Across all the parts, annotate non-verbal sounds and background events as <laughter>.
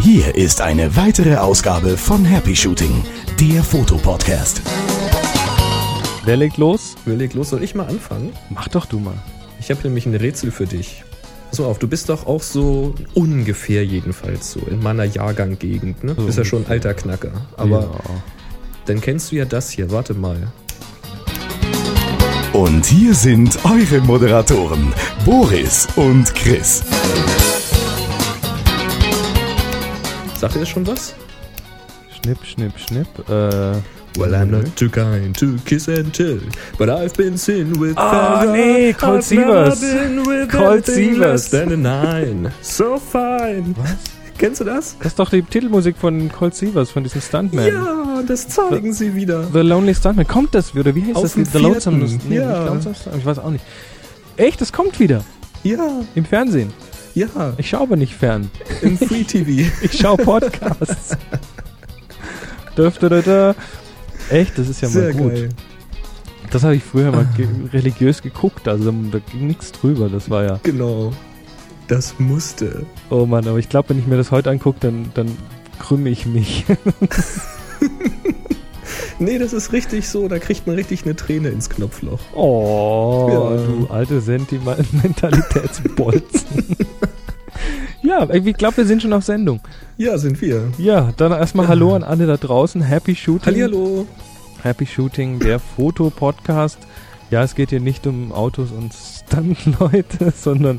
Hier ist eine weitere Ausgabe von Happy Shooting, der Fotopodcast. Wer legt los? Wer legt los? Soll ich mal anfangen? Mach doch du mal. Ich habe nämlich ein Rätsel für dich. Pass mal auf, du bist doch auch so ungefähr jedenfalls so in meiner Jahrganggegend, ne? Du So bist ja schon ein alter Knacker. Aber ja. dann kennst du ja das hier. Warte mal. Und hier sind eure Moderatoren, Boris und Chris. Sagt ihr das schon was? Schnipp, schnipp, schnipp. Äh, Well, I'm not too kind to kiss and tell, but I've been seen with Ah, Farrah. nee, Colt Sievers. Colt Sievers. than a nine. So fine. Was? Kennst du das? das ist doch die Titelmusik von Colt Sievers, von diesem Stuntman. Ja, das zeigen sie wieder. The Lonely Stuntman. Kommt das wieder? Wie heißt Auf das? The Lonesome. Nee, Ja. nicht Lonesome. Ich weiß auch nicht. Echt, das kommt wieder. Ja, Im Fernsehen. ja, Ich schaue aber nicht fern. im Free TV. <laughs> Ich schaue Podcasts. Dürfte da, da. Echt, das ist ja Sehr mal gut. geil. Das habe ich früher mal ge religiös geguckt, also da ging nichts drüber. Das war ja. Genau. Das musste. Oh Mann, aber ich glaube, wenn ich mir das heute angucke, dann, dann krümme ich mich. <laughs> Nee, das ist richtig so, da kriegt man richtig eine Träne ins Knopfloch. Oh, Ja. du alte Sentimentalitätsbolzen. <laughs> ja, ich glaube, wir sind schon auf Sendung. Ja, sind wir. Ja, dann erstmal Hallo an alle da draußen. Happy Shooting. Hallihallo. Happy Shooting, der Fotopodcast. Ja, es geht hier nicht um Autos und Stuntleute, <laughs> sondern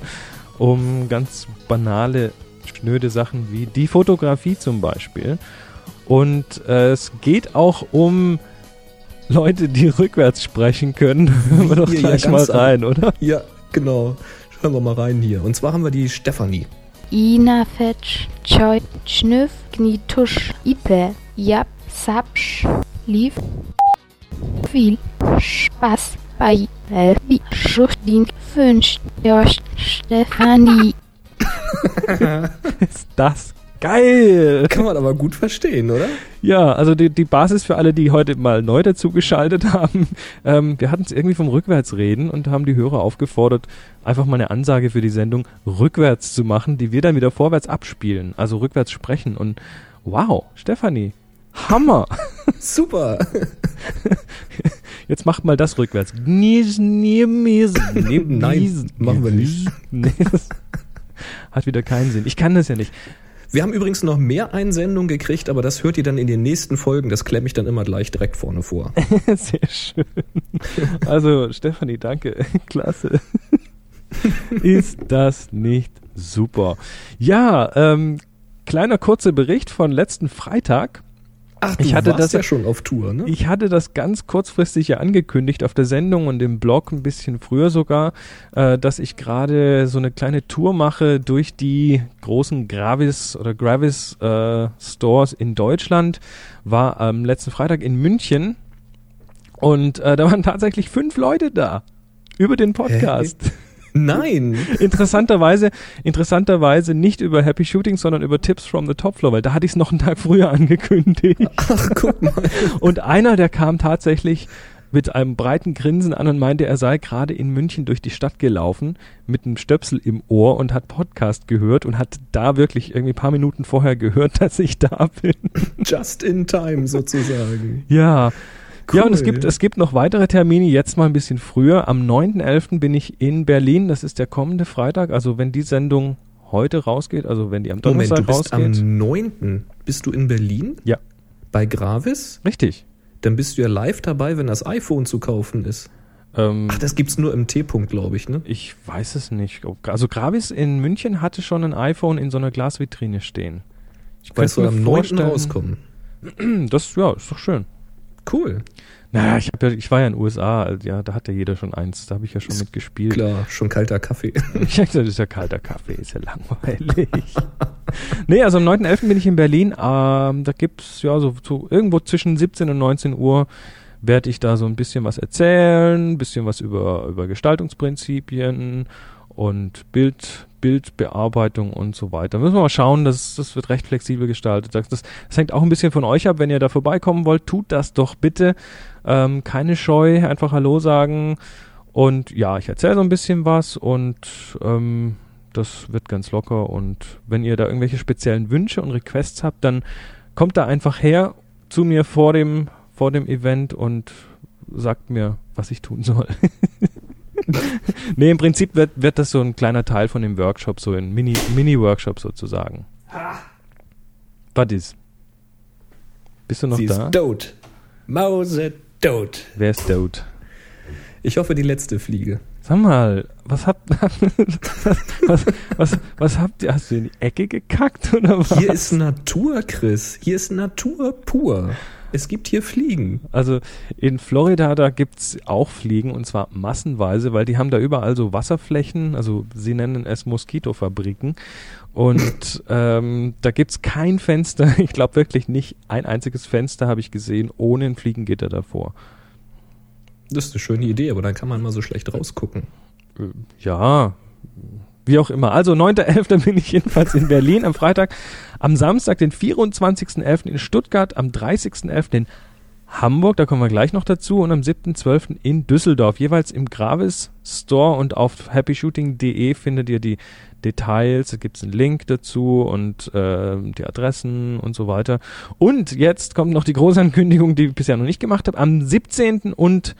um ganz banale, schnöde Sachen wie die Fotografie zum Beispiel. Und äh, es geht auch um Leute, die rückwärts sprechen können. <laughs> Hören wir doch Hier, ja, gleich mal ganz am- rein, oder? Ja, genau. Schauen wir mal rein hier. Und zwar haben wir die Stefanie. Ina fetch, choi, schnüff, gnitusch, ipe, jap, sapsch, lief. Viel Spaß bei Elbi Schuchtin wünscht euch Stefanie. <laughs> Ist das geil! Kann man aber gut verstehen, oder? Ja, also die, die Basis für alle, die heute mal neu dazugeschaltet haben. Ähm, wir hatten es irgendwie vom Rückwärtsreden und haben die Hörer aufgefordert, einfach mal eine Ansage für die Sendung rückwärts zu machen, die wir dann wieder vorwärts abspielen, also rückwärts sprechen. Und wow, Stefanie, Hammer! Super. Jetzt macht mal das rückwärts. <laughs> Nein, machen wir nicht. Nee, das hat wieder keinen Sinn. Ich kann das ja nicht. Wir haben übrigens noch mehr Einsendungen gekriegt, aber das hört ihr dann in den nächsten Folgen. Das klemme ich dann immer gleich direkt vorne vor. <laughs> Sehr schön. Also, Stefanie, danke. <laughs> Klasse. Ist das nicht super? Ja, ähm, kleiner kurzer Bericht von letzten Freitag. Ach, Ich hatte das- ja schon auf Tour, ne? Ich hatte das ganz kurzfristig ja angekündigt auf der Sendung und im Blog ein bisschen früher sogar, äh, dass ich gerade so eine kleine Tour mache durch die großen Gravis oder Gravis äh, Stores in Deutschland. War am letzten Freitag in München und äh, da waren tatsächlich fünf Leute da über den Podcast. Nein. interessanterweise, interessanterweise nicht über Happy Shooting, sondern über Tips from the Top Floor, weil da hatte ich es noch einen Tag früher <laughs> angekündigt. Ach, guck mal. Und einer, der kam tatsächlich mit einem breiten Grinsen an und meinte, er sei gerade in München durch die Stadt gelaufen mit einem Stöpsel im Ohr und hat Podcast gehört und hat da wirklich irgendwie ein paar Minuten vorher gehört, <laughs> dass ich da bin. Just in time sozusagen. Ja. Ja, und es Cool. gibt, es gibt noch weitere Termine, jetzt mal ein bisschen früher. Am 9.11. bin ich in Berlin, das ist der kommende Freitag. Also wenn die Sendung heute rausgeht, also wenn die am Moment, Donnerstag du bist rausgeht. am 9. Bist du in Berlin? Ja. Bei Gravis? Richtig. Dann bist du ja live dabei, wenn das iPhone zu kaufen ist. Ähm, Ach, das gibt's nur im T-Punkt, glaube ich, ne? Ich weiß es nicht. Also Gravis in München hatte schon ein iPhone in so einer Glasvitrine stehen. Ich Weil es soll am mir 9. vorstellen- rauskommen. <clears throat> Das ja, ist doch schön. Cool. Naja, ich, hab ja, ich war ja in den USA, also ja, da hat ja jeder schon eins, da habe ich ja schon Ist mitgespielt. Klar, schon kalter Kaffee. <laughs> Ich dachte, das ist ja kalter Kaffee, ist ja langweilig. <laughs> nee, also am 9.11. bin ich in Berlin. Ähm, da gibt's ja so, so irgendwo zwischen 17 und 19 Uhr werde ich da so ein bisschen was erzählen, ein bisschen was über, über Gestaltungsprinzipien und Bild, Bildbearbeitung und so weiter. Müssen wir mal schauen, das, das wird recht flexibel gestaltet. Das, das, das hängt auch ein bisschen von euch ab. Wenn ihr da vorbeikommen wollt, tut das doch bitte. Ähm, keine Scheu, einfach Hallo sagen Und ja, ich erzähle so ein bisschen was und ähm, das wird ganz locker. Und wenn ihr da irgendwelche speziellen Wünsche und Requests habt, dann kommt da einfach her zu mir vor dem, vor dem Event und sagt mir, was ich tun soll. <laughs> <laughs> nee, im Prinzip wird, wird das so ein kleiner Teil von dem Workshop, so ein Mini- Mini-Workshop sozusagen. Was ist? Bist du noch Sie da? ist tot. Mause tot. Wer ist tot? Ich hoffe, die letzte Fliege. Sag mal, was habt was, <laughs> was, was, was habt ihr? Hast du in die Ecke gekackt oder was? Hier ist Natur, Chris. Hier ist Natur pur. Es gibt hier Fliegen. Also in Florida, da gibt's auch Fliegen und zwar massenweise, weil die haben da überall so Wasserflächen, also sie nennen es Moskitofabriken. Und <laughs> ähm, da gibt's kein Fenster, ich glaube wirklich nicht ein einziges Fenster habe ich gesehen, ohne ein Fliegengitter davor. Das ist eine schöne Idee, aber dann kann man mal so schlecht rausgucken. Äh, Ja, wie auch immer. Also 9.11. <laughs> bin ich jedenfalls in Berlin am Freitag, am Samstag, den 24.11. in Stuttgart, am 30.11. in Hamburg, da kommen wir gleich noch dazu, und am 7.12. in Düsseldorf, jeweils im Gravis Store und auf happyshooting.de findet ihr die Details, da gibt's einen Link dazu und äh, die Adressen und so weiter. Und jetzt kommt noch die große Ankündigung, die ich bisher noch nicht gemacht habe, am 17. und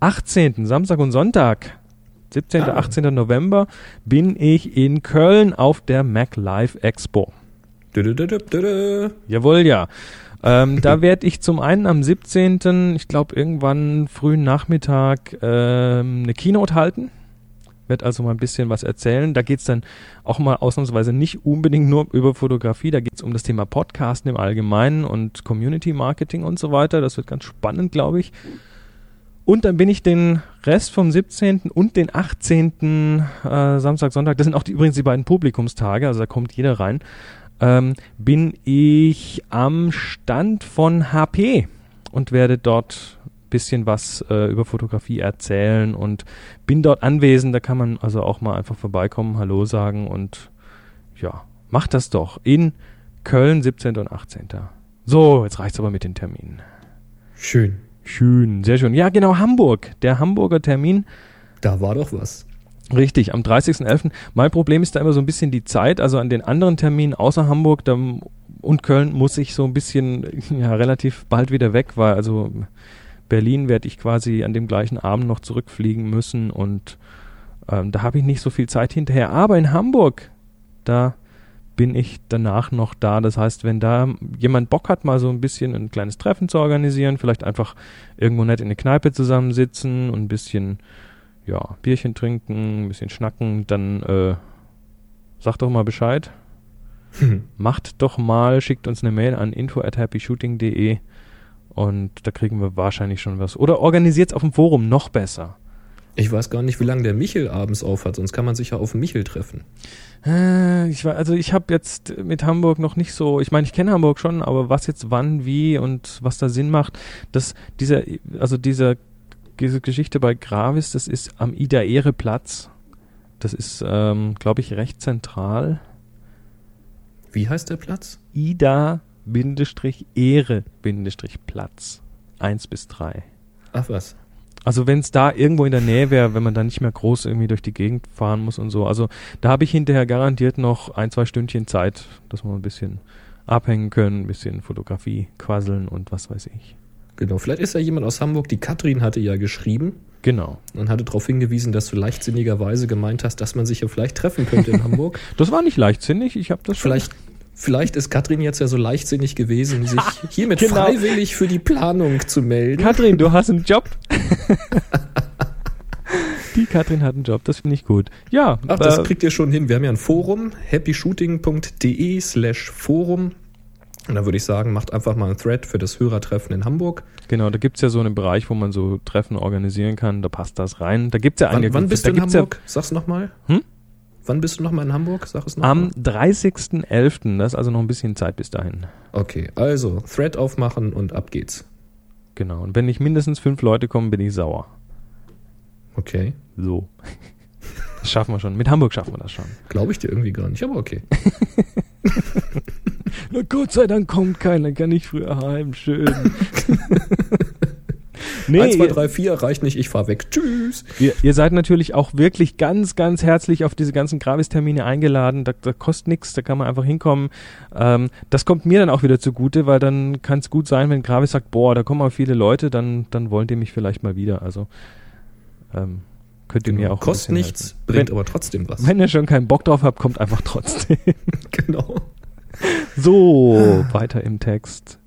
18. Samstag und Sonntag 17. Ah. 18. November bin ich in Köln auf der Mac Live Expo. Dö-dö-dö-dö-dö. Jawohl, ja. Ähm, da <laughs> werde ich zum einen am 17., ich glaube irgendwann frühen Nachmittag, ähm, eine Keynote halten. Werd also mal ein bisschen was erzählen. Da geht's dann auch mal ausnahmsweise nicht unbedingt nur über Fotografie, da geht's um das Thema Podcasten im Allgemeinen und Community Marketing und so weiter. Das wird ganz spannend, glaube ich. Und dann bin ich den Rest vom 17. und den 18. Äh, Samstag, Sonntag, das sind auch die, übrigens die beiden Publikumstage, also da kommt jeder rein, ähm, bin ich am Stand von HP und werde dort bisschen was äh, über Fotografie erzählen und bin dort anwesend, da kann man also auch mal einfach vorbeikommen, Hallo sagen und ja, macht das doch in Köln 17. und 18. So, jetzt reicht's aber mit den Terminen. Schön. Schön, sehr schön. Ja, genau, Hamburg. Der Hamburger Termin. Da war doch was. Richtig, am 30.11. Mein Problem ist da immer so ein bisschen die Zeit. Also an den anderen Terminen außer Hamburg und Köln muss ich so ein bisschen <laughs> ja, relativ bald wieder weg, weil also Berlin werde ich quasi an dem gleichen Abend noch zurückfliegen müssen und ähm, da habe ich nicht so viel Zeit hinterher. Aber in Hamburg, da bin ich danach noch da. Das heißt, wenn da jemand Bock hat, mal so ein bisschen ein kleines Treffen zu organisieren, vielleicht einfach irgendwo nett in eine Kneipe zusammensitzen und ein bisschen, ja, Bierchen trinken, ein bisschen schnacken, dann äh, sagt doch mal Bescheid. Macht doch mal, schickt uns eine Mail an info at happyshooting.de und da kriegen wir wahrscheinlich schon was. Oder organisiert es auf dem Forum noch besser. Ich weiß gar nicht, wie lange der Michel abends aufhat, sonst kann man sich ja auf Michel treffen. Äh, Ich war, also ich habe jetzt mit Hamburg noch nicht so, ich meine, ich kenne Hamburg schon, aber was jetzt wann, wie und was da Sinn macht, dass dieser, also dieser, diese Geschichte bei Gravis, das ist am Ida-Ehre Platz. Das ist, ähm, glaube ich, recht zentral. Wie heißt der Platz? Ida-Ehre-Platz. Eins bis drei. Ach was. Also wenn es da irgendwo in der Nähe wäre, wenn man da nicht mehr groß irgendwie durch die Gegend fahren muss und so. Also da habe ich hinterher garantiert noch ein, zwei Stündchen Zeit, dass wir ein bisschen abhängen können, ein bisschen Fotografie quasseln und was weiß ich. Genau, vielleicht ist ja jemand aus Hamburg, die Katrin hatte ja geschrieben Genau. und hatte darauf hingewiesen, dass du leichtsinnigerweise gemeint hast, dass man sich ja vielleicht treffen könnte in <laughs> Hamburg. Das war nicht leichtsinnig, ich habe das schon- Vielleicht, ist Katrin jetzt ja so leichtsinnig gewesen, <laughs> sich hiermit Genau. freiwillig für die Planung zu melden. Katrin, du hast einen Job. <laughs> Die Katrin hat einen Job, das finde ich gut. Ja, Ach, das äh, kriegt ihr schon hin. Wir haben ja ein Forum, happyshooting.de slash Forum. Und da würde ich sagen, macht einfach mal einen Thread für das Hörertreffen in Hamburg. genau, da gibt's ja so einen Bereich, wo man so Treffen organisieren kann, da passt das rein. Da gibt's ja Wann, einige. wann bist da du in Hamburg? Sag's nochmal. Hm? Wann bist du nochmal in Hamburg? Sag es nochmal. am 30.11., das ist also noch ein bisschen Zeit bis dahin. Okay, also Thread aufmachen und ab geht's. Genau. Und wenn nicht mindestens fünf Leute kommen, bin ich sauer. Okay. So. <laughs> Das schaffen wir schon. Mit Hamburg schaffen wir das schon. Glaube ich dir irgendwie gar nicht, aber okay. <laughs> Na Gott sei Dank kommt keiner, kann ich früher heim. Schön. <laughs> Nee, 1, 2, ihr- 3, 4 reicht nicht, ich fahr weg. Tschüss. Ihr, ihr seid natürlich auch wirklich ganz, ganz herzlich auf diese ganzen Gravis-Termine eingeladen. Da, da kostet nichts, da kann man einfach hinkommen. Ähm, das kommt mir dann auch wieder zugute, weil dann kann es gut sein, wenn Gravis sagt, boah, da kommen mal viele Leute, dann, dann wollen die mich vielleicht mal wieder. Also ähm, könnt ihr mir auch Kostet nichts, helfen. bringt wenn, aber trotzdem was. wenn ihr schon keinen Bock drauf habt, kommt einfach trotzdem. <laughs> genau. so, weiter im Text.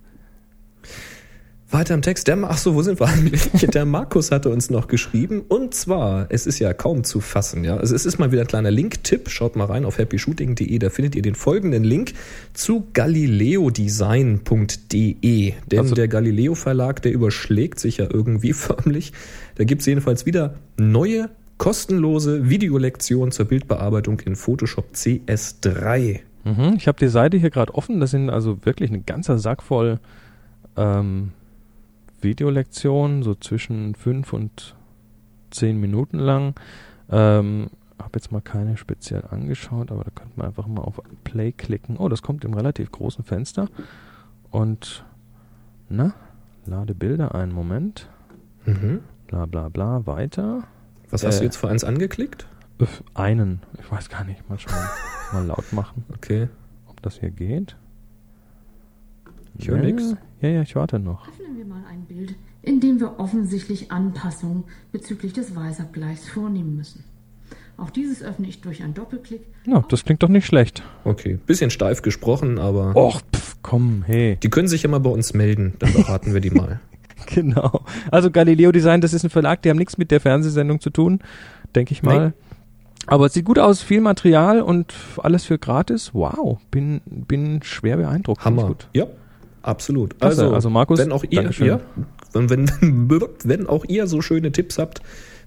Weiter im Text. Der, ach so, wo sind wir eigentlich? <laughs> Der Markus hatte uns noch geschrieben. Und zwar, es ist ja kaum zu fassen, ja. Also es ist mal wieder ein kleiner Link-Tipp. Schaut mal rein auf happyshooting.de. Da findet ihr den folgenden Link zu galileodesign.de. Denn Also- der Galileo Verlag, der überschlägt sich ja irgendwie <laughs> förmlich. Da gibt's jedenfalls wieder neue kostenlose Videolektionen zur Bildbearbeitung in Photoshop CS3. Mhm, ich habe die Seite hier gerade offen. Das sind also wirklich ein ganzer Sack voll ähm, Videolektionen, so zwischen fünf und zehn Minuten lang. Ähm, habe jetzt mal keine speziell angeschaut, aber da könnte man einfach mal auf Play klicken. Oh, das kommt im relativ großen Fenster. Und na, lade Bilder ein. Moment. Mhm. Bla bla bla. Weiter. Was hast Äh. du jetzt für eins angeklickt? Öff, einen. Ich weiß gar nicht. Mal schauen. <laughs> mal laut machen, Okay. ob das hier geht. Ich höre Ja, nix. Ja, ja, ich warte noch. Öffnen wir mal ein Bild, in dem wir offensichtlich Anpassungen bezüglich des Weißabgleichs vornehmen müssen. Auch dieses öffne ich durch einen Doppelklick. Ja, das klingt doch nicht schlecht. Okay, bisschen steif gesprochen, aber Och, pf, komm, hey. die können sich immer bei uns melden, dann beraten wir die mal. <laughs> Genau. Also Galileo Design, das ist ein Verlag, die haben nichts mit der Fernsehsendung zu tun, denke ich mal. Nee. Aber es sieht gut aus, viel Material und alles für gratis. Wow, bin, bin schwer beeindruckt. Hammer. Gut. Ja, absolut. Klasse. Also, Also, Markus, wenn auch ihr, ja, wenn, wenn, <laughs> wenn auch ihr so schöne Tipps habt,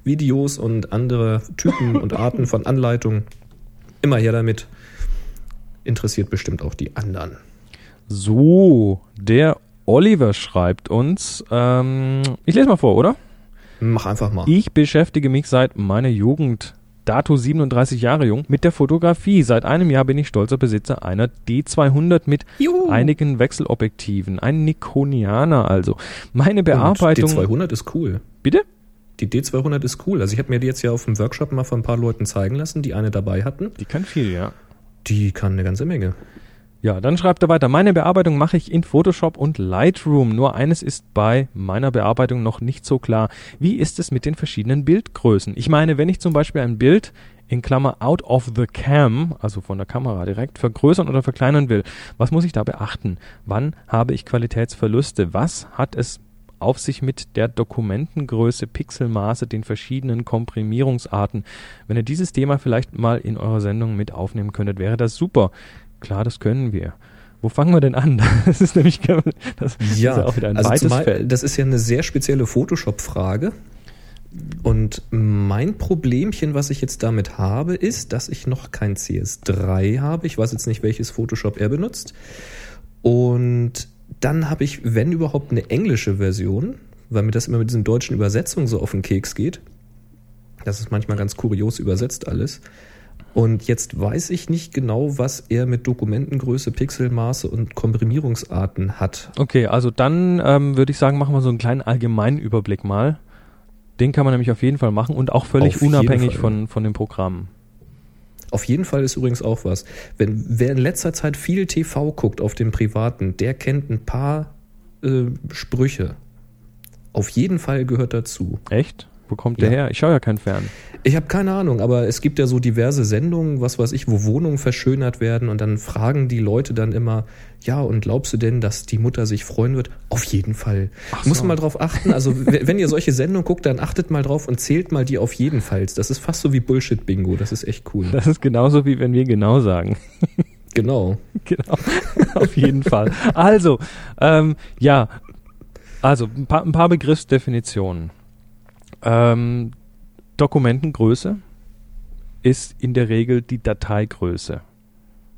Videos und andere Typen <laughs> und Arten von Anleitungen, immer her damit. Interessiert bestimmt auch die anderen. So, der Oliver schreibt uns, ähm, ich lese mal vor, oder? Mach einfach mal. Ich beschäftige mich seit meiner Jugend, dato 37 Jahre jung, mit der Fotografie. Seit einem Jahr bin ich stolzer Besitzer einer D200 mit Juhu. einigen Wechselobjektiven. Ein Nikonianer also. Meine Und Bearbeitung... Die 200 ist cool. Bitte? Die D200 ist cool. Also ich habe mir die jetzt ja auf dem Workshop mal von ein paar Leuten zeigen lassen, die eine dabei hatten. Die kann viel, ja. Die kann eine ganze Menge. Ja, dann schreibt er weiter. Meine Bearbeitung mache ich in Photoshop und Lightroom. Nur eines ist bei meiner Bearbeitung noch nicht so klar. Wie ist es mit den verschiedenen Bildgrößen? Ich meine, wenn ich zum Beispiel ein Bild in Klammer out of the cam, also von der Kamera direkt, vergrößern oder verkleinern will, was muss ich da beachten? Wann habe ich Qualitätsverluste? Was hat es auf sich mit der Dokumentengröße, Pixelmaße, den verschiedenen Komprimierungsarten? Wenn ihr dieses Thema vielleicht mal in eurer Sendung mit aufnehmen könntet, wäre das super. Klar, das können wir. Wo fangen wir denn an? <laughs> Das ist nämlich <laughs> das ist ja auch wieder ein also weites zumal, Feld. das ist ja eine sehr spezielle Photoshop-Frage. Und mein Problemchen, was ich jetzt damit habe, ist, dass ich noch kein CS3 habe. Ich weiß jetzt nicht, welches Photoshop er benutzt. Und dann habe ich, wenn überhaupt, eine englische Version, weil mir das immer mit diesen deutschen Übersetzungen so auf den Keks geht. Das ist manchmal ganz kurios übersetzt alles. Und jetzt weiß ich nicht genau, was er mit Dokumentengröße, Pixelmaße und Komprimierungsarten hat. Okay, also dann ähm, würde ich sagen, machen wir so einen kleinen allgemeinen Überblick mal. Den kann man nämlich auf jeden Fall machen und auch völlig Auf unabhängig von, von dem Programm. Auf jeden Fall ist übrigens auch was. Wenn wer in letzter Zeit viel TV guckt auf dem Privaten, der kennt ein paar äh, Sprüche. Auf jeden Fall gehört dazu. Echt? Wo kommt der Ja. her? Ich schaue ja kein Fern. Ich habe keine Ahnung, aber es gibt ja so diverse Sendungen, was weiß ich, wo Wohnungen verschönert werden und dann fragen die Leute dann immer, ja, und glaubst du denn, dass die Mutter sich freuen wird? Auf jeden Fall. Ach Muss so. man mal drauf achten. Also <laughs> wenn ihr solche Sendungen guckt, dann achtet mal drauf und zählt mal die auf jeden Fall. Das ist fast so wie Bullshit-Bingo. Das ist echt cool. Das ist genauso wie wenn wir genau sagen. <laughs> Genau. <laughs> genau. Auf jeden Fall. Also, ähm, ja. Also, ein paar, ein paar Begriffsdefinitionen. Ähm, Dokumentengröße ist in der Regel die Dateigröße.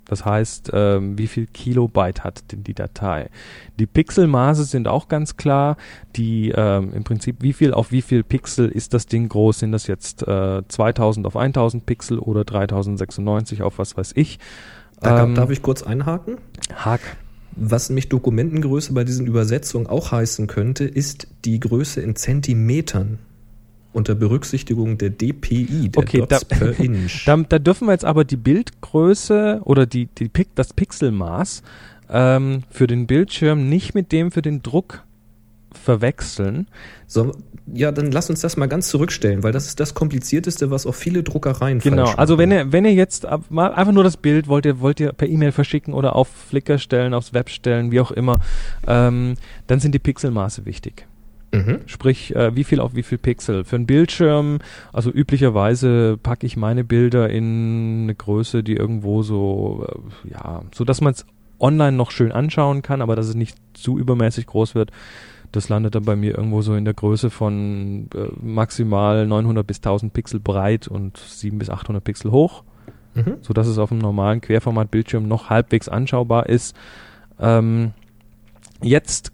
Das heißt, ähm, wie viel Kilobyte hat denn die Datei? Die Pixelmaße sind auch ganz klar. Die ähm, im Prinzip, wie viel auf wie viel Pixel ist das Ding groß? Sind das jetzt äh, 2000 auf 1000 Pixel oder 3096 auf was weiß ich? Da Ähm, darf ich kurz einhaken? Hack. Was nämlich Dokumentengröße bei diesen Übersetzungen auch heißen könnte, ist die Größe in Zentimetern unter Berücksichtigung der DPI, der Okay, Dots da- per <laughs> Inch. Da, da dürfen wir jetzt aber die Bildgröße oder die, die, das Pixelmaß ähm, für den Bildschirm nicht mit dem für den Druck verwechseln. So, ja, dann lass uns das mal ganz zurückstellen, weil das ist das Komplizierteste, was auch viele Druckereien Genau, also wenn ihr, wenn ihr jetzt ab- mal einfach nur das Bild wollt ihr, wollt ihr per E-Mail verschicken oder auf Flickr stellen, aufs Web stellen, wie auch immer, ähm, dann sind die Pixelmaße wichtig. Mhm. Sprich, äh, wie viel auf wie viel Pixel. Für einen Bildschirm, also üblicherweise packe ich meine Bilder in eine Größe, die irgendwo so, äh, ja, so dass man es online noch schön anschauen kann, aber dass es nicht zu übermäßig groß wird. Das landet dann bei mir irgendwo so in der Größe von äh, maximal 900 bis 1000 Pixel breit und 700 bis 800 Pixel hoch, Mhm. so dass es auf einem normalen Querformat-Bildschirm noch halbwegs anschaubar ist. Ähm, jetzt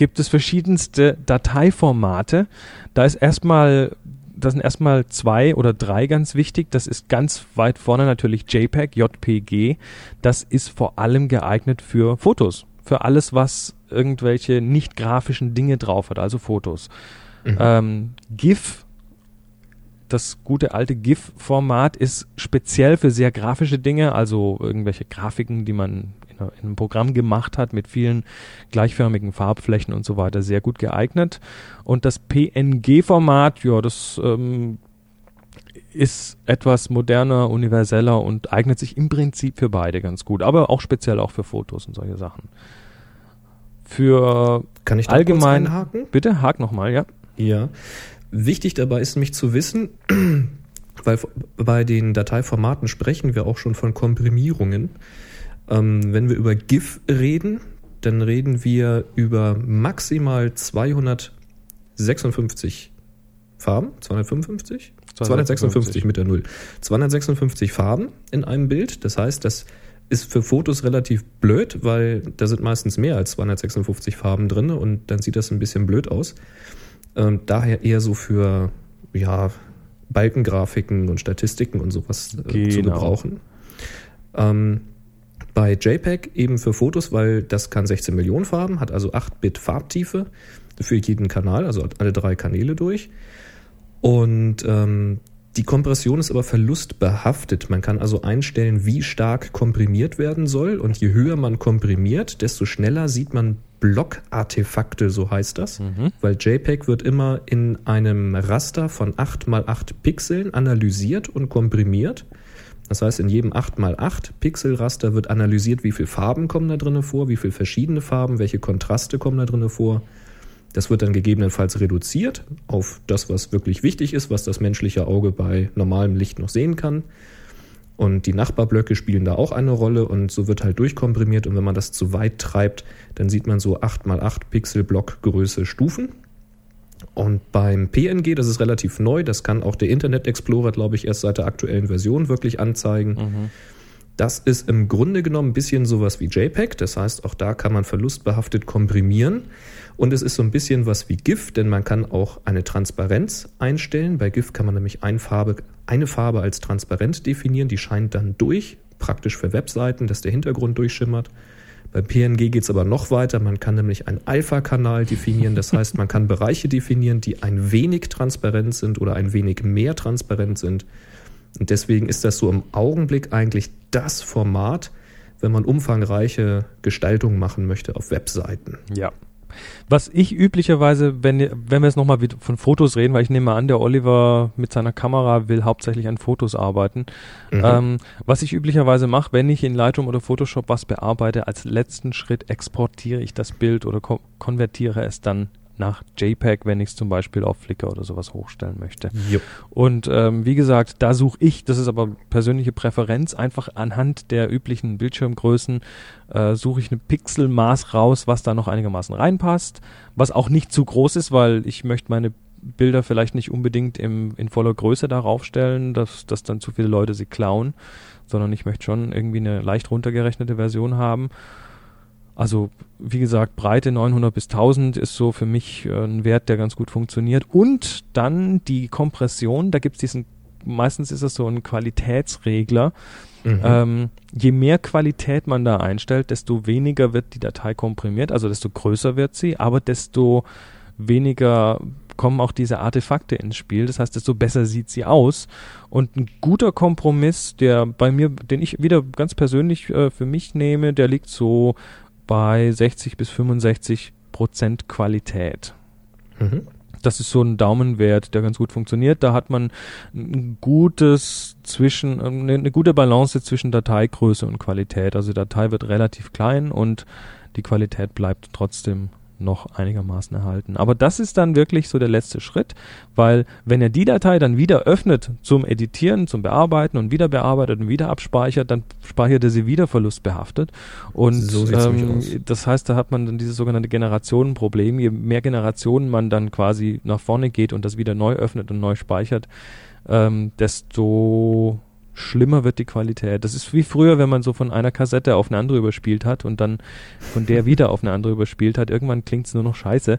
gibt es verschiedenste Dateiformate. Da ist erstmal, da sind erstmal zwei oder drei ganz wichtig. Das ist ganz weit vorne natürlich JPEG, JPG. Das ist vor allem geeignet für Fotos. Für alles, was irgendwelche nicht grafischen Dinge drauf hat, also Fotos. Mhm. Ähm, GIF, das gute alte GIF-Format ist speziell für sehr grafische Dinge, also irgendwelche Grafiken, die man in, in einem Programm gemacht hat mit vielen gleichförmigen Farbflächen und so weiter, sehr gut geeignet. Und das PNG-Format, ja, das ähm, ist etwas moderner, universeller und eignet sich im Prinzip für beide ganz gut, aber auch speziell auch für Fotos und solche Sachen. Für Kann ich da allgemein- kurz einhaken? bitte hak nochmal, ja. Ja. Wichtig dabei ist nämlich zu wissen, <clears throat> weil bei den Dateiformaten sprechen wir auch schon von Komprimierungen. Ähm, wenn wir über GIF reden, dann reden wir über maximal 256 Farben. 255? 256 mit der Null. 256 Farben in einem Bild. Das heißt, das ist für Fotos relativ blöd, weil da sind meistens mehr als 256 Farben drin und dann sieht das ein bisschen blöd aus. Ähm, daher eher so für ja, Balkengrafiken und Statistiken und sowas äh, zu Genau. gebrauchen. Ähm, bei JPEG eben für Fotos, weil das kann 16 Millionen Farben, hat also 8-Bit Farbtiefe für jeden Kanal, also alle drei Kanäle durch. Und ähm, die Kompression ist aber verlustbehaftet. Man kann also einstellen, wie stark komprimiert werden soll. Und je höher man komprimiert, desto schneller sieht man Blockartefakte, so heißt das. Weil JPEG wird immer in einem Raster von 8 mal 8 Pixeln analysiert und komprimiert. Das heißt, in jedem 8x8 Pixelraster wird analysiert, wie viele Farben kommen da drinnen vor, wie viele verschiedene Farben, welche Kontraste kommen da drinnen vor. Das wird dann gegebenenfalls reduziert auf das, was wirklich wichtig ist, was das menschliche Auge bei normalem Licht noch sehen kann. Und die Nachbarblöcke spielen da auch eine Rolle und so wird halt durchkomprimiert. Und wenn man das zu weit treibt, dann sieht man so 8x8 Pixel Blockgröße Stufen. Und beim PNG, das ist relativ neu, das kann auch der Internet Explorer, glaube ich, erst seit der aktuellen Version wirklich anzeigen. Das ist im Grunde genommen ein bisschen sowas wie JPEG, das heißt, auch da kann man verlustbehaftet komprimieren. Und es ist so ein bisschen was wie GIF, denn man kann auch eine Transparenz einstellen. Bei GIF kann man nämlich eine Farbe, eine Farbe als transparent definieren, die scheint dann durch, praktisch für Webseiten, dass der Hintergrund durchschimmert. Bei PNG geht es aber noch weiter. Man kann nämlich einen Alpha-Kanal definieren. Das heißt, man kann Bereiche definieren, die ein wenig transparent sind oder ein wenig mehr transparent sind. Und deswegen ist das so im Augenblick eigentlich das Format, wenn man umfangreiche Gestaltungen machen möchte auf Webseiten. Ja. Was ich üblicherweise, wenn, wenn wir jetzt nochmal von Fotos reden, weil ich nehme an, der Oliver mit seiner Kamera will hauptsächlich an Fotos arbeiten. Mhm. Ähm, was ich üblicherweise mache, wenn ich in Lightroom oder Photoshop was bearbeite, als letzten Schritt exportiere ich das Bild oder ko konvertiere es dann nach JPEG, wenn ich es zum Beispiel auf Flickr oder sowas hochstellen möchte. Jupp. Und ähm, wie gesagt, da suche ich, das ist aber persönliche Präferenz, einfach anhand der üblichen Bildschirmgrößen äh, suche ich eine Pixelmaß raus, was da noch einigermaßen reinpasst, was auch nicht zu groß ist, weil ich möchte meine Bilder vielleicht nicht unbedingt im, in voller Größe darauf stellen, dass, dass dann zu viele Leute sie klauen, sondern ich möchte schon irgendwie eine leicht runtergerechnete Version haben. Also, wie gesagt, Breite 900 bis 1000 ist so für mich äh, ein Wert, der ganz gut funktioniert. Und dann die Kompression, da gibt es diesen, meistens ist es so ein Qualitätsregler, Mhm. Ähm, je mehr Qualität man da einstellt, desto weniger wird die Datei komprimiert, also desto größer wird sie, aber desto weniger kommen auch diese Artefakte ins Spiel. Das heißt, desto besser sieht sie aus. Und ein guter Kompromiss, der bei mir, den ich wieder ganz persönlich äh, für mich nehme, der liegt so bei 60 bis 65 Prozent Qualität. Mhm. Das ist so ein Daumenwert, der ganz gut funktioniert. Da hat man ein gutes zwischen, eine, eine gute Balance zwischen Dateigröße und Qualität. Also die Datei wird relativ klein und die Qualität bleibt trotzdem noch einigermaßen erhalten. Aber das ist dann wirklich so der letzte Schritt, weil wenn er die Datei dann wieder öffnet zum Editieren, zum Bearbeiten und wieder bearbeitet und wieder abspeichert, dann speichert er sie wieder verlustbehaftet. Und So ähm, das heißt, da hat man dann dieses sogenannte Generationenproblem. Je mehr Generationen man dann quasi nach vorne geht und das wieder neu öffnet und neu speichert, ähm, desto schlimmer wird die Qualität. Das ist wie früher, wenn man so von einer Kassette auf eine andere überspielt hat und dann von der wieder auf eine andere überspielt hat. Irgendwann klingt es nur noch scheiße.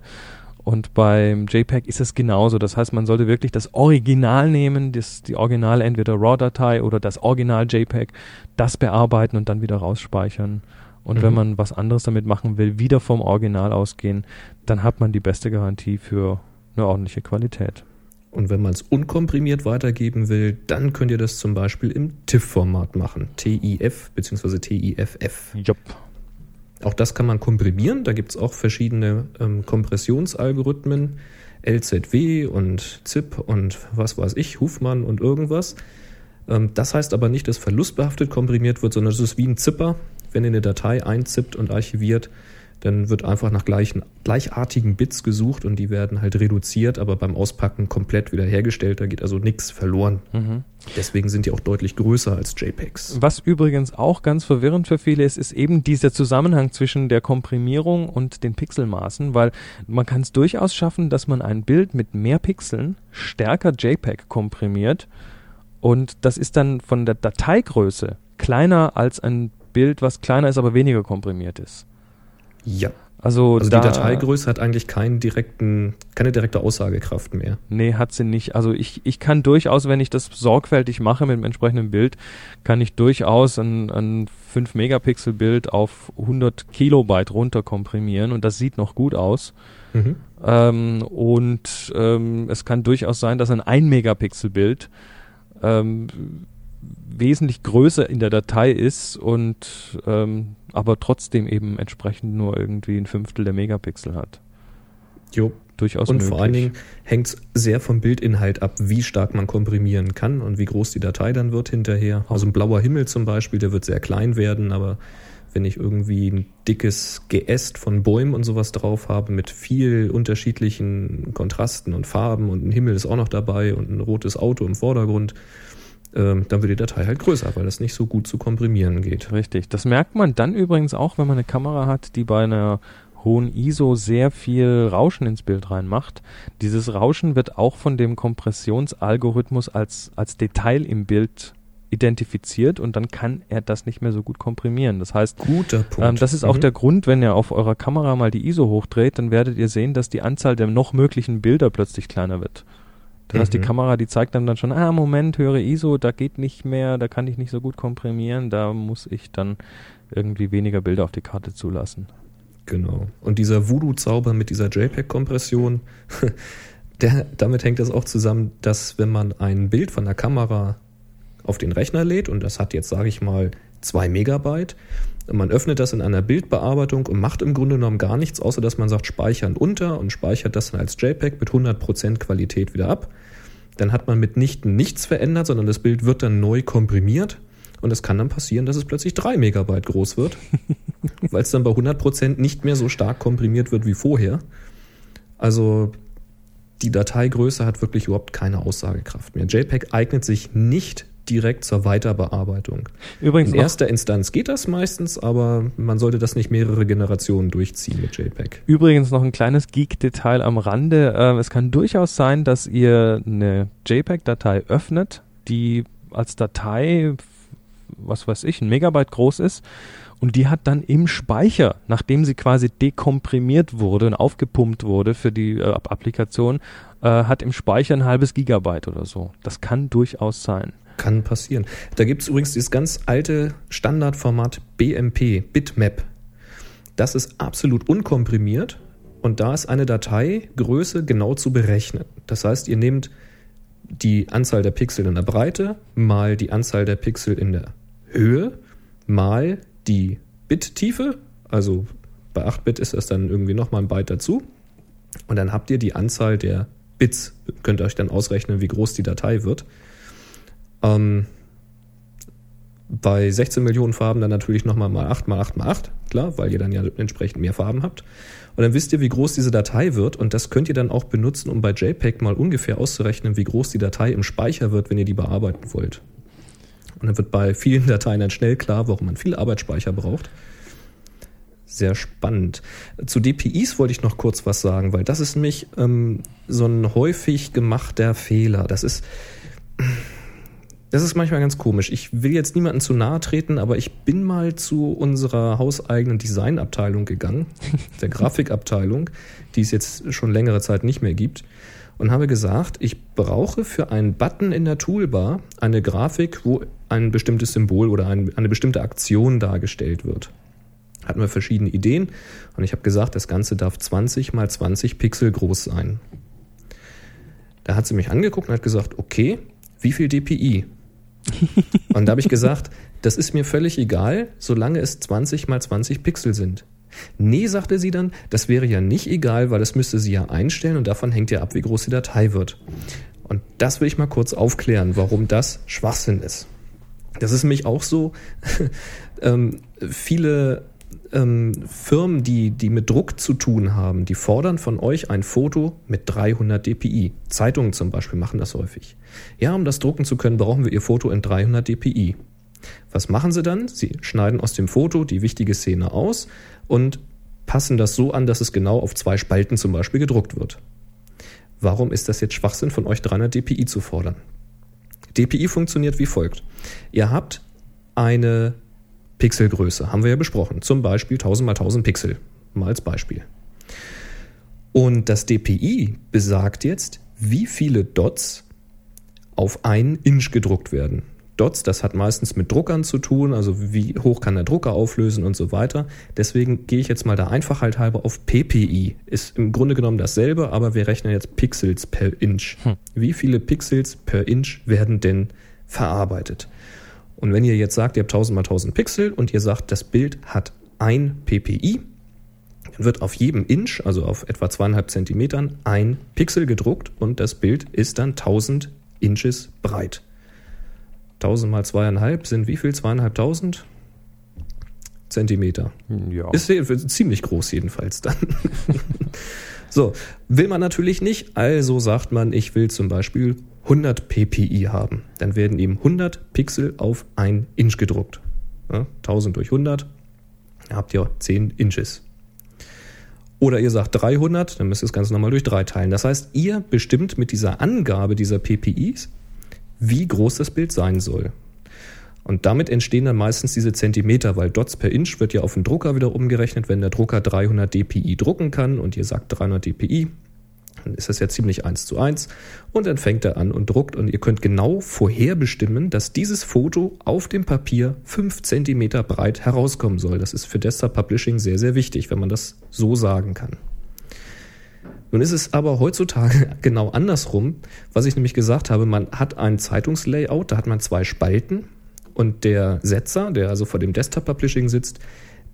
Und beim JPEG ist es genauso. Das heißt, man sollte wirklich das Original nehmen, das, die Original entweder RAW-Datei oder das Original JPEG, das bearbeiten und dann wieder rausspeichern. Und Mhm. wenn man was anderes damit machen will, wieder vom Original ausgehen, dann hat man die beste Garantie für eine ordentliche Qualität. Und wenn man es unkomprimiert weitergeben will, dann könnt ihr das zum Beispiel im TIFF-Format machen. TIF bzw. TIFF. Jupp. Auch das kann man komprimieren. Da gibt es auch verschiedene ähm, Kompressionsalgorithmen. LZW und ZIP und was weiß ich, Hufmann und irgendwas. Ähm, das heißt aber nicht, dass verlustbehaftet komprimiert wird, sondern es ist wie ein Zipper. Wenn ihr eine Datei einzippt und archiviert, dann wird einfach nach gleichen, gleichartigen Bits gesucht und die werden halt reduziert, aber beim Auspacken komplett wiederhergestellt. Da geht also nichts verloren. Mhm. Deswegen sind die auch deutlich größer als JPEGs. Was übrigens auch ganz verwirrend für viele ist, ist eben dieser Zusammenhang zwischen der Komprimierung und den Pixelmaßen, weil man kann es durchaus schaffen, dass man ein Bild mit mehr Pixeln stärker JPEG komprimiert und das ist dann von der Dateigröße kleiner als ein Bild, was kleiner ist, aber weniger komprimiert ist. Ja. Also, Also da, die Dateigröße hat eigentlich keinen direkten, keine direkte Aussagekraft mehr. Nee, hat sie nicht. Also ich, ich kann durchaus, wenn ich das sorgfältig mache mit dem entsprechenden Bild, kann ich durchaus ein, ein 5-Megapixel-Bild auf 100 Kilobyte runter komprimieren und das sieht noch gut aus. Mhm. Ähm, und ähm, es kann durchaus sein, dass ein 1-Megapixel-Bild ähm, wesentlich größer in der Datei ist und ähm, aber trotzdem eben entsprechend nur irgendwie ein Fünftel der Megapixel hat. Jo. Durchaus Und möglich. vor allen Dingen hängt es sehr vom Bildinhalt ab, wie stark man komprimieren kann und wie groß die Datei dann wird hinterher. Also ein blauer Himmel zum Beispiel, der wird sehr klein werden, aber wenn ich irgendwie ein dickes Geäst von Bäumen und sowas drauf habe mit viel unterschiedlichen Kontrasten und Farben und ein Himmel ist auch noch dabei und ein rotes Auto im Vordergrund, dann wird die Datei halt größer, weil das nicht so gut zu komprimieren geht. Richtig. Das merkt man dann übrigens auch, wenn man eine Kamera hat, die bei einer hohen ISO sehr viel Rauschen ins Bild reinmacht. Dieses Rauschen wird auch von dem Kompressionsalgorithmus als, als Detail im Bild identifiziert und dann kann er das nicht mehr so gut komprimieren. Das heißt, Guter Punkt. ähm, das ist auch Mhm. der Grund, wenn ihr auf eurer Kamera mal die ISO hochdreht, dann werdet ihr sehen, dass die Anzahl der noch möglichen Bilder plötzlich kleiner wird. Das heißt, die Mhm. Kamera, die zeigt dann, dann schon, ah, Moment, höhere ISO, da geht nicht mehr, da kann ich nicht so gut komprimieren, da muss ich dann irgendwie weniger Bilder auf die Karte zulassen. Genau. Und dieser Voodoo-Zauber mit dieser JPEG-Kompression, <laughs> der, damit hängt das auch zusammen, dass wenn man ein Bild von der Kamera auf den Rechner lädt, und das hat jetzt, sage ich mal, zwei Megabyte, und man öffnet das in einer Bildbearbeitung und macht im Grunde genommen gar nichts, außer dass man sagt, speichern unter und speichert das dann als JPEG mit 100% Qualität wieder ab. Dann hat man mitnichten nichts verändert, sondern das Bild wird dann neu komprimiert. Und es kann dann passieren, dass es plötzlich drei Megabyte groß wird, <laughs> weil es dann bei 100% nicht mehr so stark komprimiert wird wie vorher. Also die Dateigröße hat wirklich überhaupt keine Aussagekraft mehr. JPEG eignet sich nicht direkt zur Weiterbearbeitung. Übrigens In erster Instanz geht das meistens, aber man sollte das nicht mehrere Generationen durchziehen mit JPEG. übrigens noch ein kleines Geek-Detail am Rande. Ähm, es kann durchaus sein, dass ihr eine JPEG-Datei öffnet, die als Datei, was weiß ich, ein Megabyte groß ist und die hat dann im Speicher, nachdem sie quasi dekomprimiert wurde und aufgepumpt wurde für die äh, Applikation, äh, hat im Speicher ein halbes Gigabyte oder so. Das kann durchaus sein. Kann passieren. Da gibt es übrigens dieses ganz alte Standardformat BMP, Bitmap. Das ist absolut unkomprimiert und da ist eine Dateigröße genau zu berechnen. Das heißt, ihr nehmt die Anzahl der Pixel in der Breite mal die Anzahl der Pixel in der Höhe mal die Bittiefe, also bei 8 Bit ist das dann irgendwie nochmal ein Byte dazu. Und dann habt ihr die Anzahl der Bits. Könnt ihr euch dann ausrechnen, wie groß die Datei wird. Ähm, bei 16 Millionen Farben dann natürlich nochmal mal 8 mal 8 mal 8, klar, weil ihr dann ja entsprechend mehr Farben habt. Und dann wisst ihr, wie groß diese Datei wird und das könnt ihr dann auch benutzen, um bei JPEG mal ungefähr auszurechnen, wie groß die Datei im Speicher wird, wenn ihr die bearbeiten wollt. Und dann wird bei vielen <laughs> Dateien dann schnell klar, warum man viel Arbeitsspeicher braucht. Sehr spannend. Zu DPIs wollte ich noch kurz was sagen, weil das ist nämlich ähm, so ein häufig gemachter Fehler. Das ist, das ist manchmal ganz komisch. Ich will jetzt niemandem zu nahe treten, aber ich bin mal zu unserer hauseigenen Designabteilung gegangen, <laughs> der Grafikabteilung, die es jetzt schon längere Zeit nicht mehr gibt, und habe gesagt, ich brauche für einen Button in der Toolbar eine Grafik, wo ein bestimmtes Symbol oder ein, eine bestimmte Aktion dargestellt wird hatten wir verschiedene Ideen und ich habe gesagt, das Ganze darf 20 mal 20 Pixel groß sein. Da hat sie mich angeguckt und hat gesagt, okay, wie viel DPI? <laughs> und da habe ich gesagt, das ist mir völlig egal, solange es 20 mal 20 Pixel sind. Nee, sagte sie dann, das wäre ja nicht egal, weil das müsste sie ja einstellen und davon hängt ja ab, wie groß die Datei wird. Und das will ich mal kurz aufklären, warum das Schwachsinn ist. Das ist nämlich auch so, <laughs> ähm, viele ähm, Firmen, die, die mit Druck zu tun haben, die fordern von euch ein Foto mit 300 dpi. Zeitungen zum Beispiel machen das häufig. Ja, um das drucken zu können, brauchen wir ihr Foto in 300 dpi. Was machen sie dann? Sie schneiden aus dem Foto die wichtige Szene aus und passen das so an, dass es genau auf zwei Spalten zum Beispiel gedruckt wird. Warum ist das jetzt Schwachsinn von euch 300 dpi zu fordern? DPI funktioniert wie folgt. Ihr habt eine Pixelgröße, haben wir ja besprochen. Zum Beispiel 1000 mal 1000 Pixel, mal als Beispiel. Und das DPI besagt jetzt, wie viele Dots auf einen Inch gedruckt werden. Dots, das hat meistens mit Druckern zu tun, also wie hoch kann der Drucker auflösen und so weiter. Deswegen gehe ich jetzt mal der Einfachheit halber auf PPI. Ist im Grunde genommen dasselbe, aber wir rechnen jetzt Pixels per Inch. Hm. Wie viele Pixels per Inch werden denn verarbeitet? Und wenn ihr jetzt sagt, ihr habt 1000 mal 1000 Pixel und ihr sagt, das Bild hat ein PPI, dann wird auf jedem Inch, also auf etwa zweieinhalb Zentimetern, ein Pixel gedruckt und das Bild ist dann 1000 Inches breit. 1000 mal zweieinhalb sind wie viel? Zweieinhalbtausend? Zentimeter. Ja. Ist ziemlich groß jedenfalls dann. <laughs> so, will man natürlich nicht, also sagt man, ich will zum Beispiel 100 ppi haben. Dann werden eben 100 Pixel auf ein Inch gedruckt. Ja, 1000 durch 100, dann habt ihr 10 Inches. Oder ihr sagt 300, dann müsst ihr das Ganze nochmal durch 3 teilen. Das heißt, ihr bestimmt mit dieser Angabe dieser PPIs, wie groß das Bild sein soll. Und damit entstehen dann meistens diese Zentimeter, weil Dots per Inch wird ja auf den Drucker wieder umgerechnet. Wenn der Drucker 300 dpi drucken kann und ihr sagt 300 dpi, dann ist das ja ziemlich eins zu eins. Und dann fängt er an und druckt und ihr könnt genau vorherbestimmen, dass dieses Foto auf dem Papier fünf Zentimeter breit herauskommen soll. Das ist für Desktop Publishing sehr, sehr wichtig, wenn man das so sagen kann. Nun ist es aber heutzutage <laughs> genau andersrum, was ich nämlich gesagt habe, man hat ein Zeitungslayout, da hat man zwei Spalten und der Setzer, der also vor dem Desktop Publishing sitzt,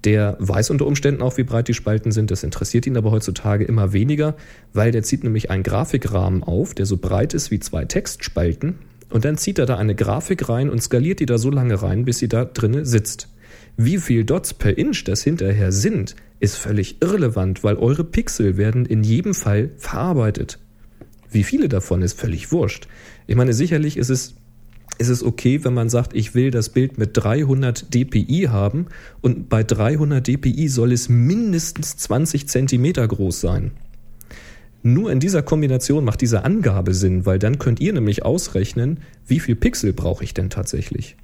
der weiß unter Umständen auch, wie breit die Spalten sind. Das interessiert ihn aber heutzutage immer weniger, weil der zieht nämlich einen Grafikrahmen auf, der so breit ist wie zwei Textspalten. Und dann zieht er da eine Grafik rein und skaliert die da so lange rein, bis sie da drinne sitzt. Wie viel Dots per Inch das hinterher sind, ist völlig irrelevant, weil eure Pixel werden in jedem Fall verarbeitet. Wie viele davon ist völlig wurscht. Ich meine, sicherlich ist es ist es okay, wenn man sagt, ich will das Bild mit 300 dpi haben und bei 300 dpi soll es mindestens 20 Zentimeter groß sein. Nur in dieser Kombination macht diese Angabe Sinn, weil dann könnt ihr nämlich ausrechnen, wie viel Pixel brauche ich denn tatsächlich.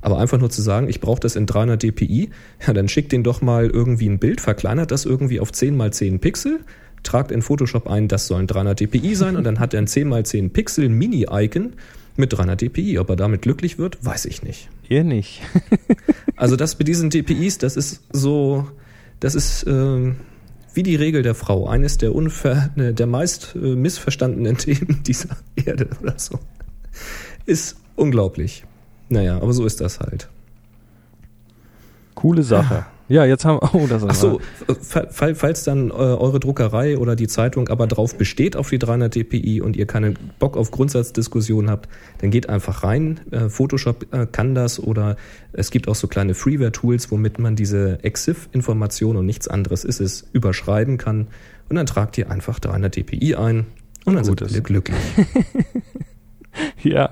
Aber einfach nur zu sagen, ich brauche das in 300 dpi, ja, dann schickt den doch mal irgendwie ein Bild, verkleinert das irgendwie auf 10 mal 10 Pixel, tragt in Photoshop ein, das sollen 300 dpi sein und dann hat er ein 10 mal 10 Pixel Mini-Icon Mit 300 dpi. Ob er damit glücklich wird, weiß ich nicht. Ihr nicht. <laughs> Also das mit diesen DPIs, das ist so, das ist ähm, wie die Regel der Frau. Eines der, unver, ne, der meist äh, missverstandenen <laughs> Themen dieser Erde oder so. Ist unglaublich. Naja, aber so ist das halt. Coole Sache. Ja, jetzt haben <laughs> oh, das ist Ach so, fa- fall- falls dann äh, eure Druckerei oder die Zeitung aber drauf besteht auf die 300 dpi und ihr keinen Bock auf Grundsatzdiskussionen habt, dann geht einfach rein. Äh, Photoshop äh, kann das oder es gibt auch so kleine Freeware-Tools, womit man diese EXIF-Information und nichts anderes ist es, überschreiben kann und dann tragt ihr einfach 300 dpi ein und dann Gut sind ist. alle glücklich. <laughs> <laughs> Ja,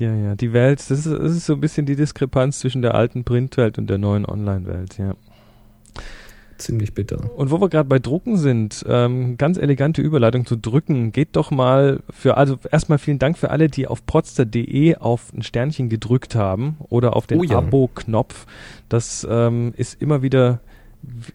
ja, ja. Die Welt, das ist, das ist so ein bisschen die Diskrepanz zwischen der alten Printwelt und der neuen Online-Welt, ja. Ziemlich bitter. Und wo wir gerade bei Drucken sind, ähm, ganz elegante Überleitung zu drücken. Geht doch mal für, also erstmal vielen Dank für alle, die auf potster.de auf ein Sternchen gedrückt haben oder auf den Oh ja. Abo-Knopf. Das ähm, ist immer wieder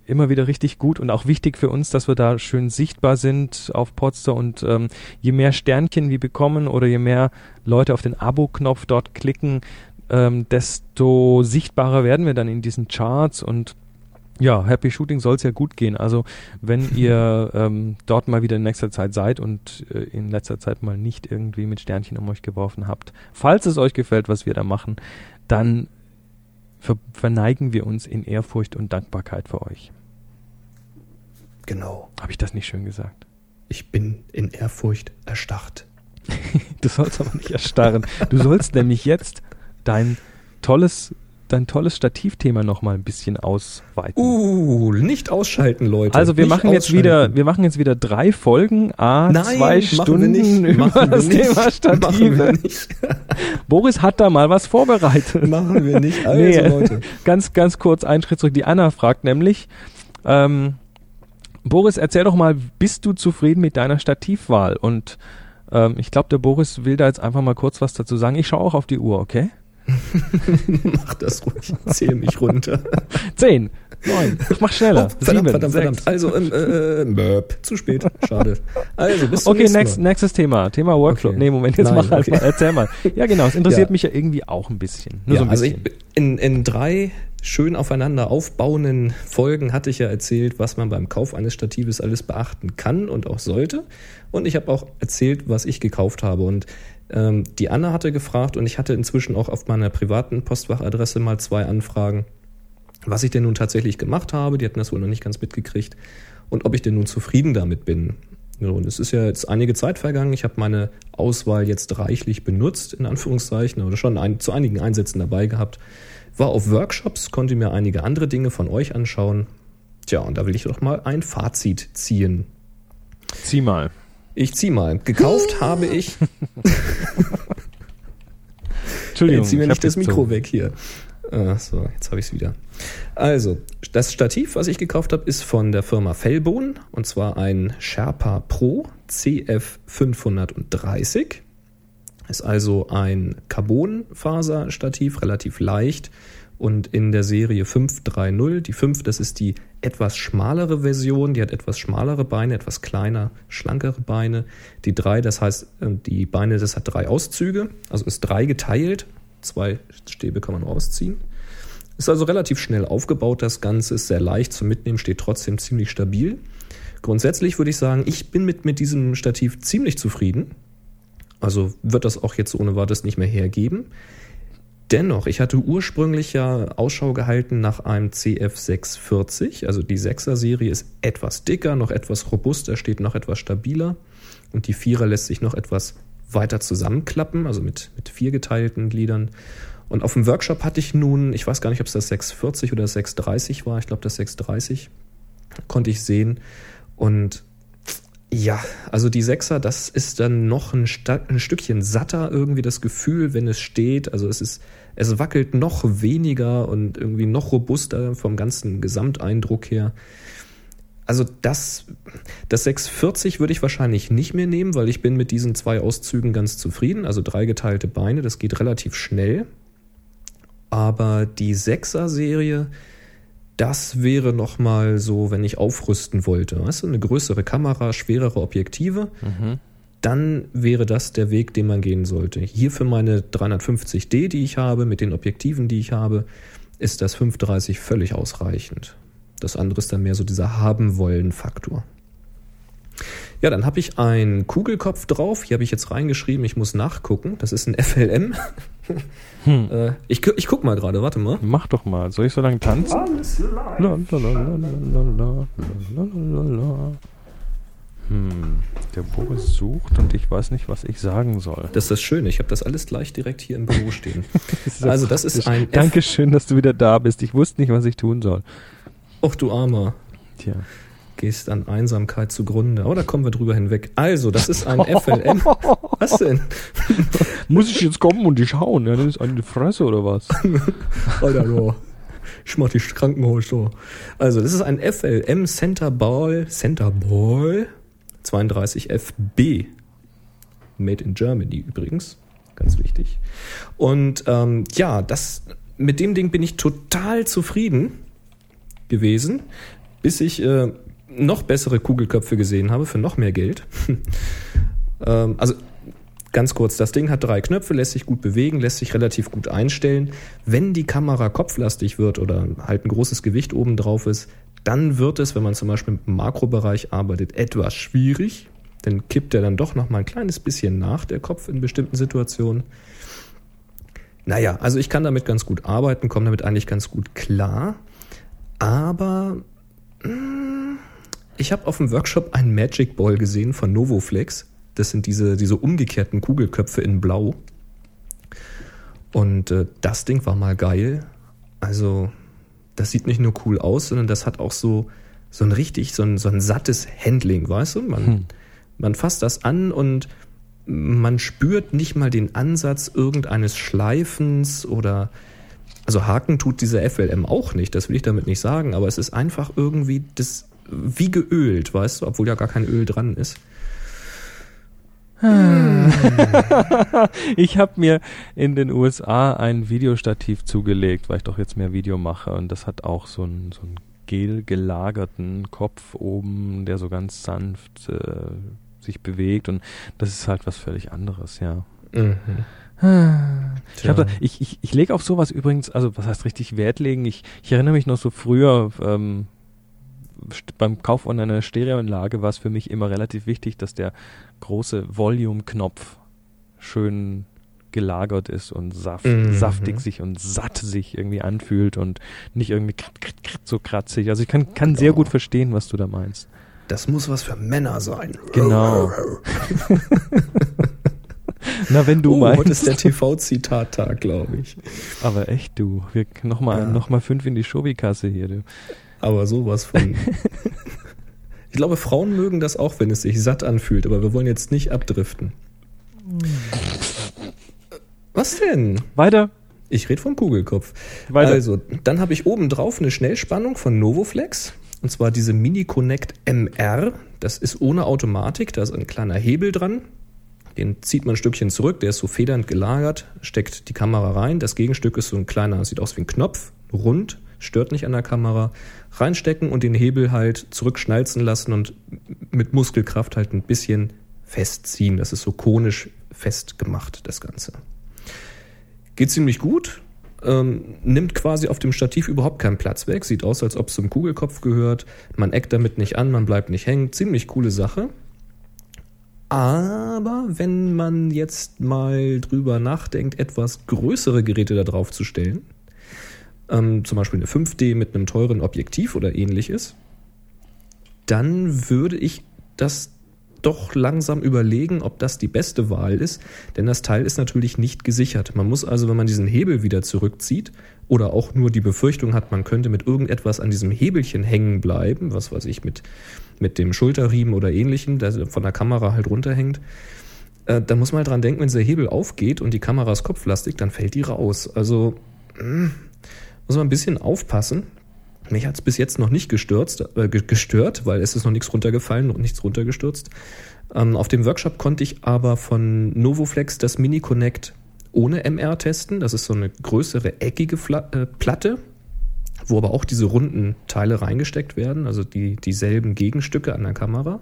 immer wieder richtig gut und auch wichtig für uns, dass wir da schön sichtbar sind auf Podster und ähm, je mehr Sternchen wir bekommen oder je mehr Leute auf den Abo-Knopf dort klicken, ähm, desto sichtbarer werden wir dann in diesen Charts und ja, Happy Shooting soll es ja gut gehen. Also wenn <laughs> ihr ähm, dort mal wieder in nächster Zeit seid und äh, in letzter Zeit mal nicht irgendwie mit Sternchen um euch geworfen habt, falls es euch gefällt, was wir da machen, dann verneigen wir uns in Ehrfurcht und Dankbarkeit für euch. Genau. Habe ich das nicht schön gesagt? Ich bin in Ehrfurcht erstarrt. <laughs> Du sollst aber nicht erstarren. Du sollst nämlich jetzt dein tolles, dein tolles Stativthema noch mal ein bisschen ausweiten. Uh, nicht ausschalten, Leute. Also wir Nicht machen jetzt wieder, wir machen jetzt wieder drei Folgen, a Nein, zwei Stunden <laughs> nicht, über machen das Thema Stative. nicht. <laughs> Boris hat da mal was vorbereitet. Machen wir nicht. <laughs> Also, Nee. Leute. Ganz, ganz kurz einen Schritt zurück. Die Anna fragt nämlich, ähm, Boris, erzähl doch mal, bist du zufrieden mit deiner Stativwahl? Und ähm, ich glaube, der Boris will da jetzt einfach mal kurz was dazu sagen. Ich schaue auch auf die Uhr, okay? <laughs> Mach das ruhig. Zähl mich runter. Zehn, neun, ich mach schneller. Oh, verdammt, Sieben, verdammt, sechs. verdammt. Also, ähm, äh, Möp. Zu spät. Schade. Also, bis zum Okay, nächsten next, Mal. nächstes Thema. Thema Workflow. Okay. Nee, Moment, jetzt Nein, mach halt okay. mal. Erzähl mal. Ja, genau. Es interessiert Ja. mich ja irgendwie auch ein bisschen. Nur Ja, so ein also bisschen. ich, in, in drei schön aufeinander aufbauenden Folgen hatte ich ja erzählt, was man beim Kauf eines Statives alles beachten kann und auch sollte. Und ich habe auch erzählt, was ich gekauft habe. Und ähm, die Anna hatte gefragt und ich hatte inzwischen auch auf meiner privaten Postfachadresse mal zwei Anfragen, was ich denn nun tatsächlich gemacht habe. Die hatten das wohl noch nicht ganz mitgekriegt. Und ob ich denn nun zufrieden damit bin. Und es ist ja jetzt einige Zeit vergangen. Ich habe meine Auswahl jetzt reichlich benutzt, in Anführungszeichen, oder schon ein, zu einigen Einsätzen dabei gehabt. War auf Workshops, konnte mir einige andere Dinge von euch anschauen. Tja, und da will ich doch mal ein Fazit ziehen. Zieh mal. Ich zieh mal. Gekauft <laughs> habe ich. Entschuldigung. Jetzt zieh mir ich nicht hab das Mikro so- weg hier. Ah, so, jetzt habe ich es wieder. Also, das Stativ, was ich gekauft habe, ist von der Firma Fellbohn und zwar ein Sherpa Pro CF530. Ist also ein Carbonfaserstativ, relativ leicht und in der Serie 530. Die 5, das ist die etwas schmalere Version, die hat etwas schmalere Beine, etwas kleiner, schlankere Beine. Die 3, das heißt, äh, die Beine, das hat drei Auszüge, also ist drei geteilt. Zwei Stäbe kann man rausziehen. Ist also relativ schnell aufgebaut, das Ganze ist sehr leicht zum Mitnehmen, steht trotzdem ziemlich stabil. Grundsätzlich würde ich sagen, ich bin mit, mit diesem Stativ ziemlich zufrieden. Also wird das auch jetzt ohne weiteres nicht mehr hergeben. Dennoch, ich hatte ursprünglich ja Ausschau gehalten nach einem CF640. Also die 6er Serie ist etwas dicker, noch etwas robuster, steht noch etwas stabiler. Und die 4er lässt sich noch etwas weiter zusammenklappen, also mit, mit vier geteilten Gliedern. Und auf dem Workshop hatte ich nun, ich weiß gar nicht, ob es das 640 oder das 630 war, ich glaube das 630, konnte ich sehen. Und ja, also die Sechser, das ist dann noch ein, ein Stückchen satter irgendwie das Gefühl, wenn es steht. Also es ist, es wackelt noch weniger und irgendwie noch robuster vom ganzen Gesamteindruck her. Also das, das 640 würde ich wahrscheinlich nicht mehr nehmen, weil ich bin mit diesen zwei Auszügen ganz zufrieden. Also drei geteilte Beine, das geht relativ schnell. Aber die 6er Serie, das wäre nochmal so, wenn ich aufrüsten wollte. Weißt du, eine größere Kamera, schwerere Objektive. dann wäre das der Weg, den man gehen sollte. Hier für meine 350D, die ich habe, mit den Objektiven, die ich habe, ist das 530 völlig ausreichend. Das andere ist dann mehr so dieser Haben-Wollen-Faktor. Ja, dann habe ich einen Kugelkopf drauf. Hier habe ich jetzt reingeschrieben, ich muss nachgucken. Das ist ein FLM. Hm. Äh, ich, ich guck mal gerade, warte mal. Mach doch mal. Soll ich so lange tanzen? Alles hm, der Boris sucht und ich weiß nicht, was ich sagen soll. Das ist das Schöne, ich habe das alles gleich direkt hier im Büro stehen. <laughs> das also das ist ein... Dankeschön, dass du wieder da bist. Ich wusste nicht, was ich tun soll. Och du Armer. Tja. Gehst an Einsamkeit zugrunde. Aber da kommen wir drüber hinweg. Also, das ist ein FLM. <laughs> was denn? Muss ich jetzt kommen und dich hauen? Ja, das ist eine Fresse oder was? <laughs> Alter, no. Ich mach die Krankenhaus so. Also, das ist ein FLM Center Ball, Center Ball 32FB. Made in Germany übrigens. Ganz wichtig. Und ähm, ja, das, mit dem Ding bin ich total zufrieden gewesen, bis ich äh, noch bessere Kugelköpfe gesehen habe für noch mehr Geld. <laughs> ähm, also ganz kurz, das Ding hat drei Knöpfe, lässt sich gut bewegen, lässt sich relativ gut einstellen. Wenn die Kamera kopflastig wird oder halt ein großes Gewicht oben drauf ist, dann wird es, wenn man zum Beispiel im Makrobereich arbeitet, etwas schwierig. Dann kippt er dann doch noch mal ein kleines bisschen nach, der Kopf in bestimmten Situationen. Naja, also ich kann damit ganz gut arbeiten, komme damit eigentlich ganz gut klar. Aber mh, mm, ich habe auf dem Workshop einen Magic Ball gesehen von Novoflex. Das sind diese, diese umgekehrten Kugelköpfe in Blau. Und äh, das Ding war mal geil. Also das sieht nicht nur cool aus, sondern das hat auch so, so ein richtig, so ein, so ein sattes Handling, weißt du? Man, hm. man fasst das an und man spürt nicht mal den Ansatz irgendeines Schleifens oder also Haken tut dieser FLM auch nicht, das will ich damit nicht sagen, aber es ist einfach irgendwie das wie geölt, weißt du, obwohl ja gar kein Öl dran ist. ich habe mir in den USA ein Videostativ zugelegt, weil ich doch jetzt mehr Video mache und das hat auch so einen, so einen gel gelagerten Kopf oben, der so ganz sanft äh, sich bewegt und das ist halt was völlig anderes, ja. Mhm. Ich, hab, ich, ich, ich lege auf sowas übrigens, also was heißt richtig Wert legen? Ich, ich erinnere mich noch so früher, ähm, beim Kauf von einer Stereoanlage war es für mich immer relativ wichtig, dass der große Volume-Knopf schön gelagert ist und saft, mhm. saftig sich und satt sich irgendwie anfühlt und nicht irgendwie krat, krat, krat, so kratzig. Also ich kann, kann genau. sehr gut verstehen, was du da meinst. Das muss was für Männer sein. Genau. <laughs> Na, wenn du oh, meinst. Heute ist der TV-Zitattag, glaube ich. Aber echt, du. Nochmal ja. noch mal fünf in die Schobi-Kasse hier, du. Aber sowas von. <laughs> ich glaube, Frauen mögen das auch, wenn es sich satt anfühlt, aber wir wollen jetzt nicht abdriften. Was denn? Weiter. Ich rede vom Kugelkopf. Weiter. Also, dann habe ich oben drauf eine Schnellspannung von Novoflex. Und zwar diese Mini Connect MR. Das ist ohne Automatik. Da ist ein kleiner Hebel dran. Den zieht man ein Stückchen zurück. Der ist so federnd gelagert. Steckt die Kamera rein. Das Gegenstück ist so ein kleiner, sieht aus wie ein Knopf. Rund. Stört nicht an der Kamera reinstecken und den Hebel halt zurückschnalzen lassen und mit Muskelkraft halt ein bisschen festziehen. Das ist so konisch festgemacht, das Ganze. Geht ziemlich gut, ähm, nimmt quasi auf dem Stativ überhaupt keinen Platz weg, sieht aus, als ob es zum Kugelkopf gehört. Man eckt damit nicht an, man bleibt nicht hängen. Ziemlich coole Sache. Aber wenn man jetzt mal drüber nachdenkt, etwas größere Geräte da drauf zu stellen, ähm, zum Beispiel eine 5D mit einem teuren Objektiv oder ähnliches, dann würde ich das doch langsam überlegen, ob das die beste Wahl ist, denn das Teil ist natürlich nicht gesichert. Man muss also, wenn man diesen Hebel wieder zurückzieht oder auch nur die Befürchtung hat, man könnte mit irgendetwas an diesem Hebelchen hängen bleiben, was weiß ich, mit, mit dem Schulterriemen oder ähnlichem, der von der Kamera halt runterhängt, äh, da muss man halt dran denken, wenn dieser Hebel aufgeht und die Kamera ist kopflastig, dann fällt die raus. Also, mh, hm, muss man ein bisschen aufpassen. Mich hat es bis jetzt noch nicht gestürzt, äh, gestört, weil es ist noch nichts runtergefallen und nichts runtergestürzt. Ähm, auf dem Workshop konnte ich aber von Novoflex das Mini Connect ohne MR testen. Das ist so eine größere eckige Fla äh, Platte, wo aber auch diese runden Teile reingesteckt werden, also die, dieselben Gegenstücke an der Kamera.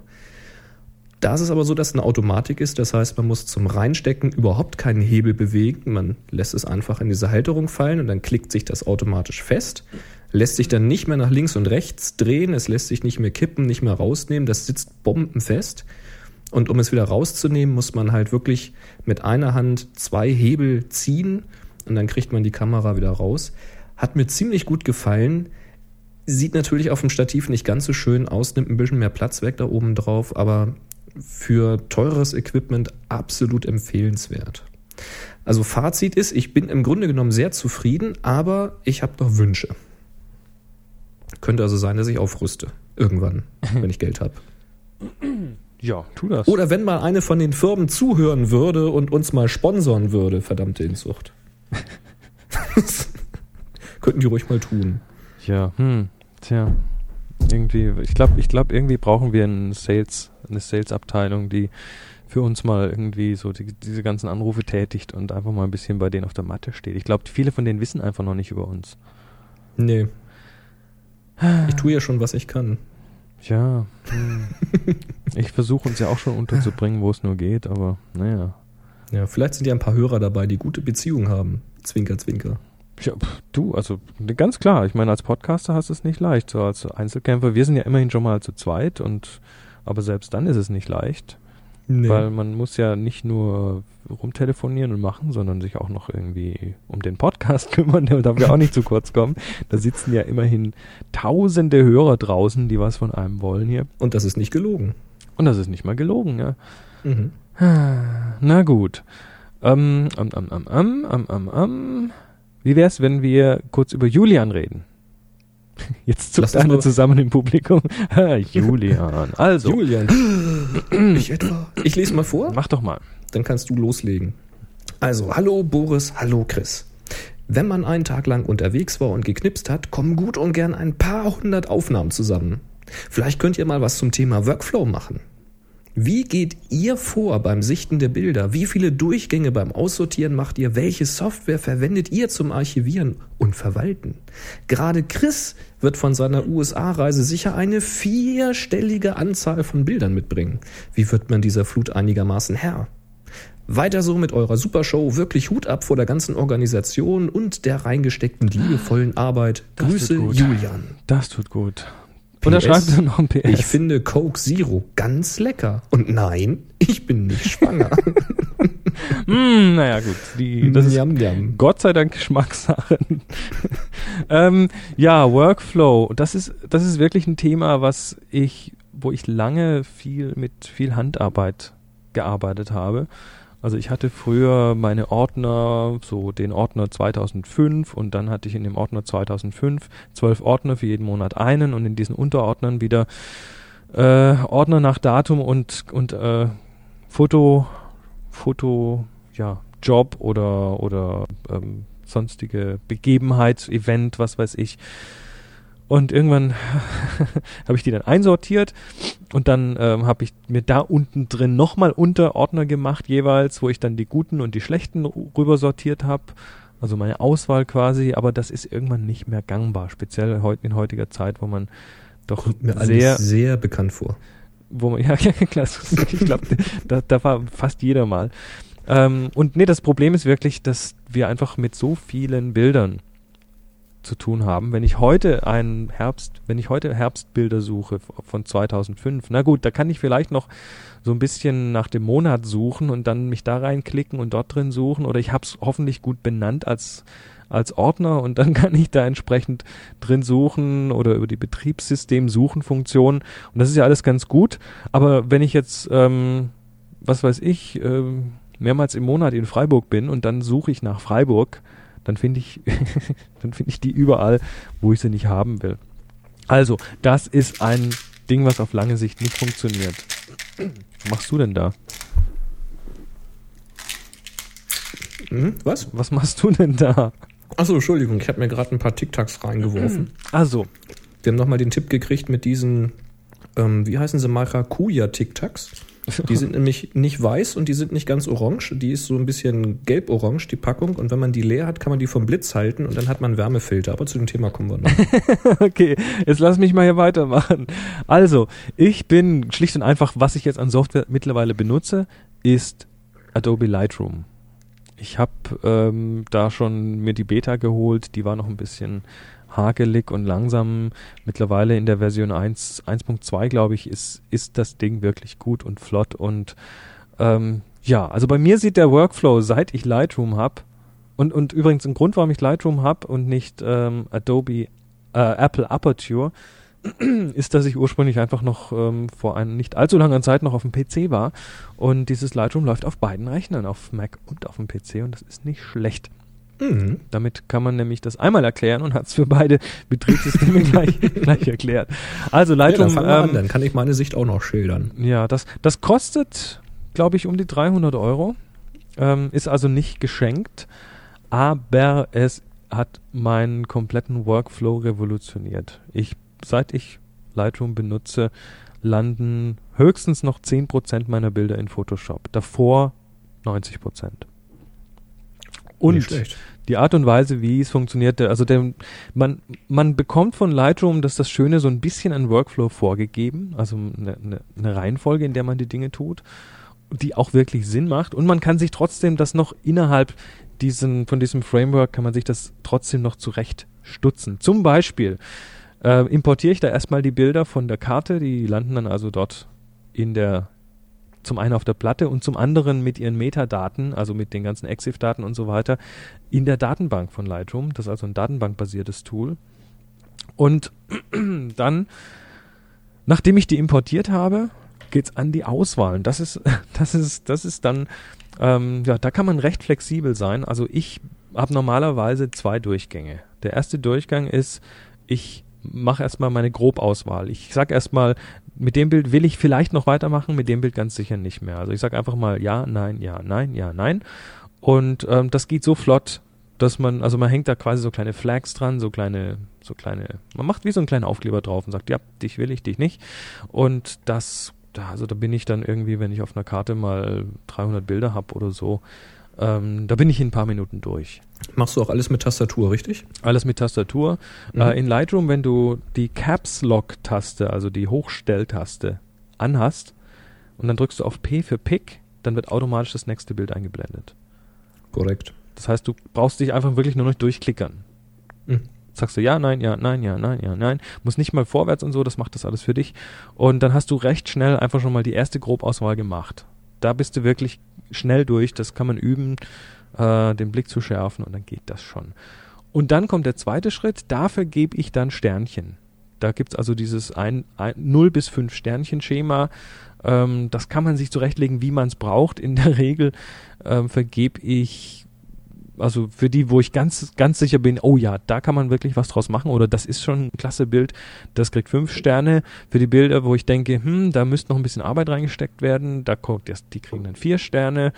Da ist es aber so, dass eine Automatik ist. Das heißt, man muss zum Reinstecken überhaupt keinen Hebel bewegen. Man lässt es einfach in diese Halterung fallen und dann klickt sich das automatisch fest. Lässt sich dann nicht mehr nach links und rechts drehen. Es lässt sich nicht mehr kippen, nicht mehr rausnehmen. Das sitzt bombenfest. Und um es wieder rauszunehmen, muss man halt wirklich mit einer Hand zwei Hebel ziehen und dann kriegt man die Kamera wieder raus. Hat mir ziemlich gut gefallen. Sieht natürlich auf dem Stativ nicht ganz so schön aus, nimmt ein bisschen mehr Platz weg da oben drauf, aber für teures Equipment absolut empfehlenswert. Also Fazit ist, ich bin im Grunde genommen sehr zufrieden, aber ich habe noch Wünsche. Könnte also sein, dass ich aufrüste. Irgendwann, <laughs> wenn ich Geld habe. Ja, tu das. Oder wenn mal eine von den Firmen zuhören würde und uns mal sponsern würde, verdammte Inzucht. <laughs> <laughs> Könnten die ruhig mal tun. Ja, hm, tja. Irgendwie, ich glaube, ich glaube, irgendwie brauchen wir einen Sales, eine Sales-Abteilung, die für uns mal irgendwie so die, diese ganzen Anrufe tätigt und einfach mal ein bisschen bei denen auf der Matte steht. Ich glaube, viele von denen wissen einfach noch nicht über uns. Nee. <sighs> Ich tue ja schon, was ich kann. Ja. Hm. <laughs> ich versuche uns ja auch schon unterzubringen, wo es nur geht, aber naja. Ja, vielleicht sind ja ein paar Hörer dabei, die gute Beziehungen haben. Zwinker, zwinker. Ja, pf, du, also ganz klar, ich meine, als Podcaster hast du es nicht leicht. So als Einzelkämpfer, wir sind ja immerhin schon mal zu zweit und aber selbst dann ist es nicht leicht. Nee. Weil man muss ja nicht nur rumtelefonieren und machen, sondern sich auch noch irgendwie um den Podcast <laughs> kümmern, der darf ja auch nicht zu kurz kommen. Da sitzen ja immerhin tausende Hörer draußen, die was von einem wollen hier. Und das ist nicht gelogen. Und das ist nicht mal gelogen, ja. Mhm. Na gut. Ähm, ähm, ähm, ähm, ähm, ähm, ähm, ähm. Wie wär's, wenn wir kurz über Julian reden? <laughs> Jetzt zuckt einer zusammen im Publikum. Ha, <laughs> Julian. Also, Julian. <clears throat> ich etwa. Ich lese mal vor. mach doch mal. Dann kannst du loslegen. Also, hallo Boris, hallo Chris. Wenn man einen Tag lang unterwegs war und geknipst hat, kommen gut und gern ein paar hundert Aufnahmen zusammen. Vielleicht könnt ihr mal was zum Thema Workflow machen. Wie geht ihr vor beim Sichten der Bilder? Wie viele Durchgänge beim Aussortieren macht ihr? Welche Software verwendet ihr zum Archivieren und Verwalten? Gerade Chris wird von seiner USA-Reise sicher eine vierstellige Anzahl von Bildern mitbringen. Wie wird man dieser Flut einigermaßen Herr? Weiter so mit eurer Supershow. Wirklich Hut ab vor der ganzen Organisation und der reingesteckten liebevollen Arbeit. Das Grüße. Julian. Das tut gut. Und er PS, schreibt dann noch ein PS. Ich finde Coke Zero ganz lecker. Und nein, ich bin nicht schwanger. <laughs> Hm, naja, gut. Die, das ist Yum, yum. Gott sei Dank Geschmackssache. <laughs> ähm, ja, Workflow. Das ist, das ist wirklich ein Thema, was ich, wo ich lange viel mit viel Handarbeit gearbeitet habe. Also ich hatte früher meine Ordner, so den Ordner 2005 und dann hatte ich in dem Ordner 2005 zwölf Ordner für jeden Monat einen und in diesen Unterordnern wieder äh, Ordner nach Datum und, und äh, Foto, Foto, ja, Job oder, oder ähm, sonstige Begebenheit, Event, was weiß ich. Und irgendwann <laughs> habe ich die dann einsortiert und dann ähm, habe ich mir da unten drin nochmal Unterordner gemacht, jeweils, wo ich dann die guten und die schlechten rüber sortiert habe. Also meine Auswahl quasi, aber das ist irgendwann nicht mehr gangbar, speziell in heutiger Zeit, wo man doch Mir alles sehr, sehr bekannt vor. wo man, <laughs> ja, ja klar, ich glaube, da, da war fast jeder mal. Ähm, und nee, das Problem ist wirklich, dass wir einfach mit so vielen Bildern zu tun haben. Wenn ich heute einen Herbst, wenn ich heute Herbstbilder suche von 2005, na gut, da kann ich vielleicht noch so ein bisschen nach dem Monat suchen und dann mich da reinklicken und dort drin suchen oder ich habe es hoffentlich gut benannt als als Ordner und dann <laughs> kann ich da entsprechend drin suchen oder über die Betriebssystem-Suchen-Funktion und das ist ja alles ganz gut, aber wenn ich jetzt, ähm, was weiß ich, ähm, mehrmals im Monat in Freiburg bin und dann suche ich nach Freiburg, dann finde ich, <laughs> dann finde ich die überall, wo ich sie nicht haben will. Also, das ist ein Ding, was auf lange Sicht nicht funktioniert. Was machst du denn da? Mhm, was? Was machst du denn da? Achso, Entschuldigung, ich habe mir gerade ein paar Tic-Tacs reingeworfen. <clears throat> Also, Wir haben nochmal den Tipp gekriegt mit diesen, ähm, wie heißen sie, Maracuja Tic-Tacs. <laughs> Die sind nämlich nicht weiß und die sind nicht ganz orange. Die ist so ein bisschen gelb-orange, die Packung. Und wenn man die leer hat, kann man die vom Blitz halten und dann hat man Wärmefilter. Aber zu dem Thema kommen wir noch. <laughs> okay, jetzt lass mich mal hier weitermachen. Also, ich bin schlicht und einfach, was ich jetzt an Software mittlerweile benutze, ist Adobe Lightroom. Ich habe ähm, da schon mir die Beta geholt, die war noch ein bisschen hakelig und langsam. Mittlerweile in der Version 1, 1.2, glaube ich, ist, ist das Ding wirklich gut und flott. Und ähm, ja, also bei mir sieht der Workflow, seit ich Lightroom habe, und, und übrigens ein Grund, warum ich Lightroom habe und nicht ähm, Adobe äh, Apple Aperture, <clears throat> ist, dass ich ursprünglich einfach noch ähm, vor einer nicht allzu langer Zeit noch auf dem PC war und dieses Lightroom läuft auf beiden Rechnern, auf Mac und auf dem PC und das ist nicht schlecht. Mhm. Damit kann man nämlich das einmal erklären und hat es für beide Betriebssysteme <laughs> gleich, gleich erklärt. Also Lightroom. Ja, dann, ähm, an, dann kann ich meine Sicht auch noch schildern. Ja, das, das kostet, glaube ich, um die 300 Euro. Ähm, ist also nicht geschenkt, aber es hat meinen kompletten Workflow revolutioniert. Ich, seit ich Lightroom benutze, landen höchstens noch 10% meiner Bilder in Photoshop. Davor 90%. Und die Art und Weise, wie es funktioniert, also der, man, man bekommt von Lightroom, das ist das Schöne, so ein bisschen ein Workflow vorgegeben, also eine, eine, eine Reihenfolge, in der man die Dinge tut, die auch wirklich Sinn macht. Und man kann sich trotzdem das noch innerhalb diesen, von diesem Framework kann man sich das trotzdem noch zurecht stutzen. Zum Beispiel äh, importiere ich da erstmal die Bilder von der Karte, die landen dann also dort in der zum einen auf der Platte und zum anderen mit ihren Metadaten, also mit den ganzen EXIF-Daten und so weiter, in der Datenbank von Lightroom. Das ist also ein datenbankbasiertes Tool. Und <clears throat> dann, nachdem ich die importiert habe, geht's an die Auswahl. Das ist, <laughs> das ist, das ist dann, ähm, ja, da kann man recht flexibel sein. Also ich habe normalerweise zwei Durchgänge. Der erste Durchgang ist, ich mache erstmal meine Grobauswahl. Ich sage erstmal, mit dem Bild will ich vielleicht noch weitermachen, mit dem Bild ganz sicher nicht mehr. Also ich sage einfach mal ja, nein, ja, nein, ja, nein. Und ähm, das geht so flott, dass man, also man hängt da quasi so kleine Flags dran, so kleine, so kleine, man macht wie so einen kleinen Aufkleber drauf und sagt, ja, dich will ich, dich nicht. Und das, da, also da bin ich dann irgendwie, wenn ich auf einer Karte mal 300 Bilder habe oder so, ähm, da bin ich in ein paar Minuten durch. Machst du auch alles mit Tastatur, richtig? Alles mit Tastatur. Mhm. Äh, in Lightroom, wenn du die Caps Lock Taste, also die Hochstelltaste, anhast und dann drückst du auf P für Pick, dann wird automatisch das nächste Bild eingeblendet. Korrekt. Das heißt, du brauchst dich einfach wirklich nur noch durchklickern. Mhm. Sagst du ja, nein, ja, nein, ja, nein, ja, nein. Muss nicht mal vorwärts und so, das macht das alles für dich. Und dann hast du recht schnell einfach schon mal die erste Grobauswahl gemacht. Da bist du wirklich schnell durch, das kann man üben äh, den Blick zu schärfen und dann geht das schon. Und dann kommt der zweite Schritt, dafür gebe ich dann Sternchen. Da gibt's also dieses ein, ein 0 bis 5 Sternchen-Schema. Ähm, das kann man sich zurechtlegen, wie man es braucht. In der Regel ähm, vergebe ich also für die, wo ich ganz, ganz sicher bin, oh ja, da kann man wirklich was draus machen oder das ist schon ein klasse Bild, das kriegt fünf Sterne. Für die Bilder, wo ich denke, hm, da müsste noch ein bisschen Arbeit reingesteckt werden, da das, die kriegen dann vier Sterne.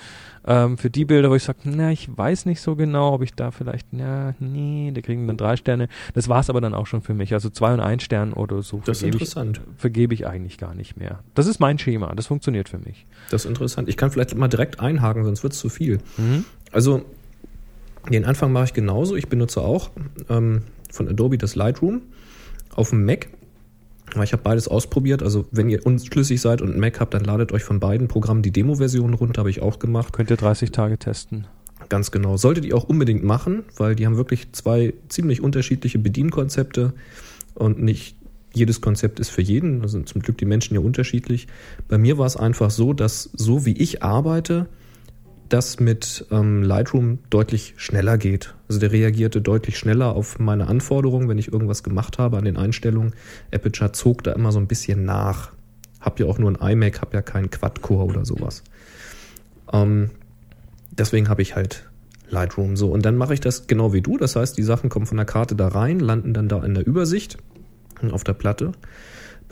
Ähm, für die Bilder, wo ich sage, na, ich weiß nicht so genau, ob ich da vielleicht, na, nee, die kriegen dann drei Sterne. Das war's aber dann auch schon für mich. Also zwei und ein Stern oder so. Das ist interessant. Ich, vergebe ich eigentlich gar nicht mehr. Das ist mein Schema, das funktioniert für mich. Das ist interessant. Ich kann vielleicht mal direkt einhaken, sonst wird's zu viel. Mhm. Also den Anfang mache ich genauso. Ich benutze auch ähm, von Adobe das Lightroom auf dem Mac. Ich habe beides ausprobiert. Also wenn ihr unschlüssig seid und einen Mac habt, dann ladet euch von beiden Programmen die Demo-Version runter. Habe ich auch gemacht. Könnt ihr 30 Tage testen. Ganz genau. Solltet ihr auch unbedingt machen, weil die haben wirklich zwei ziemlich unterschiedliche Bedienkonzepte und nicht jedes Konzept ist für jeden. Da sind zum Glück die Menschen ja unterschiedlich. Bei mir war es einfach so, dass so wie ich arbeite, das mit ähm, Lightroom deutlich schneller geht. Also der reagierte deutlich schneller auf meine Anforderungen, wenn ich irgendwas gemacht habe an den Einstellungen. Aperture zog da immer so ein bisschen nach. Hab ja auch nur ein iMac, hab ja keinen Quad-Core oder sowas. Ähm, deswegen habe ich halt Lightroom so. Und dann mache ich das genau wie du. Das heißt, die Sachen kommen von der Karte da rein, landen dann da in der Übersicht auf der Platte.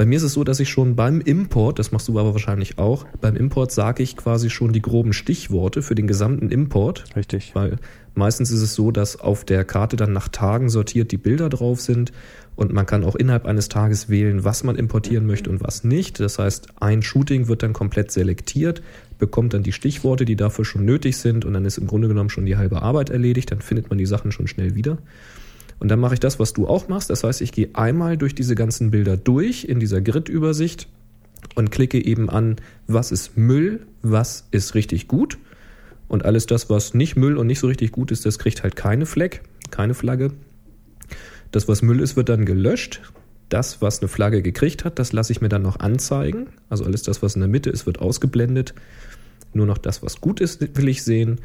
Bei mir ist es so, dass ich schon beim Import, das machst du aber wahrscheinlich auch, beim Import sage ich quasi schon die groben Stichworte für den gesamten Import. Richtig. Weil meistens ist es so, dass auf der Karte dann nach Tagen sortiert die Bilder drauf sind und man kann auch innerhalb eines Tages wählen, was man importieren möchte und was nicht. Das heißt, ein Shooting wird dann komplett selektiert, bekommt dann die Stichworte, die dafür schon nötig sind und dann ist im Grunde genommen schon die halbe Arbeit erledigt, dann findet man die Sachen schon schnell wieder. Und dann mache ich das, was du auch machst. Das heißt, ich gehe einmal durch diese ganzen Bilder durch in dieser Grid-Übersicht und klicke eben an, was ist Müll, was ist richtig gut. Und alles das, was nicht Müll und nicht so richtig gut ist, das kriegt halt keine Fleck, keine Flagge. Das, was Müll ist, wird dann gelöscht. Das, was eine Flagge gekriegt hat, das lasse ich mir dann noch anzeigen. Also alles das, was in der Mitte ist, wird ausgeblendet. Nur noch das, was gut ist, will ich sehen.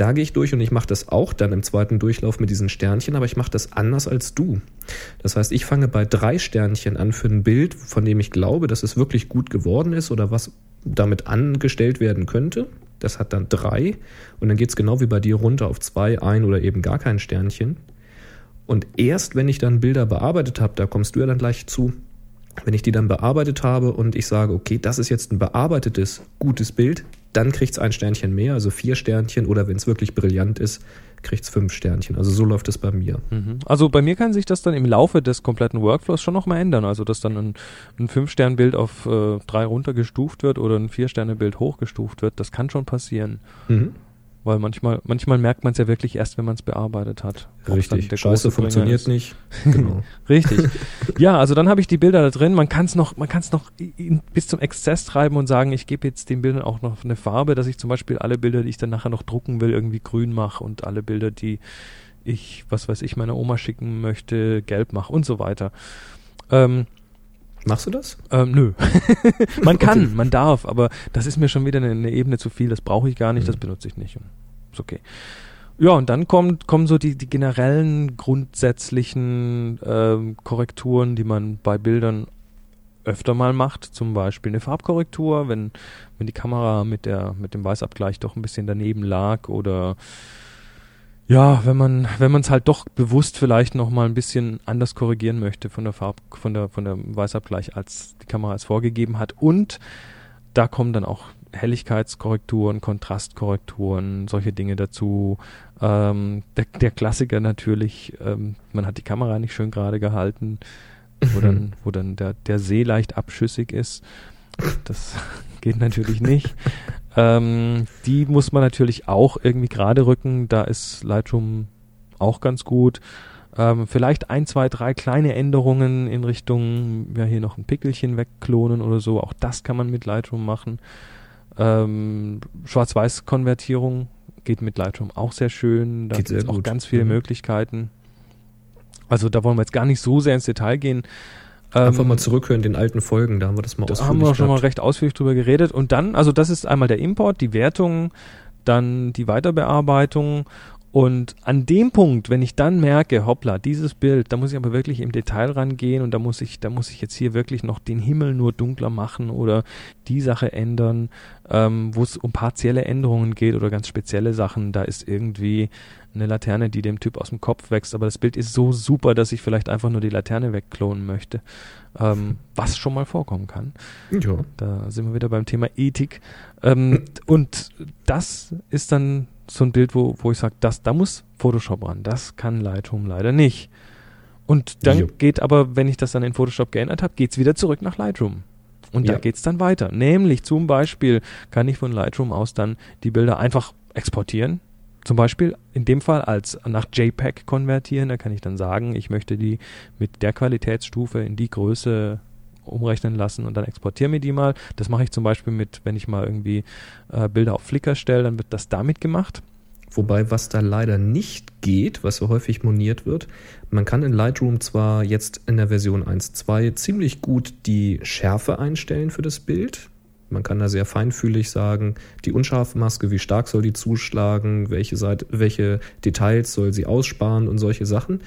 Da gehe ich durch und ich mache das auch dann im zweiten Durchlauf mit diesen Sternchen, aber ich mache das anders als du. Das heißt, ich fange bei drei Sternchen an für ein Bild, von dem ich glaube, dass es wirklich gut geworden ist oder was damit angestellt werden könnte. Das hat dann drei und dann geht es genau wie bei dir runter auf zwei, ein oder eben gar kein Sternchen. Und erst wenn ich dann Bilder bearbeitet habe, da kommst du ja dann gleich zu, wenn ich die dann bearbeitet habe und ich sage, okay, das ist jetzt ein bearbeitetes, gutes Bild, dann kriegt es ein Sternchen mehr, also vier Sternchen, oder wenn es wirklich brillant ist, kriegt es fünf Sternchen. Also so läuft es bei mir. Mhm. Also bei mir kann sich das dann im Laufe des kompletten Workflows schon nochmal ändern. Also dass dann ein, ein Fünf-Stern-Bild auf äh, drei runtergestuft wird oder ein Vier-Sterne-Bild hochgestuft wird. Das kann schon passieren. Mhm. Weil manchmal, manchmal merkt man es ja wirklich erst, wenn man es bearbeitet hat. Richtig. Scheiße funktioniert nicht. <laughs> Genau. Richtig. <laughs> Ja, also dann habe ich die Bilder da drin. Man kann es noch, man kann es noch bis zum Exzess treiben und sagen, ich gebe jetzt den Bildern auch noch eine Farbe, dass ich zum Beispiel alle Bilder, die ich dann nachher noch drucken will, irgendwie grün mache und alle Bilder, die ich, was weiß ich, meiner Oma schicken möchte, gelb mache und so weiter. Ähm, Machst du das? Ähm, nö. <laughs> man kann, man darf, aber das ist mir schon wieder eine, eine Ebene zu viel. Das brauche ich gar nicht, mhm. das benutze ich nicht. Ist okay. Ja, und dann kommt, kommen so die, die generellen grundsätzlichen ähm, Korrekturen, die man bei Bildern öfter mal macht. Zum Beispiel eine Farbkorrektur, wenn, wenn die Kamera mit, der, mit dem Weißabgleich doch ein bisschen daneben lag oder ja, wenn man wenn man es halt doch bewusst vielleicht noch mal ein bisschen anders korrigieren möchte von der Farb von der von der Weißabgleich als die Kamera es vorgegeben hat und da kommen dann auch Helligkeitskorrekturen, Kontrastkorrekturen, solche Dinge dazu. Ähm, der, der Klassiker natürlich, ähm, man hat die Kamera nicht schön gerade gehalten, wo dann, wo dann der, der See leicht abschüssig ist. Das <laughs> geht natürlich nicht. Ähm, die muss man natürlich auch irgendwie gerade rücken. Da ist Lightroom auch ganz gut. Ähm, vielleicht ein, zwei, drei kleine Änderungen in Richtung, ja, hier noch ein Pickelchen wegklonen oder so. Auch das kann man mit Lightroom machen. Ähm, Schwarz-Weiß-Konvertierung geht mit Lightroom auch sehr schön. Da gibt es auch ganz viele mhm. Möglichkeiten. Also da wollen wir jetzt gar nicht so sehr ins Detail gehen. Einfach ähm, mal zurückhören, den alten Folgen, da haben wir das mal da ausführlich haben wir schon gehabt. mal recht ausführlich drüber geredet. Und dann, also das ist einmal der Import, die Wertung, dann die Weiterbearbeitung und an dem Punkt, wenn ich dann merke, hoppla, dieses Bild, da muss ich aber wirklich im Detail rangehen und da muss ich, da muss ich jetzt hier wirklich noch den Himmel nur dunkler machen oder die Sache ändern, ähm, wo es um partielle Änderungen geht oder ganz spezielle Sachen, da ist irgendwie eine Laterne, die dem Typ aus dem Kopf wächst, aber das Bild ist so super, dass ich vielleicht einfach nur die Laterne wegklonen möchte, ähm, was schon mal vorkommen kann. Ja. Da sind wir wieder beim Thema Ethik. Ähm, und das ist dann so ein Bild, wo, wo ich sage, das, da muss Photoshop ran. Das kann Lightroom leider nicht. Und dann jo. geht aber, wenn ich das dann in Photoshop geändert habe, geht es wieder zurück nach Lightroom. Und ja. da geht es dann weiter. Nämlich zum Beispiel kann ich von Lightroom aus dann die Bilder einfach exportieren. Zum Beispiel in dem Fall als nach JPEG konvertieren. Da kann ich dann sagen, ich möchte die mit der Qualitätsstufe in die Größe umrechnen lassen und dann exportiere mir die mal. Das mache ich zum Beispiel mit, wenn ich mal irgendwie äh, Bilder auf Flickr stelle, dann wird das damit gemacht. Wobei, was da leider nicht geht, was so häufig moniert wird, man kann in Lightroom zwar jetzt in der Version 1.2 ziemlich gut die Schärfe einstellen für das Bild. Man kann da sehr feinfühlig sagen, die Unscharfmaske, wie stark soll die zuschlagen, welche, Seite, welche Details soll sie aussparen und solche Sachen.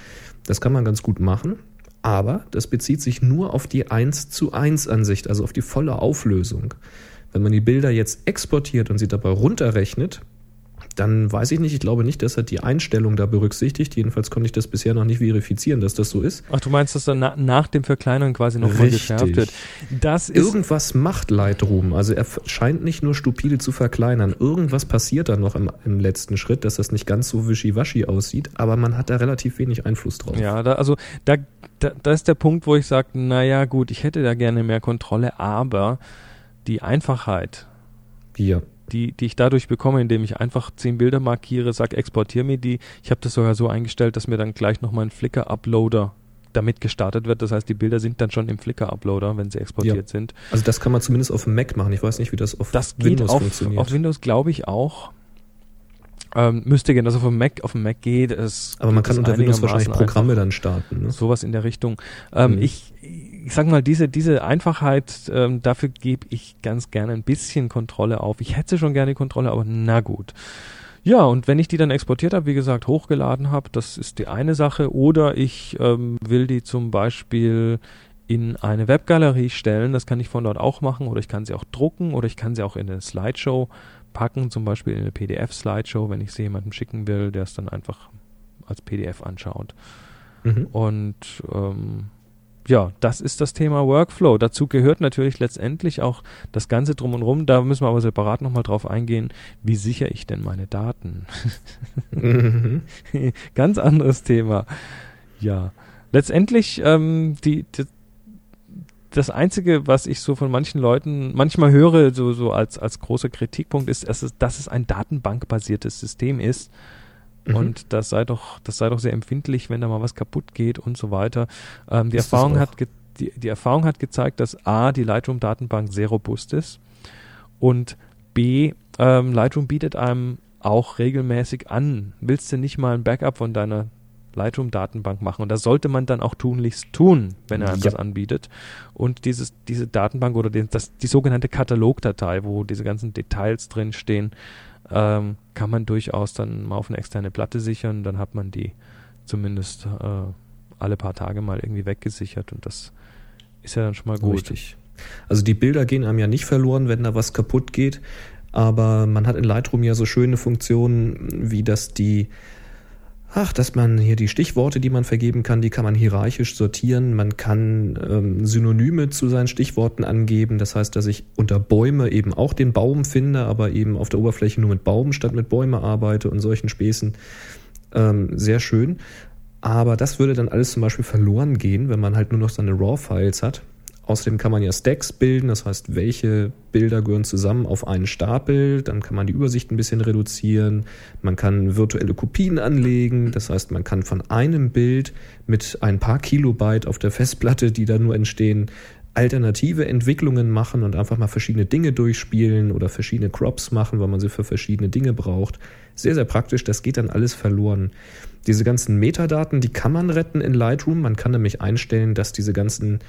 Das kann man ganz gut machen. Aber das bezieht sich nur auf die 1 zu 1 Ansicht, also auf die volle Auflösung. Wenn man die Bilder jetzt exportiert und sie dabei runterrechnet, dann weiß ich nicht, ich glaube nicht, dass er die Einstellung da berücksichtigt. Jedenfalls konnte ich das bisher noch nicht verifizieren, dass das so ist. Ach, du meinst, dass dann na, nach dem Verkleinern quasi nochmal geschärft wird? Das ist Irgendwas macht Lightroom. Also er scheint nicht nur stupide zu verkleinern. Irgendwas passiert da noch im, im letzten Schritt, dass das nicht ganz so wischiwaschi aussieht, aber man hat da relativ wenig Einfluss drauf. Ja, da, also da, da, da ist der Punkt, wo ich sage, naja gut, ich hätte da gerne mehr Kontrolle, aber die Einfachheit. Ja die, die ich dadurch bekomme, indem ich einfach zehn Bilder markiere, sag, exportiere mir die. Ich habe das sogar so eingestellt, dass mir dann gleich nochmal ein Flickr-Uploader damit gestartet wird. Das heißt, die Bilder sind dann schon im Flickr-Uploader, wenn sie exportiert ja. sind. Also das kann man zumindest auf dem Mac machen. Ich weiß nicht, wie das auf das Windows auf, funktioniert. Auf Windows glaube ich auch. Ähm, müsste gehen, also auf dem Mac, auf dem Mac geht es. Aber man kann unter Windows wahrscheinlich Programme dann starten. Ne? Sowas in der Richtung. Ähm, mhm. Ich ich sag mal, diese, diese Einfachheit, ähm, dafür gebe ich ganz gerne ein bisschen Kontrolle auf. Ich hätte schon gerne Kontrolle, aber na gut. Ja, und wenn ich die dann exportiert habe, wie gesagt, hochgeladen habe, das ist die eine Sache. Oder ich ähm, will die zum Beispiel in eine Webgalerie stellen, das kann ich von dort auch machen, oder ich kann sie auch drucken, oder ich kann sie auch in eine Slideshow packen, zum Beispiel in eine PDF-Slideshow, wenn ich sie jemandem schicken will, der es dann einfach als PDF anschaut. Mhm. Und ähm, ja, das ist das Thema Workflow. Dazu gehört natürlich letztendlich auch das Ganze drum und rum. Da müssen wir aber separat nochmal drauf eingehen, wie sichere ich denn meine Daten? mhm. <laughs> Ganz anderes Thema. Ja, letztendlich ähm, die, die das Einzige, was ich so von manchen Leuten manchmal höre, so, so als, als großer Kritikpunkt, ist, dass es, dass es ein datenbankbasiertes System ist Mhm. Und das sei doch, das sei doch sehr empfindlich, wenn da mal was kaputt geht und so weiter. Ähm, die Erfahrung hat die, die Erfahrung hat gezeigt, dass A, die Lightroom-Datenbank sehr robust ist und B, ähm, Lightroom bietet einem auch regelmäßig an, willst du nicht mal ein Backup von deiner Lightroom-Datenbank machen. Und das sollte man dann auch tunlichst tun, wenn er ja. das anbietet. Und dieses, diese Datenbank oder den, das, die sogenannte Katalogdatei, wo diese ganzen Details drin stehen, ähm, kann man durchaus dann mal auf eine externe Platte sichern. Dann hat man die zumindest äh, alle paar Tage mal irgendwie weggesichert und das ist ja dann schon mal gut. Richtig. Also die Bilder gehen einem ja nicht verloren, wenn da was kaputt geht, aber man hat in Lightroom ja so schöne Funktionen, wie dass die Ach, dass man hier die Stichworte, die man vergeben kann, die kann man hierarchisch sortieren. Man kann ähm, Synonyme zu seinen Stichworten angeben. Das heißt, dass ich unter Bäume eben auch den Baum finde, aber eben auf der Oberfläche nur mit Baum statt mit Bäume arbeite und solchen Späßen. Ähm, sehr schön. Aber das würde dann alles zum Beispiel verloren gehen, wenn man halt nur noch seine RAW-Files hat. Außerdem kann man ja Stacks bilden, das heißt, welche Bilder gehören zusammen auf einen Stapel. Dann kann man die Übersicht ein bisschen reduzieren. Man kann virtuelle Kopien anlegen. Das heißt, man kann von einem Bild mit ein paar Kilobyte auf der Festplatte, die da nur entstehen, alternative Entwicklungen machen und einfach mal verschiedene Dinge durchspielen oder verschiedene Crops machen, weil man sie für verschiedene Dinge braucht. Sehr, sehr praktisch. Das geht dann alles verloren. Diese ganzen Metadaten, die kann man retten in Lightroom. Man kann nämlich einstellen, dass diese ganzen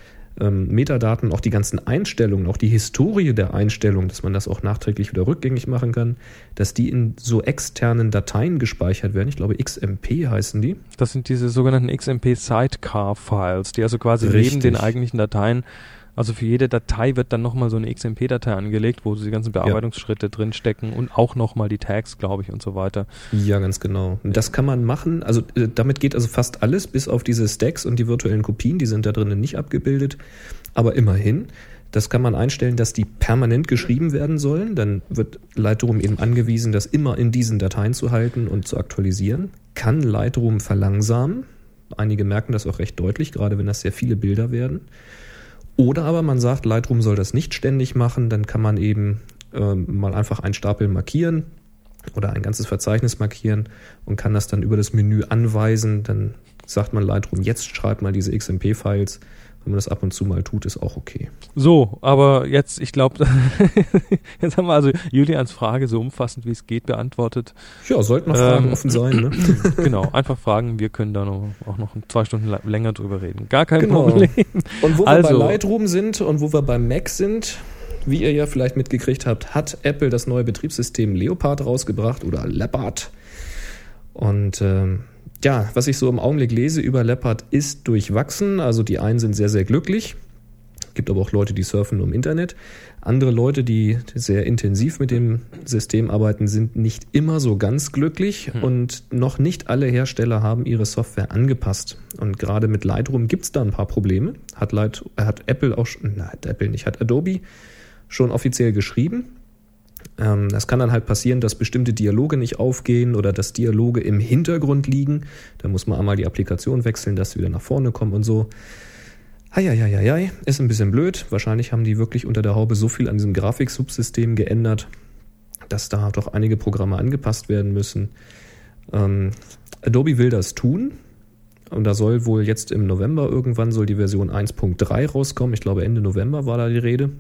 ähm, Metadaten, auch die ganzen Einstellungen, auch die Historie der Einstellung, dass man das auch nachträglich wieder rückgängig machen kann, dass die in so externen Dateien gespeichert werden. Ich glaube, XMP heißen die. Das sind diese sogenannten XMP Sidecar Files, die also quasi Richtig. neben den eigentlichen Dateien also für jede Datei wird dann nochmal so eine XMP-Datei angelegt, wo die ganzen Bearbeitungsschritte ja. drinstecken und auch nochmal die Tags, glaube ich, und so weiter. Ja, ganz genau. Das kann man machen. Also äh, damit geht also fast alles, bis auf diese Stacks und die virtuellen Kopien, die sind da drinnen nicht abgebildet. Aber immerhin, das kann man einstellen, dass die permanent geschrieben werden sollen. Dann wird Lightroom eben angewiesen, das immer in diesen Dateien zu halten und zu aktualisieren. Kann Lightroom verlangsamen. Einige merken das auch recht deutlich, gerade wenn das sehr viele Bilder werden. Oder aber man sagt, Lightroom soll das nicht ständig machen, dann kann man eben äh, mal einfach einen Stapel markieren oder ein ganzes Verzeichnis markieren und kann das dann über das Menü anweisen. Dann sagt man Lightroom, jetzt schreibt mal diese XMP-Files wenn man das ab und zu mal tut, ist auch okay. So, aber jetzt, ich glaube, <laughs> jetzt haben wir also Julians Frage so umfassend wie es geht beantwortet. Ja, sollten noch Fragen ähm, offen sein. Ne? <clears throat> genau, einfach fragen, wir können da noch, auch noch zwei Stunden länger drüber reden. Gar kein genau. Problem. Und wo also, wir bei Lightroom sind und wo wir beim Mac sind, wie ihr ja vielleicht mitgekriegt habt, hat Apple das neue Betriebssystem Leopard rausgebracht oder Leopard. Und ähm, ja, was ich so im Augenblick lese über Leopard ist durchwachsen. Also die einen sind sehr, sehr glücklich. Gibt aber auch Leute, die surfen nur im Internet. Andere Leute, die sehr intensiv mit dem System arbeiten, sind nicht immer so ganz glücklich Hm. und noch nicht alle Hersteller haben ihre Software angepasst. Und gerade mit Lightroom gibt es da ein paar Probleme. Hat, Light, hat Apple auch, schon- nein, hat Apple nicht, hat Adobe schon offiziell geschrieben. Ähm, das kann dann halt passieren, dass bestimmte Dialoge nicht aufgehen oder dass Dialoge im Hintergrund liegen. Da muss man einmal die Applikation wechseln, dass sie wieder nach vorne kommen und so. Eieieiei, ist ein bisschen blöd. Wahrscheinlich haben die wirklich unter der Haube so viel an diesem Grafiksubsystem geändert, dass da doch einige Programme angepasst werden müssen. Ähm, Adobe will das tun. Und da soll wohl jetzt im November irgendwann soll die Version 1.3 rauskommen. Ich glaube Ende November war da die Rede.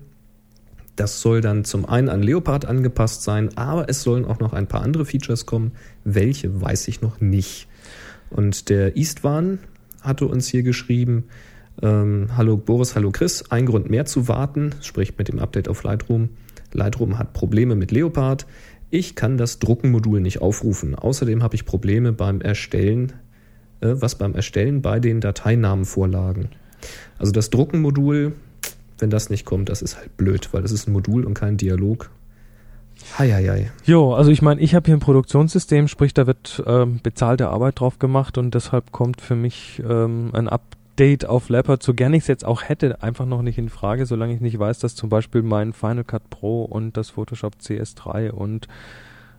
Das soll dann zum einen an Leopard angepasst sein, aber es sollen auch noch ein paar andere Features kommen. Welche weiß ich noch nicht. Und der Istvan hatte uns hier geschrieben, ähm, hallo Boris, hallo Chris, ein Grund mehr zu warten, spricht mit dem Update auf Lightroom. Lightroom hat Probleme mit Leopard. Ich kann das Druckenmodul nicht aufrufen. Außerdem habe ich Probleme beim Erstellen, äh, was beim Erstellen bei den Dateinamenvorlagen. Also das Druckenmodul, wenn das nicht kommt, das ist halt blöd, weil das ist ein Modul und kein Dialog. Heieiei. Jo, also ich meine, ich habe hier ein Produktionssystem, sprich, da wird ähm, bezahlte Arbeit drauf gemacht und deshalb kommt für mich ähm, ein Update auf Leopard, so gern ich es jetzt auch hätte, einfach noch nicht in Frage, solange ich nicht weiß, dass zum Beispiel mein Final Cut Pro und das Photoshop CS3 und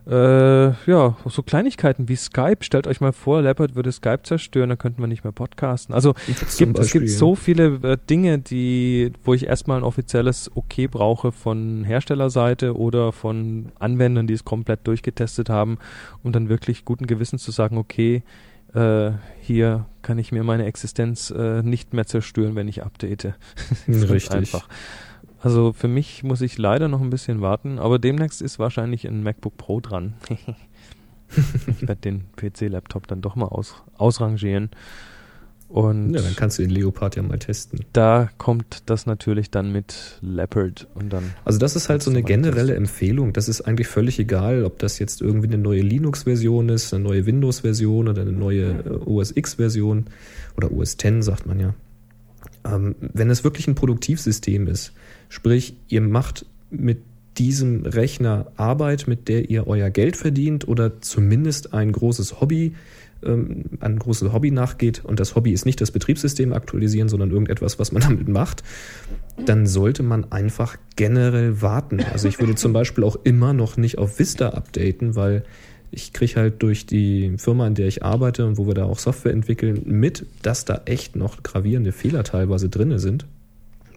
äh, ja, so Kleinigkeiten wie Skype, stellt euch mal vor, Leopard würde Skype zerstören, dann könnten wir nicht mehr podcasten. Also es gibt, es gibt so viele äh, Dinge, die, wo ich erstmal ein offizielles Okay brauche von Herstellerseite oder von Anwendern, die es komplett durchgetestet haben, um dann wirklich guten Gewissens zu sagen, okay, äh, hier kann ich mir meine Existenz äh, nicht mehr zerstören, wenn ich update. <laughs> Richtig. Einfach. Also für mich muss ich leider noch ein bisschen warten, aber demnächst ist wahrscheinlich ein MacBook Pro dran. <laughs> ich werde den PC-Laptop dann doch mal aus, ausrangieren. Und Ja, dann kannst du den Leopard ja mal testen. da kommt das natürlich dann mit Leopard und dann. Also das ist halt so eine generelle testen. Empfehlung. Das ist eigentlich völlig egal, ob das jetzt irgendwie eine neue Linux-Version ist, eine neue Windows-Version oder eine neue äh, OS X-Version oder OS X sagt man ja. Ähm, wenn es wirklich ein Produktivsystem ist, sprich ihr macht mit diesem Rechner Arbeit, mit der ihr euer Geld verdient oder zumindest ein großes Hobby, ähm, ein großes Hobby nachgeht und das Hobby ist nicht das Betriebssystem aktualisieren, sondern irgendetwas, was man <laughs> damit macht, dann sollte man einfach generell warten. Also ich würde zum Beispiel auch immer noch nicht auf Vista updaten, weil ich kriege halt durch die Firma, in der ich arbeite und wo wir da auch Software entwickeln, mit, dass da echt noch gravierende Fehler teilweise drinne sind.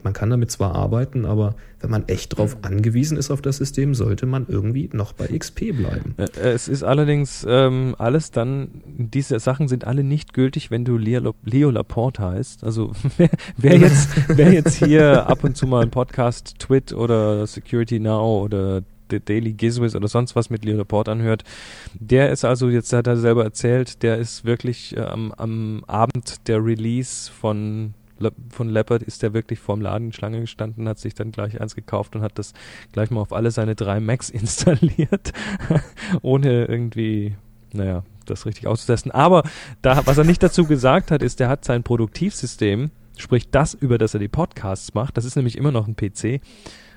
Man kann damit zwar arbeiten, aber wenn man echt drauf angewiesen ist auf das System, sollte man irgendwie noch bei XP bleiben. Äh, Es ist allerdings ähm, alles dann, diese Sachen sind alle nicht gültig, wenn du Leo, Leo Laporte heißt. Also <laughs> wer, wer, jetzt, <laughs> wer jetzt hier ab und zu mal einen Podcast Twit oder Security Now oder The Daily Gizwiz oder sonst was mit Leo Laporte anhört, der ist also, jetzt hat er selber erzählt, der ist wirklich äh, am, am Abend der Release von von Leopard ist der wirklich vorm Laden in Schlange gestanden, hat sich dann gleich eins gekauft und hat das gleich mal auf alle seine drei Macs <laughs> installiert, ohne irgendwie, naja, das richtig auszutesten. Aber da, was er nicht dazu gesagt hat, ist, der hat sein Produktivsystem, sprich das, über das er die Podcasts macht, das ist nämlich immer noch ein PC,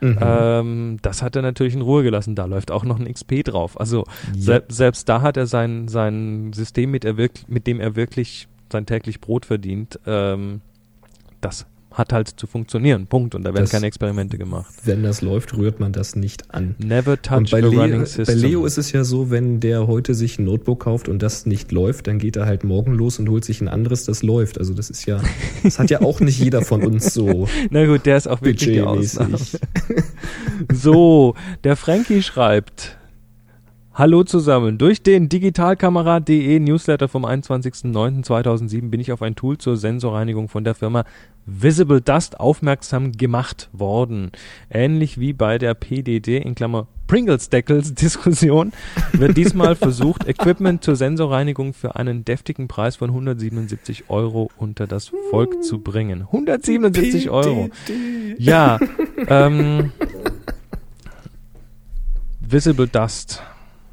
Mhm. ähm, das hat er natürlich in Ruhe gelassen. Da läuft auch noch ein XP drauf. Also Ja. sel selbst da hat er sein, sein System, mit, er mit dem er wirklich sein täglich Brot verdient, ähm, das hat halt zu funktionieren. Punkt. Und da werden Das- keine Experimente gemacht. Wenn das läuft, rührt man das nicht an. Never touch Und bei, the Leo, running bei system. Leo ist es ja so, wenn der heute sich ein Notebook kauft und das nicht läuft, dann geht er halt morgen los und holt sich ein anderes, das läuft. Also das ist ja, das hat ja auch nicht jeder von uns so <laughs> Na gut, der ist auch wirklich die Ausnahme. <laughs> So, der Frankie schreibt. Hallo zusammen. Durch den digitalkamera.de Newsletter vom 21.09.2007 bin ich auf ein Tool zur Sensorreinigung von der Firma Visible Dust aufmerksam gemacht worden. Ähnlich wie bei der PDD in Klammer Pringles Deckels <laughs> Diskussion wird diesmal versucht, Equipment zur Sensorreinigung für einen deftigen Preis von 177 Euro unter das Volk zu bringen. 177 Euro. Ja, ähm, Visible Dust.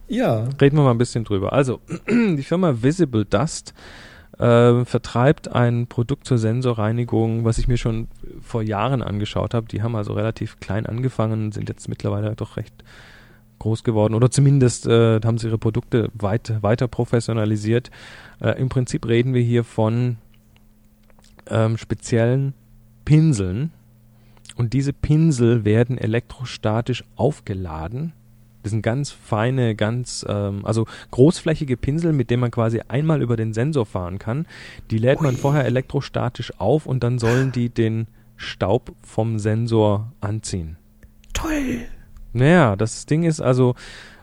Ja, Reden wir mal ein bisschen drüber. Also, <clears throat> die Firma Visible Dust äh, vertreibt ein Produkt zur Sensorreinigung, was ich mir schon vor Jahren angeschaut habe. Die haben also relativ klein angefangen, sind jetzt mittlerweile doch recht groß geworden oder zumindest äh, haben sie ihre Produkte weit, weiter professionalisiert. Äh, Im Prinzip reden wir hier von ähm, speziellen Pinseln und diese Pinsel werden elektrostatisch aufgeladen. Das sind ganz feine, ganz, ähm, also großflächige Pinsel, mit denen man quasi einmal über den Sensor fahren kann. Die lädt man vorher elektrostatisch auf und dann sollen die den Staub vom Sensor anziehen. Toll! Naja, das Ding ist also,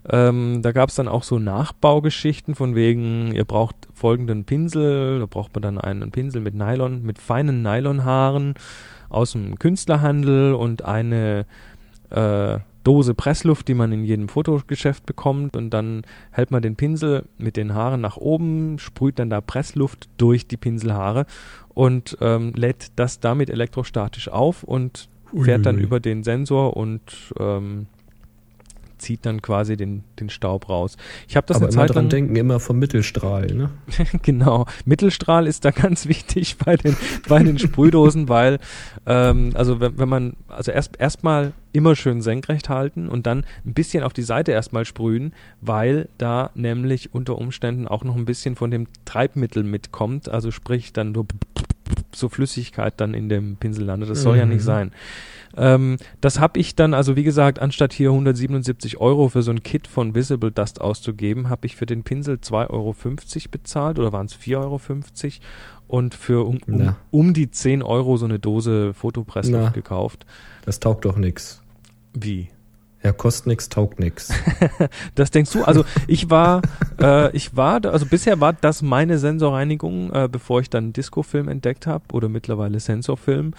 ähm, da gab es dann auch so Nachbaugeschichten von wegen, ihr braucht folgenden Pinsel, da braucht man dann einen Pinsel mit Nylon, mit feinen Nylonhaaren aus dem Künstlerhandel und eine äh, Dose Pressluft, die man in jedem Fotogeschäft bekommt und dann hält man den Pinsel mit den Haaren nach oben, sprüht dann da Pressluft durch die Pinselhaare und ähm, lädt das damit elektrostatisch auf und fährt dann Uiuiui. über den Sensor und ähm, zieht dann quasi den, den Staub raus. Ich habe das Aber eine immer Zeit dran lang denken, immer vom Mittelstrahl, ne? <laughs> genau. Mittelstrahl ist da ganz wichtig bei den, bei den Sprühdosen, weil, ähm, also wenn, wenn man, also erst erstmal immer schön senkrecht halten und dann ein bisschen auf die Seite erstmal sprühen, weil da nämlich unter Umständen auch noch ein bisschen von dem Treibmittel mitkommt, also sprich dann so, so Flüssigkeit dann in dem Pinsel landet. Das soll ja nicht Mhm. sein. Ähm, das habe ich dann, also wie gesagt, anstatt hier 177 Euro für so ein Kit von Visible Dust auszugeben, habe ich für den Pinsel 2,50 Euro bezahlt oder waren es 4,50 Euro und für um, um, um die 10 Euro so eine Dose Fotopressluft gekauft. Das taugt doch nix. Wie? Ja, kostet nix, taugt nix. <laughs> Das denkst du? Also ich war, äh, ich war, also bisher war das meine Sensorreinigung, äh, bevor ich dann Disco-Film entdeckt habe oder mittlerweile Sensorfilm.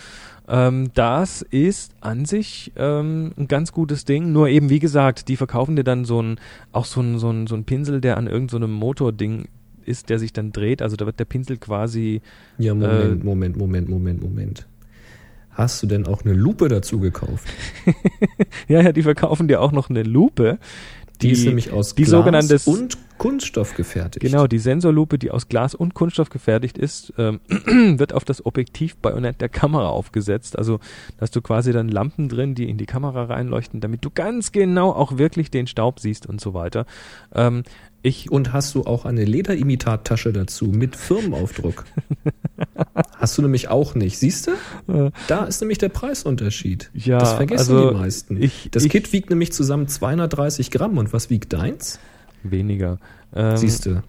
Ähm, das ist an sich ähm, ein ganz gutes Ding. Nur eben wie gesagt, die verkaufen dir dann so ein, auch so ein, so ein, so ein Pinsel, der an irgendeinem so Motording ist, der sich dann dreht. Also da wird der Pinsel quasi Ja, Moment, Äh, Moment, Moment, Moment, Moment. Hast du denn auch eine Lupe dazu gekauft? <laughs> ja, ja, die verkaufen dir auch noch eine Lupe. Die, ist nämlich aus die Glas und Kunststoff gefertigt. Genau, die Sensorlupe, die aus Glas und Kunststoff gefertigt ist, ähm, <clears throat> wird auf das Objektivbajonett der Kamera aufgesetzt. Also da hast du quasi dann Lampen drin, die in die Kamera reinleuchten, damit du ganz genau auch wirklich den Staub siehst und so weiter. Ähm, ich Und hast du auch eine Lederimitattasche dazu mit Firmenaufdruck? <laughs> hast du nämlich auch nicht. Siehst du? Äh. Da ist nämlich der Preisunterschied. Ja, das vergessen also die meisten. ich- das ich- Kit wiegt nämlich zusammen 230 Gramm. Und was wiegt deins? weniger. Ähm, Siehst du?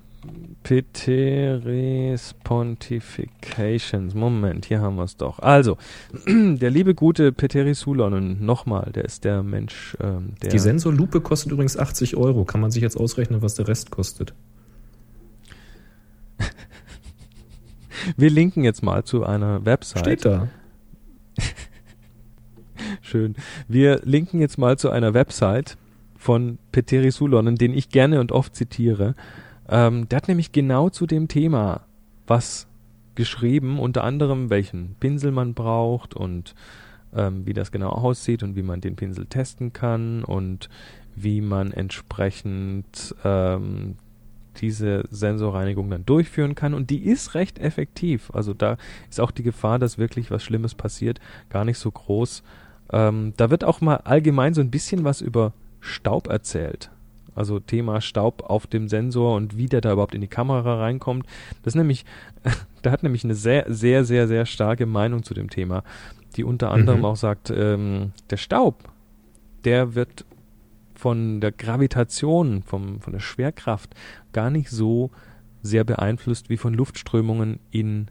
Pteris Pontifications. Moment, hier haben wir es doch. Also, <clears throat> der liebe gute Pteris Sulonen, nochmal, der ist der Mensch, ähm, der. Die Sensorlupe kostet übrigens 80 Euro. Kann man sich jetzt ausrechnen, was der Rest kostet? <laughs> Wir linken jetzt mal zu einer Website. Steht da. <laughs> Schön. Wir linken jetzt mal zu einer Website von Petteri Sulonen, den ich gerne und oft zitiere. Ähm, der hat nämlich genau zu dem Thema was geschrieben, unter anderem welchen Pinsel man braucht und ähm, wie das genau aussieht und wie man den Pinsel testen kann und wie man entsprechend ähm, diese Sensorreinigung dann durchführen kann. Und die ist recht effektiv. Also da ist auch die Gefahr, dass wirklich was Schlimmes passiert, gar nicht so groß. Ähm, da wird auch mal allgemein so ein bisschen was über Staub erzählt. Also Thema Staub auf dem Sensor und wie der da überhaupt in die Kamera reinkommt. Das ist nämlich, <laughs> da hat nämlich eine sehr, sehr, sehr, sehr starke Meinung zu dem Thema, die unter anderem Mhm. auch sagt, ähm, der Staub, der wird von der Gravitation, vom, von der Schwerkraft gar nicht so sehr beeinflusst wie von Luftströmungen in,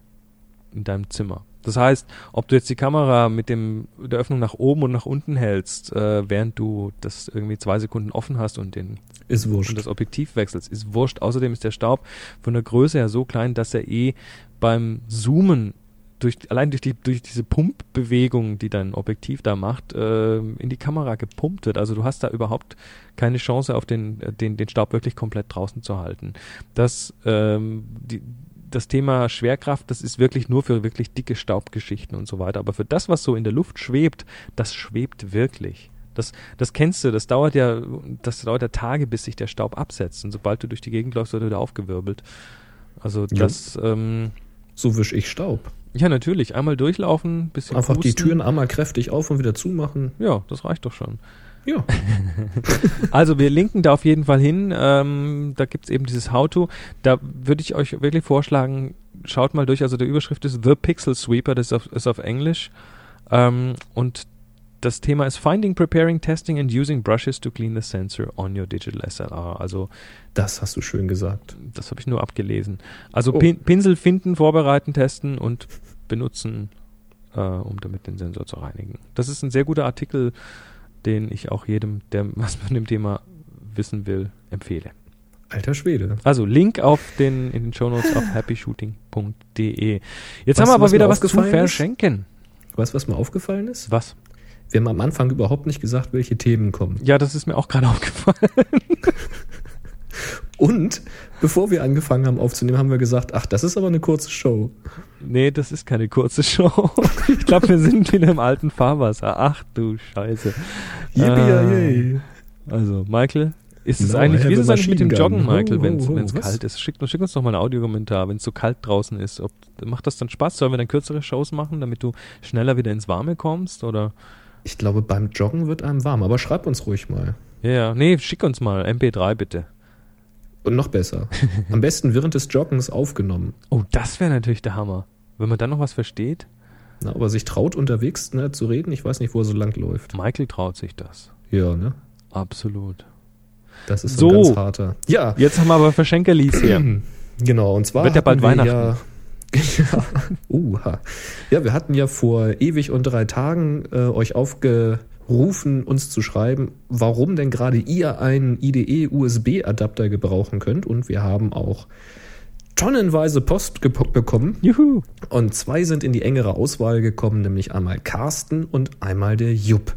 in deinem Zimmer. Das heißt, ob du jetzt die Kamera mit dem, der Öffnung nach oben und nach unten hältst, äh, während du das irgendwie zwei Sekunden offen hast und, den, Ist wurscht. und das Objektiv wechselst, ist wurscht. Außerdem ist der Staub von der Größe her so klein, dass er eh beim Zoomen durch, allein durch, die, durch diese Pumpbewegung, die dein Objektiv da macht, äh, in die Kamera gepumpt wird. Also du hast da überhaupt keine Chance, auf den, äh, den, den Staub wirklich komplett draußen zu halten. Das, ähm, die, das Thema Schwerkraft, das ist wirklich nur für wirklich dicke Staubgeschichten und so weiter. Aber für das, was so in der Luft schwebt, das schwebt wirklich. Das, das kennst du, das dauert ja, das dauert ja Tage, bis sich der Staub absetzt. Und sobald du durch die Gegend läufst, wird er wieder aufgewirbelt. Also Ja. das, ähm, So wisch ich Staub. ja natürlich, einmal durchlaufen, bisschen Einfach die pusten. Türen einmal kräftig auf und wieder zumachen. Ja, das reicht doch schon. Ja. <laughs> Also wir linken da auf jeden Fall hin. Ähm, da gibt's eben dieses How-To. Da würde ich euch wirklich vorschlagen, schaut mal durch. Also der Überschrift ist The Pixel Sweeper, das ist auf, ist auf Englisch. Ähm, und das Thema ist Finding, Preparing, Testing and Using Brushes to Clean the Sensor on your Digital SLR. Also Das hast du schön gesagt. das habe ich nur abgelesen. Also Oh. Pin Pinsel finden, vorbereiten, testen und benutzen, äh, um damit den Sensor zu reinigen. Das ist ein sehr guter Artikel, den ich auch jedem, der <laughs> was von dem Thema wissen will, empfehle. Alter Schwede. Also Link auf den in den Shownotes auf <laughs> happyshooting.de. Jetzt Weißt haben wir aber was wieder was zu verschenken. Weißt du, was mir aufgefallen ist? Was? Wir haben am Anfang überhaupt nicht gesagt, welche Themen kommen. Ja, das ist mir auch gerade <laughs> aufgefallen. Und bevor wir angefangen haben aufzunehmen, haben wir gesagt, ach, das ist aber eine kurze Show. Nee, das ist keine kurze Show. <laughs> Ich glaube, wir sind wieder im alten Fahrwasser. Ach du Scheiße. Yippie Also, Michael, ist es No, eigentlich, I wie ist es eigentlich mit dem Joggen. Michael, wenn es kalt ist? Schick, schick uns doch mal einen Audiokommentar, wenn es so kalt draußen ist. Ob, macht das dann Spaß? Sollen wir dann kürzere Shows machen, damit du schneller wieder ins Warme kommst? Oder? Ich glaube, beim Joggen wird einem warm, aber schreib uns ruhig mal. Ja, ja. Nee, schick uns mal MP3 bitte. Und noch besser. Am besten während des Joggens aufgenommen. Oh, das wäre natürlich der Hammer. Wenn man dann noch was versteht. Na, aber sich traut, unterwegs ne, zu reden, ich weiß nicht, wo er so lang läuft. Michael traut sich das. Ja, ne? Absolut. Das ist So. so ein ganz harter. Ja, Jetzt haben wir aber Verschenkerlies hier. <clears throat> genau. Und zwar Wird ja bald Weihnachten. Ja, <laughs> ja, uha. ja, wir hatten ja vor ewig und drei Tagen äh, euch aufgerufen, uns zu schreiben, warum denn gerade ihr einen IDE-USB-Adapter gebrauchen könnt. Und wir haben auch tonnenweise Post bekommen. Juhu. Und zwei sind in die engere Auswahl gekommen, nämlich einmal Carsten und einmal der Jupp.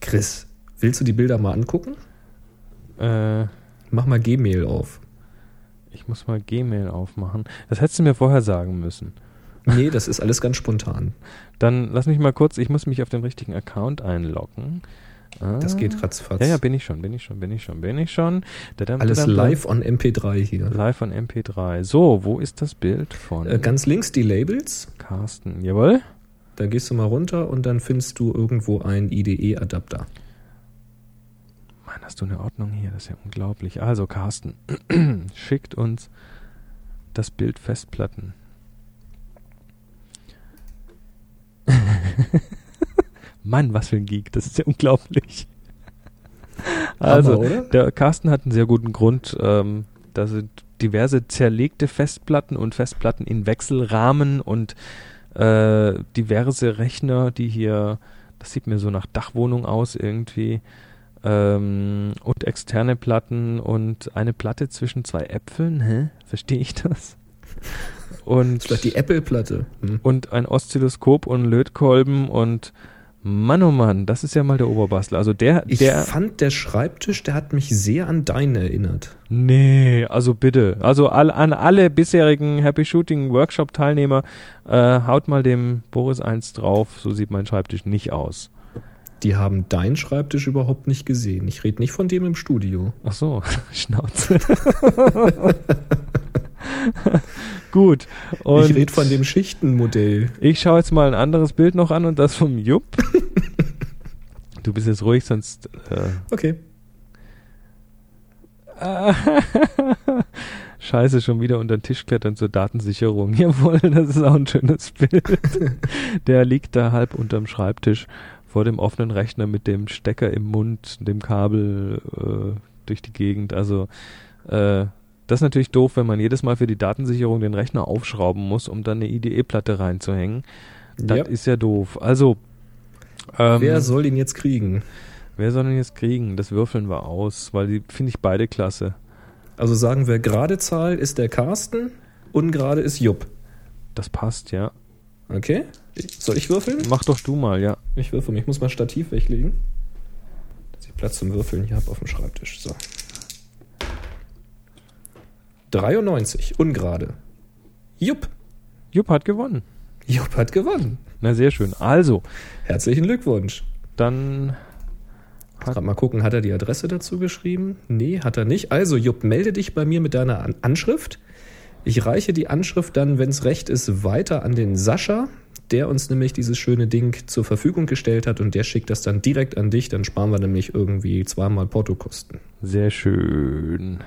Chris, willst du die Bilder mal angucken? Äh, Mach mal Gmail auf. ich muss mal Gmail aufmachen. Das hättest du mir vorher sagen müssen. Nee, das ist alles ganz spontan. Dann lass mich mal kurz, ich muss mich auf den richtigen Account einloggen. Ah. Das geht ratzfatz. Ja, ja, bin ich schon, bin ich schon, bin ich schon, bin ich schon. Dadam, alles dadam, live on MP3 hier. Live von MP3. So, wo ist das Bild von Äh, ganz links die Labels. Carsten? Jawohl. Da gehst du mal runter und dann findest du irgendwo einen IDE-Adapter. Mann, hast du eine Ordnung hier? Das ist ja unglaublich. Also, Carsten, <clears throat> schickt uns das Bild Festplatten. <laughs> Mann, was für ein Geek. Das ist ja unglaublich. Also, Hammer, der Carsten hat einen sehr guten Grund. Ähm, da sind diverse zerlegte Festplatten und Festplatten in Wechselrahmen und äh, diverse Rechner, die hier, das sieht mir so nach Dachwohnung aus irgendwie, ähm, und externe Platten und eine Platte zwischen zwei Äpfeln. Hä? Verstehe ich das? Und, Vielleicht die Apple-Platte. Hm. und ein Oszilloskop und Lötkolben und Mann, oh Mann, das ist ja mal der Oberbastler. Also der, Ich der, fand, der Schreibtisch, der hat mich sehr an deinen erinnert. Nee, also bitte. Also all, an alle bisherigen Happy Shooting Workshop Teilnehmer, äh, haut mal dem Boris eins drauf. So sieht mein Schreibtisch nicht aus. Die haben deinen Schreibtisch überhaupt nicht gesehen. Ich rede nicht von dem im Studio. Ach so, <laughs> Schnauze. <laughs> <laughs> Gut. Und ich rede von dem Schichtenmodell. ich schaue jetzt mal ein anderes Bild noch an und das vom Jupp. du bist jetzt ruhig, sonst. Äh, Okay. <laughs> Scheiße, schon wieder unter den Tisch klettern zur Datensicherung. <laughs> Jawohl, das ist auch ein schönes Bild. Der liegt da halb unterm Schreibtisch vor dem offenen Rechner mit dem Stecker im Mund, dem Kabel äh, durch die Gegend. Also äh, das ist natürlich doof, wenn man jedes Mal für die Datensicherung den Rechner aufschrauben muss, um dann eine IDE-Platte reinzuhängen. Das Ja. ist ja doof. Also ähm, Wer soll ihn jetzt kriegen? wer soll denn jetzt kriegen? Das würfeln wir aus, weil die finde ich beide klasse. Also sagen wir, gerade Zahl ist der Carsten, ungerade ist Jupp. Das passt, ja. Okay? Soll ich würfeln? Mach doch du mal, ja. Ich würfel. Ich muss mal Stativ weglegen. Dass ich Platz zum Würfeln hier habe auf dem Schreibtisch. So. 93, ungerade. Jupp. Jupp hat gewonnen. Jupp hat gewonnen. Na, sehr schön. Also, Herzlichen Glückwunsch. dann Gerade mal gucken, hat er die Adresse dazu geschrieben? Nee, hat er nicht. Also, Jupp, melde dich bei mir mit deiner An Anschrift. Ich reiche die Anschrift dann, wenn es recht ist, weiter an den Sascha, der uns nämlich dieses schöne Ding zur Verfügung gestellt hat und der schickt das dann direkt an dich. Dann sparen wir nämlich irgendwie zweimal Portokosten. Sehr schön.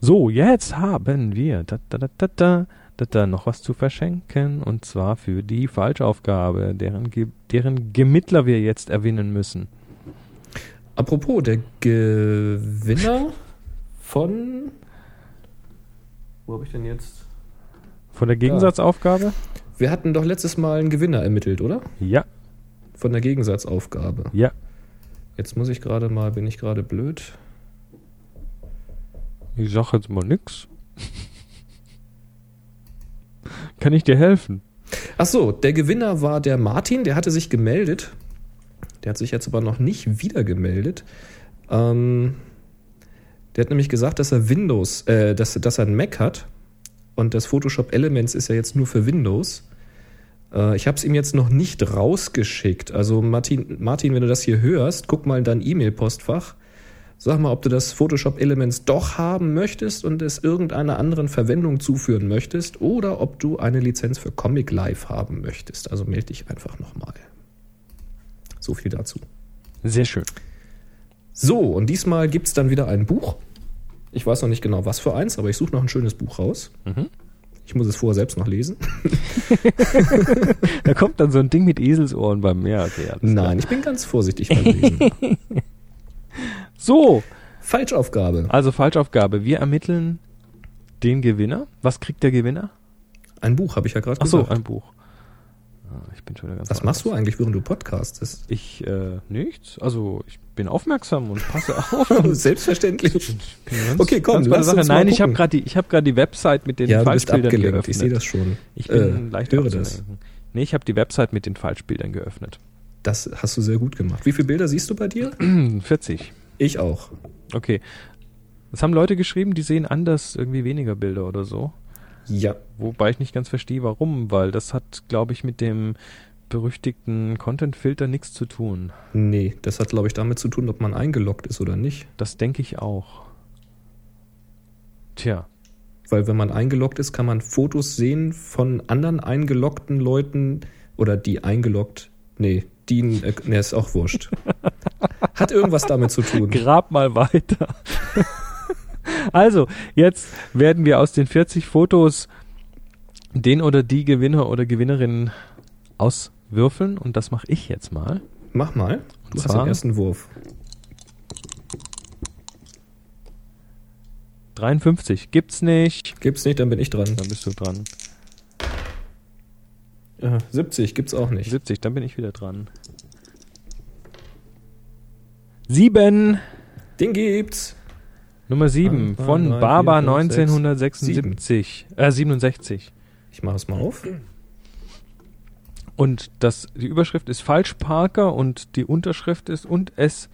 So, jetzt haben wir da, da, da, da, da, da, da noch was zu verschenken und zwar für die Falschaufgabe, deren, Ge deren Gemittler wir jetzt erwinnen müssen. Apropos, der Gewinner <laughs> von. Wo habe ich denn jetzt? Von der Gegensatzaufgabe? Wir hatten doch letztes Mal einen Gewinner ermittelt, oder? Ja, Von der Gegensatzaufgabe. ja. Jetzt muss ich gerade mal, bin ich gerade blöd? Ich sag jetzt mal nix. Kann ich dir helfen? Ach so, der Gewinner war der Martin, der hatte sich gemeldet. Der hat sich jetzt aber noch nicht wieder gemeldet. Ähm, der hat nämlich gesagt, dass er Windows, äh, dass, dass er einen Mac hat. Und das Photoshop Elements ist ja jetzt nur für Windows. Äh, ich habe es ihm jetzt noch nicht rausgeschickt. Also Martin, Martin, wenn du das hier hörst, guck mal in dein E-Mail-Postfach. Sag mal, ob du das Photoshop Elements doch haben möchtest und es irgendeiner anderen Verwendung zuführen möchtest oder ob du eine Lizenz für Comic Live haben möchtest. Also melde dich einfach nochmal. So viel dazu. Sehr schön. So, und diesmal gibt es dann wieder ein Buch. Ich weiß noch nicht genau, was für eins, aber ich suche noch ein schönes Buch raus. Mhm. Ich muss es vorher selbst noch lesen. <laughs> Da kommt dann so ein Ding mit Eselsohren beim Meer. Okay, alles klar. Nein, ich bin ganz vorsichtig beim Lesen. <laughs> So, Falschaufgabe. also Falschaufgabe. Wir ermitteln den Gewinner. Was kriegt der Gewinner? Ein Buch, habe ich ja gerade Ach so, gesagt. ein Buch. Ah, Ich bin schon wieder ganz Was machst du eigentlich, während du podcastest? Ich, äh, nichts. Also, ich bin aufmerksam und passe <laughs> auf. Selbstverständlich. Ganz- Okay, komm, lass Sache. uns Nein, ich habe gerade die, ich gerade die Website mit den Ja, du bist Falschbildern abgelenkt. geöffnet. Ich sehe das schon. Ich bin Äh, leicht höre das. Nee, ich habe die Website mit den Falschbildern geöffnet. Das hast du sehr gut gemacht. Wie viele Bilder siehst du bei dir? <clears throat> 40. Ich auch. Okay. Es haben Leute geschrieben, die sehen anders irgendwie weniger Bilder oder so. Ja. Wobei ich nicht ganz verstehe, warum, weil das hat, glaube ich, mit dem berüchtigten Content-Filter nichts zu tun. Nee, das hat, glaube ich, damit zu tun, ob man eingeloggt ist oder nicht. Das denke ich auch. Tja, Weil wenn man eingeloggt ist, kann man Fotos sehen von anderen eingeloggten Leuten oder die eingeloggt. Nee, die, äh, nee, ist auch wurscht. <laughs> Hat irgendwas damit zu tun. <laughs> grab mal weiter. also, jetzt werden wir aus den 40 Fotos den oder die Gewinner oder Gewinnerin auswürfeln und das mache ich jetzt mal. Mach mal. Du Und hast zwar? den ersten Wurf. 53 gibt's nicht. Gibt's nicht, dann bin ich dran. Dann bist du dran. Äh, 70 gibt's auch nicht. 70, dann bin ich wieder dran. Sieben. Den gibt's. Nummer 7 Eins, zwei, von drei, Barber vier, fünf, sechs, 1976. Äh, 67. Ich mache es mal auf. Und das, die Überschrift ist Falschparker und die Unterschrift ist und es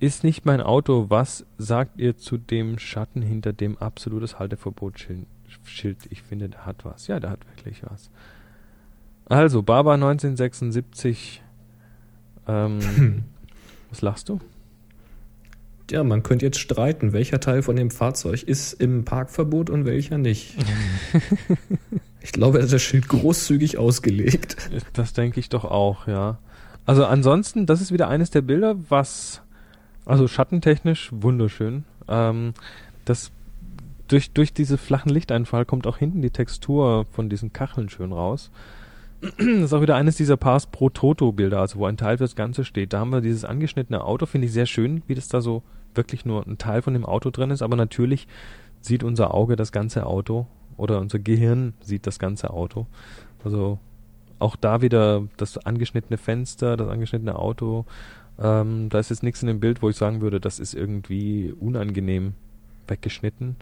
ist nicht mein Auto. Was sagt ihr zu dem Schatten hinter dem absolutes Halteverbot-Schild? Schild? Ich finde, der hat was. Ja, der hat wirklich was. Also, Barber 1976. Ähm, <laughs> was lachst du? Ja, man könnte jetzt streiten, welcher Teil von dem Fahrzeug ist im Parkverbot und welcher nicht. <laughs> ich glaube, er hat das Schild großzügig ausgelegt. Das denke ich doch auch, ja. Also ansonsten, das ist wieder eines der Bilder, was, also schattentechnisch wunderschön. Ähm, das durch, durch diese flachen Lichteinfall kommt auch hinten die Textur von diesen Kacheln schön raus. Das <clears throat> ist auch wieder eines dieser Pars pro Toto Bilder, also wo ein Teil fürs Ganze steht. Da haben wir dieses angeschnittene Auto, finde ich sehr schön, wie das da so wirklich nur ein Teil von dem Auto drin ist, aber natürlich sieht unser Auge das ganze Auto oder unser Gehirn sieht das ganze Auto. Also auch da wieder das angeschnittene Fenster, das angeschnittene Auto. Ähm, da ist jetzt nichts in dem Bild, wo ich sagen würde, das ist irgendwie unangenehm weggeschnitten.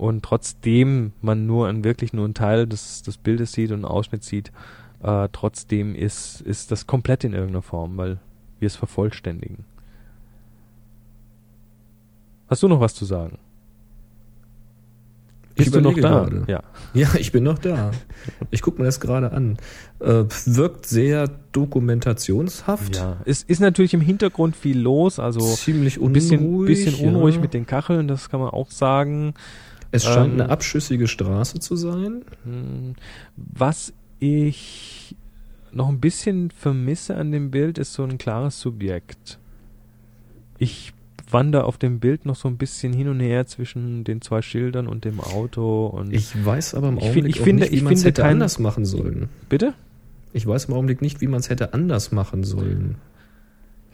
Und trotzdem man nur ein, wirklich nur einen Teil des, des Bildes sieht und einen Ausschnitt sieht, äh, trotzdem ist, ist das komplett in irgendeiner Form, weil wir es vervollständigen. Hast du noch was zu sagen? Ich Bist du noch überlege da? gerade. Ja. <laughs> Ja, ich bin noch da. Ich gucke mir das gerade an. Äh, wirkt sehr dokumentationshaft. ja. Es ist natürlich im Hintergrund viel los, also Ziemlich ein unruhig. bisschen, bisschen unruhig ja. mit den Kacheln, das kann man auch sagen. Es scheint Ähm, eine abschüssige Straße zu sein. Hm, Was ich noch ein bisschen vermisse an dem Bild, ist so ein klares Subjekt. Ich wandere auf dem Bild noch so ein bisschen hin und her zwischen den zwei Schildern und dem Auto und Ich weiß aber im Ich find- Augenblick ich auch finde- nicht, wie man es hätte kein- anders machen sollen. bitte? Ich weiß im Augenblick nicht, wie man es hätte anders machen sollen.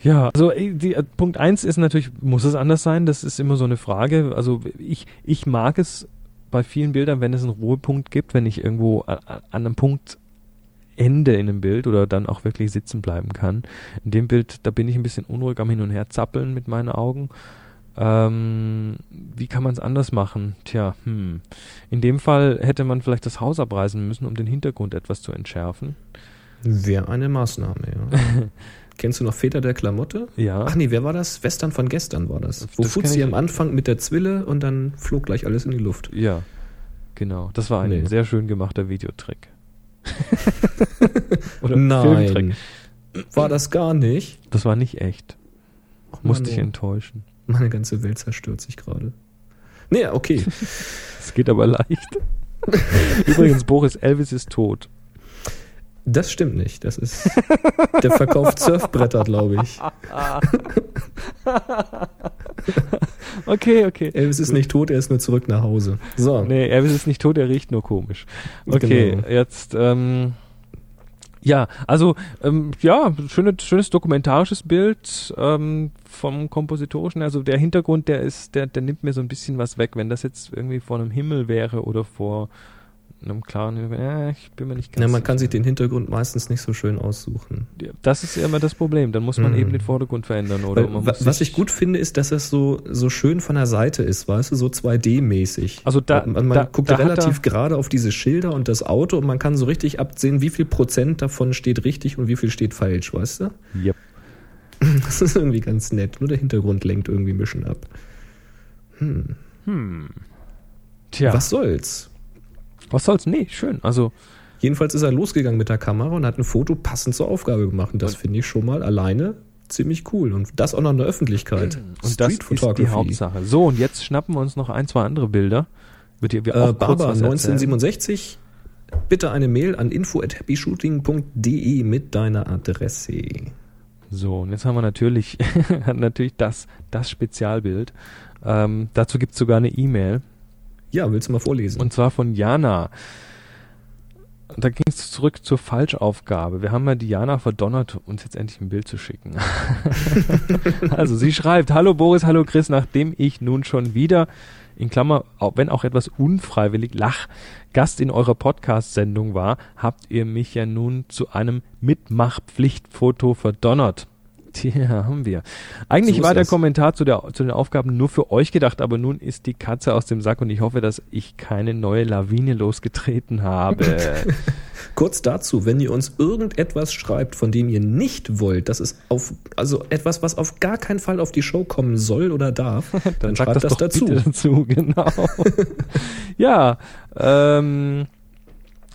Ja, also äh, die, äh, Punkt eins ist natürlich, muss es anders sein? Das ist immer so eine Frage. Also ich, ich mag es bei vielen Bildern, wenn es einen Ruhepunkt gibt, wenn ich irgendwo an einem Punkt ende in einem Bild oder dann auch wirklich sitzen bleiben kann. In dem Bild, da bin ich ein bisschen unruhig am Hin und Her zappeln mit meinen Augen. Ähm, wie kann man es anders machen? Tja, hm. In dem Fall hätte man vielleicht das Haus abreißen müssen, um den Hintergrund etwas zu entschärfen. Wäre eine Maßnahme, ja. <laughs> Kennst du noch Väter der Klamotte? Ja. Ach nee, wer war das? Western von gestern war das. Wo Das Fuzzi am Anfang mit der Zwille und dann flog gleich alles in die Luft. Ja, genau. Das war ein Nee. sehr schön gemachter Videotrick. <laughs> Oder Filmtrick. Nein. War das gar nicht? Das war nicht echt. Ach, Musste ich oh. enttäuschen. Meine ganze Welt zerstört sich gerade. Nee, okay. <laughs> Es geht aber leicht. <laughs> Übrigens, Boris Elvis ist tot. Das stimmt nicht. Das ist. Der verkauft Surfbretter, glaube ich. <laughs> Okay, okay. Elvis ist nicht tot, er ist nur zurück nach Hause. So. Nee, Elvis ist nicht tot, er riecht nur komisch. Okay, Genau. jetzt, ähm, ja, also, ähm, ja, schöne, schönes dokumentarisches Bild ähm, vom Kompositorischen. Also der Hintergrund, der ist, der, der nimmt mir so ein bisschen was weg. Wenn das jetzt irgendwie vor einem Himmel wäre oder vor einem klaren ja, ich bin mir nicht ganz Ja, man kann sich sicher. den Hintergrund meistens nicht so schön aussuchen. Das ist ja immer das Problem. Dann muss man Mhm. eben den Vordergrund verändern oder Weil, was ich gut finde, ist, dass es so, so schön von der Seite ist, weißt du, so 2D-mäßig. Also da- man man da- guckt da relativ er- gerade auf diese Schilder und das Auto und man kann so richtig absehen, wie viel Prozent davon steht richtig und wie viel steht falsch, weißt du? Yep. <laughs> Das ist irgendwie ganz nett. Nur der Hintergrund lenkt irgendwie ein bisschen ab. Tja, Was soll's? Was soll's? Nee, schön. Also Jedenfalls ist er losgegangen mit der Kamera und hat ein Foto passend zur Aufgabe gemacht. Und das finde ich schon mal alleine ziemlich cool. Und das auch noch in der Öffentlichkeit. Und das ist die Hauptsache. So, und jetzt schnappen wir uns noch ein, zwei andere Bilder. Wird wir Äh, auch was erzählen? 1967. Bitte eine Mail an info@happyshooting.de mit deiner Adresse. So, und jetzt haben wir natürlich, <laughs> natürlich das, das Spezialbild. Ähm, dazu gibt's sogar eine E-Mail. Ja, willst du mal vorlesen? Und zwar von Jana. Da ging es zurück zur Falschaufgabe. Wir haben ja die Jana verdonnert, uns jetzt endlich ein Bild zu schicken. <laughs> also sie schreibt, hallo Boris, hallo Chris, nachdem ich nun schon wieder, in Klammer, wenn auch etwas unfreiwillig, lach, Gast in eurer Podcast-Sendung war, habt ihr mich ja nun zu einem Mitmachpflichtfoto verdonnert. Tja, <laughs> haben wir. Eigentlich So war der es. Kommentar zu, der, zu den Aufgaben nur für euch gedacht, aber nun ist die Katze aus dem Sack und ich hoffe, dass ich keine neue Lawine losgetreten habe. <laughs> Kurz dazu, wenn ihr uns irgendetwas schreibt, von dem ihr nicht wollt, das ist auf, also etwas, was auf gar keinen Fall auf die Show kommen soll oder darf, <laughs> dann, sagt schreibt das, doch dazu. dazu, genau. ja, ähm,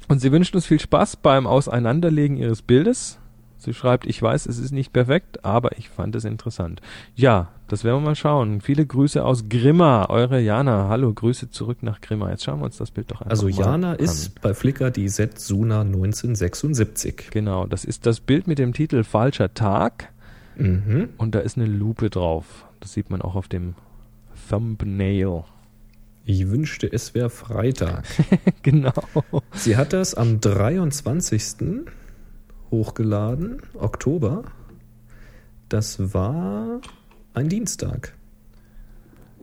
und sie wünscht uns viel Spaß beim Auseinanderlegen ihres Bildes. Sie schreibt, ich weiß, es ist nicht perfekt, aber ich fand es interessant. Ja, das werden wir mal schauen. Viele Grüße aus Grimma, eure Jana. Hallo, Grüße zurück nach Grimma. Jetzt schauen wir uns das Bild doch einfach Also Jana an. ist bei Flickr die Setsuna 1976. Genau, das ist das Bild mit dem Titel Falscher Tag Mhm. und da ist eine Lupe drauf. Das sieht man auch auf dem Thumbnail. Ich wünschte, es wäre Freitag. <laughs> genau. Sie hat das am 23. hochgeladen, Oktober. Das war ein Dienstag.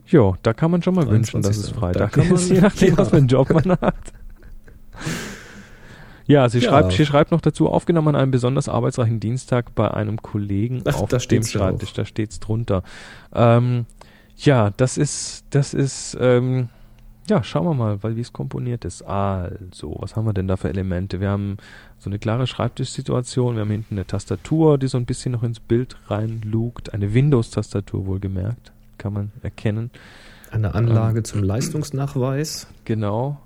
Jo, da kann man schon mal wünschen, dass es 23.. Freitag Da ist, <laughs> je nachdem, ja. was für einen Job man hat. Ja, sie Ja. schreibt, sie schreibt noch dazu, aufgenommen an einem besonders arbeitsreichen Dienstag bei einem Kollegen Ach, auf da dem Schreibtisch, da steht's drunter. Ähm, ja, das ist, das ist, ähm, ja, schauen wir mal, weil wie es komponiert ist. Also, was haben wir denn da für Elemente? Wir haben so eine klare Schreibtischsituation, wir haben hinten eine Tastatur, die so ein bisschen noch ins Bild reinlugt, eine Windows-Tastatur wohlgemerkt, kann man erkennen. Eine Anlage zum Leistungsnachweis. Genau.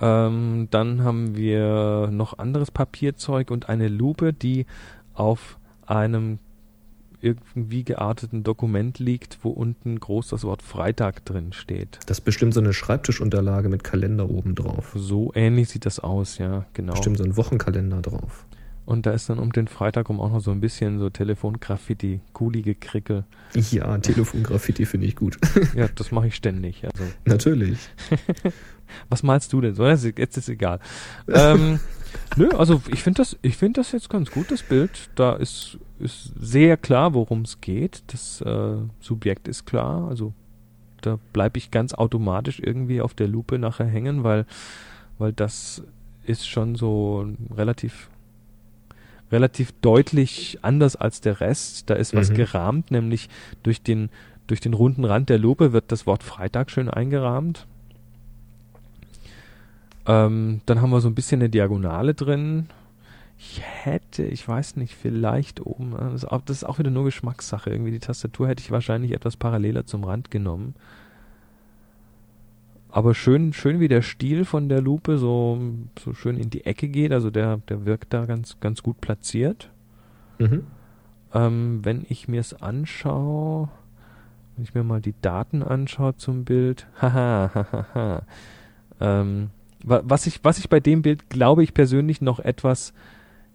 Ähm, dann haben wir noch anderes Papierzeug und eine Lupe, die auf einem irgendwie gearteten Dokument liegt, wo unten groß das Wort Freitag drin steht. Das ist bestimmt so eine Schreibtischunterlage mit Kalender oben drauf. So ähnlich sieht das aus, ja, genau. Bestimmt so ein Wochenkalender drauf. Und da ist dann um den Freitag rum auch noch so ein bisschen so Telefongraffiti, coolige Krickel. Ja, Telefongraffiti finde ich gut. <laughs> Ja, das mache ich ständig. Also, <laughs> Natürlich. <laughs> was malst du denn so? Jetzt ist egal. ähm, nö, also ich finde das, ich finde das jetzt ganz gut, das Bild. Da ist, ist sehr klar, worum es geht. Das äh, Subjekt ist klar. Also da bleibe ich ganz automatisch irgendwie auf der Lupe nachher hängen, weil, weil das ist schon so relativ relativ deutlich anders als der Rest. Da ist was Mhm. gerahmt, nämlich durch den, durch den runden Rand der Lupe wird das Wort Freitag schön eingerahmt. Ähm, dann haben wir so ein bisschen eine Diagonale drin. Ich hätte, ich weiß nicht, vielleicht oben, äh, das ist auch, wieder nur Geschmackssache. Irgendwie die Tastatur hätte ich wahrscheinlich etwas paralleler zum Rand genommen. Aber schön, schön wie der Stiel von der Lupe so, so schön in die Ecke geht. Also der, der wirkt da ganz, ganz gut platziert. Mhm. Ähm, wenn ich mir es anschaue, wenn ich mir mal die Daten anschaue zum Bild, <laughs> haha, haha, ähm, wa- was ich, was ich bei dem Bild, glaube ich persönlich noch etwas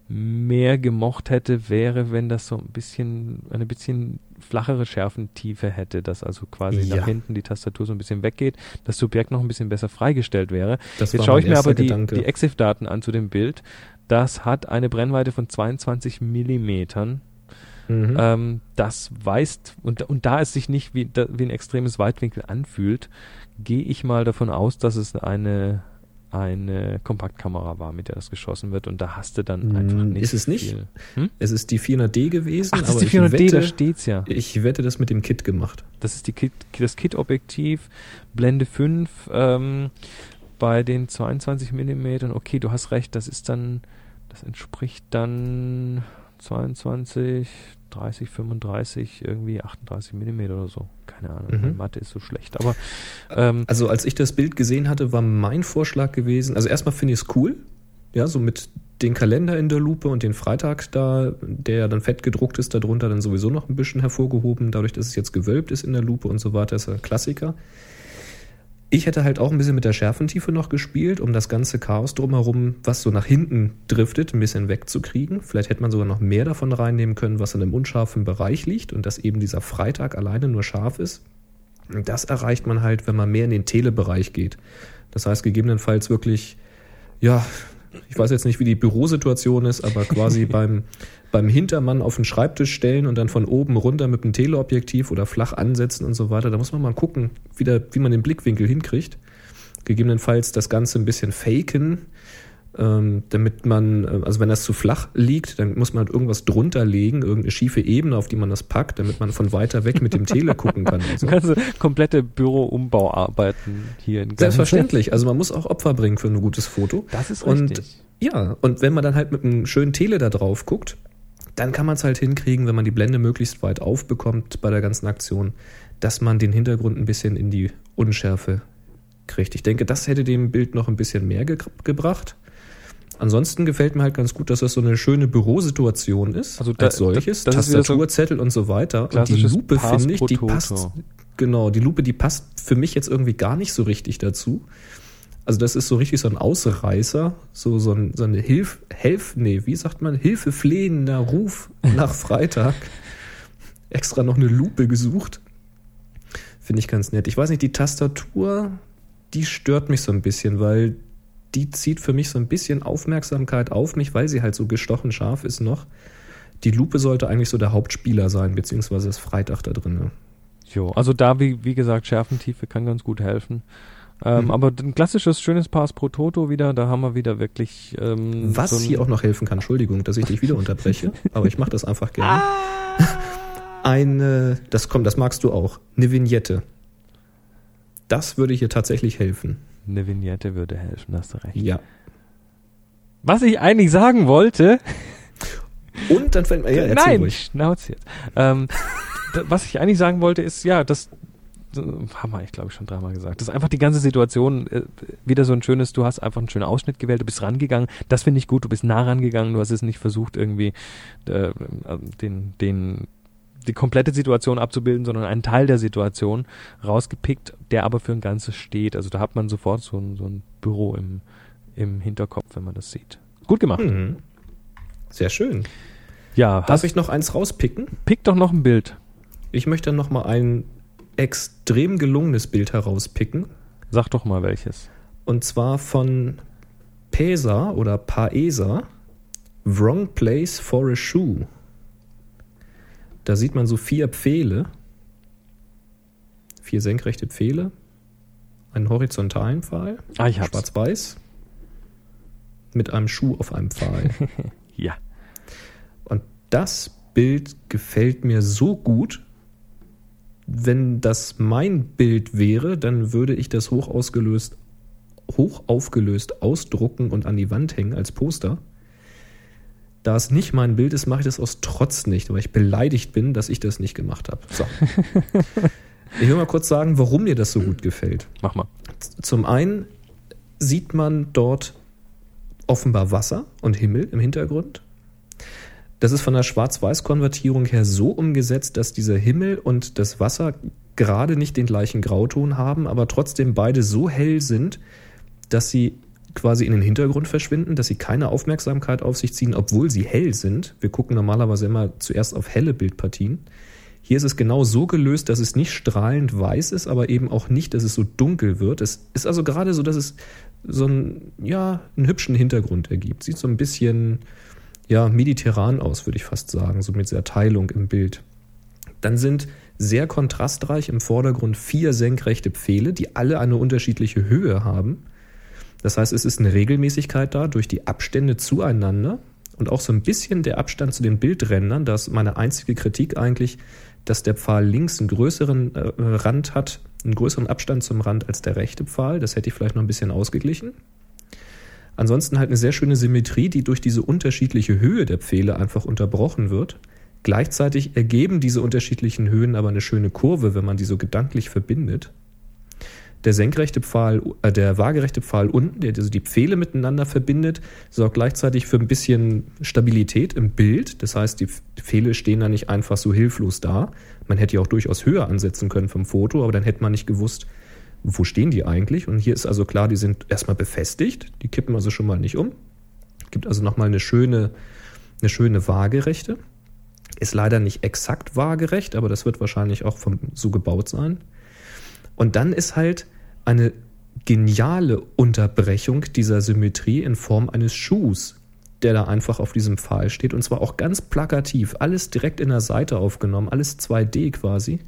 mehr gemocht hätte, wäre, wenn das so ein bisschen, eine bisschen flachere Schärfentiefe hätte, dass also quasi Ja. nach hinten die Tastatur so ein bisschen weggeht, das Subjekt noch ein bisschen besser freigestellt wäre. Das Jetzt schaue ich mir aber die, Gedanke. die EXIF-Daten an zu dem Bild. Das hat eine Brennweite von 22 Millimetern. Mhm. Ähm, das weist, und, und da es sich nicht wie, da, wie ein extremes Weitwinkel anfühlt, gehe ich mal davon aus, dass es eine, eine Kompaktkamera war, mit der das geschossen wird. Und da hast du dann Mm, einfach nicht ist es nicht? Hm? Es ist die 400D gewesen, Ach, das aber ist die 400D, ich, da wette, steht's ja. ich wette das mit dem Kit gemacht. Das ist die Kit, das Kit-Objektiv, Blende 5, ähm, bei den 22 Millimetern. Okay, du hast recht, das ist dann, das entspricht dann 22, 30, 35, irgendwie 38 Millimeter oder so. Keine Ahnung, Mhm. Mathe ist so schlecht. Aber ähm, Also als ich das Bild gesehen hatte, war mein Vorschlag gewesen, also erstmal finde ich es cool, ja, so mit den Kalender in der Lupe und den Freitag da, der ja dann fett gedruckt ist, darunter dann sowieso noch ein bisschen hervorgehoben, dadurch, dass es jetzt gewölbt ist in der Lupe und so weiter, ist ein Klassiker. Ich hätte halt auch ein bisschen mit der Schärfentiefe noch gespielt, um das ganze Chaos drumherum, was so nach hinten driftet, ein bisschen wegzukriegen. Vielleicht hätte man sogar noch mehr davon reinnehmen können, was in einem unscharfen Bereich liegt und dass eben dieser Freitag alleine nur scharf ist. Das erreicht man halt, wenn man mehr in den Telebereich geht. Das heißt, gegebenenfalls wirklich, ja, ich weiß jetzt nicht, wie die Bürosituation ist, aber quasi <laughs> beim, beim Hintermann auf den Schreibtisch stellen und dann von oben runter mit dem Teleobjektiv oder flach ansetzen und so weiter. Da muss man mal gucken, wie, der, wie man den Blickwinkel hinkriegt. Gegebenenfalls das Ganze ein bisschen faken, ähm, damit man, äh, also wenn das zu flach liegt, dann muss man halt irgendwas drunter legen, irgendeine schiefe Ebene, auf die man das packt, damit man von weiter weg mit dem Tele gucken kann. und <laughs> so. ganze komplette Büroumbauarbeiten hier in Gang Selbstverständlich. Also man muss auch Opfer bringen für ein gutes Foto. Das ist Und richtig. ja, und wenn man dann halt mit einem schönen Tele da drauf guckt, dann kann man es halt hinkriegen, wenn man die Blende möglichst weit aufbekommt bei der ganzen Aktion, dass man den Hintergrund ein bisschen in die Unschärfe kriegt. Ich denke, das hätte dem Bild noch ein bisschen mehr ge gebracht. Ansonsten gefällt mir halt ganz gut, dass das so eine schöne Bürosituation ist. Also da- als solches, das- das ist wieder so Tastatur, Zettel und so weiter. Und die Lupe, finde ich, die passt, genau, die Lupe, die passt für mich jetzt irgendwie gar nicht so richtig dazu. Also das ist so richtig so ein Ausreißer, so, so, ein, so eine Hilf, Helf, nee, wie sagt man, hilfeflehender Ruf <laughs> nach Freitag. Extra noch eine Lupe gesucht. Finde ich ganz nett. Ich weiß nicht, die Tastatur, die stört mich so ein bisschen, weil die zieht für mich so ein bisschen Aufmerksamkeit auf mich, weil sie halt so gestochen scharf ist noch. Die Lupe sollte eigentlich so der Hauptspieler sein, beziehungsweise das Freitag da drin. Jo, also da, wie, wie gesagt, Schärfentiefe kann ganz gut helfen. Ähm, Mhm. Aber ein klassisches, schönes Pass pro Toto wieder, da haben wir wieder wirklich. Ähm, Was so hier auch noch helfen kann, Entschuldigung, dass ich dich wieder unterbreche, <laughs> aber ich mache das einfach gerne. Eine, das kommt, das magst du auch, eine Vignette. Das würde hier tatsächlich helfen. Eine Vignette würde helfen, hast du recht. Ja. Was ich eigentlich sagen wollte, Und dann fällt mir, ja, nein, ruhig. Schnauz jetzt. Ähm, <laughs> was ich eigentlich sagen wollte, ist, ja, das haben wir, ich glaube, schon dreimal gesagt. Das ist einfach die ganze Situation äh, wieder so ein schönes, du hast einfach einen schönen Ausschnitt gewählt, du bist rangegangen. Das finde ich gut, du bist nah rangegangen, du hast es nicht versucht, irgendwie äh, den, den, die komplette Situation abzubilden, sondern einen Teil der Situation rausgepickt, der aber für ein Ganzes steht. Also da hat man sofort so ein, so ein Büro im, im Hinterkopf, wenn man das sieht. Gut gemacht. Mhm. Sehr schön. Ja, Darf ich noch eins rauspicken? pick doch noch ein Bild. Ich möchte noch mal ein extrem gelungenes Bild herauspicken. Sag doch mal welches. Und zwar von Pesa oder Paesa. Wrong place for a shoe. Da sieht man so vier Pfähle. Vier senkrechte Pfähle. Einen horizontalen Pfahl. Ah, ich hab's. Schwarz-weiß. Mit einem Schuh auf einem Pfahl. <laughs> Ja. Und das Bild gefällt mir so gut. Wenn das mein Bild wäre, dann würde ich das hoch ausgelöst, hoch aufgelöst ausdrucken und an die Wand hängen als Poster. Da es nicht mein Bild ist, mache ich das aus Trotz nicht, weil ich beleidigt bin, dass ich das nicht gemacht habe. So. <laughs> Ich will mal kurz sagen, warum mir das so gut gefällt. Mach mal. Zum einen sieht man dort offenbar Wasser und Himmel im Hintergrund. Das ist von der Schwarz-Weiß-Konvertierung her so umgesetzt, dass dieser Himmel und das Wasser gerade nicht den gleichen Grauton haben, aber trotzdem beide so hell sind, dass sie quasi in den Hintergrund verschwinden, dass sie keine Aufmerksamkeit auf sich ziehen, obwohl sie hell sind. Wir gucken normalerweise immer zuerst auf helle Bildpartien. Hier ist es genau so gelöst, dass es nicht strahlend weiß ist, aber eben auch nicht, dass es so dunkel wird. Es ist also gerade so, dass es so einen, ja, einen hübschen Hintergrund ergibt. Sieht so ein bisschen, ja, mediterran aus, würde ich fast sagen, so mit dieser Teilung im Bild. Dann sind sehr kontrastreich im Vordergrund vier senkrechte Pfähle, die alle eine unterschiedliche Höhe haben. Das heißt, es ist eine Regelmäßigkeit da durch die Abstände zueinander und auch so ein bisschen der Abstand zu den Bildrändern. Da ist meine einzige Kritik eigentlich, dass der Pfahl links einen größeren äh, Rand hat, einen größeren Abstand zum Rand als der rechte Pfahl. Das hätte ich vielleicht noch ein bisschen ausgeglichen. Ansonsten halt eine sehr schöne Symmetrie, die durch diese unterschiedliche Höhe der Pfähle einfach unterbrochen wird. Gleichzeitig ergeben diese unterschiedlichen Höhen aber eine schöne Kurve, wenn man die so gedanklich verbindet. Der senkrechte Pfahl, äh, der waagerechte Pfahl unten, der also die Pfähle miteinander verbindet, sorgt gleichzeitig für ein bisschen Stabilität im Bild. Das heißt, die Pfähle stehen da nicht einfach so hilflos da. Man hätte ja auch durchaus höher ansetzen können vom Foto, aber dann hätte man nicht gewusst, wo stehen die eigentlich. Und hier ist also klar, die sind erstmal befestigt. Die kippen also schon mal nicht um. Gibt also nochmal eine schöne, eine schöne Waagerechte. Ist leider nicht exakt waagerecht, aber das wird wahrscheinlich auch vom, so gebaut sein. Und dann ist halt eine geniale Unterbrechung dieser Symmetrie in Form eines Schuhs, der da einfach auf diesem Pfahl steht. Und zwar auch ganz plakativ, alles direkt in der Seite aufgenommen, alles 2D quasi.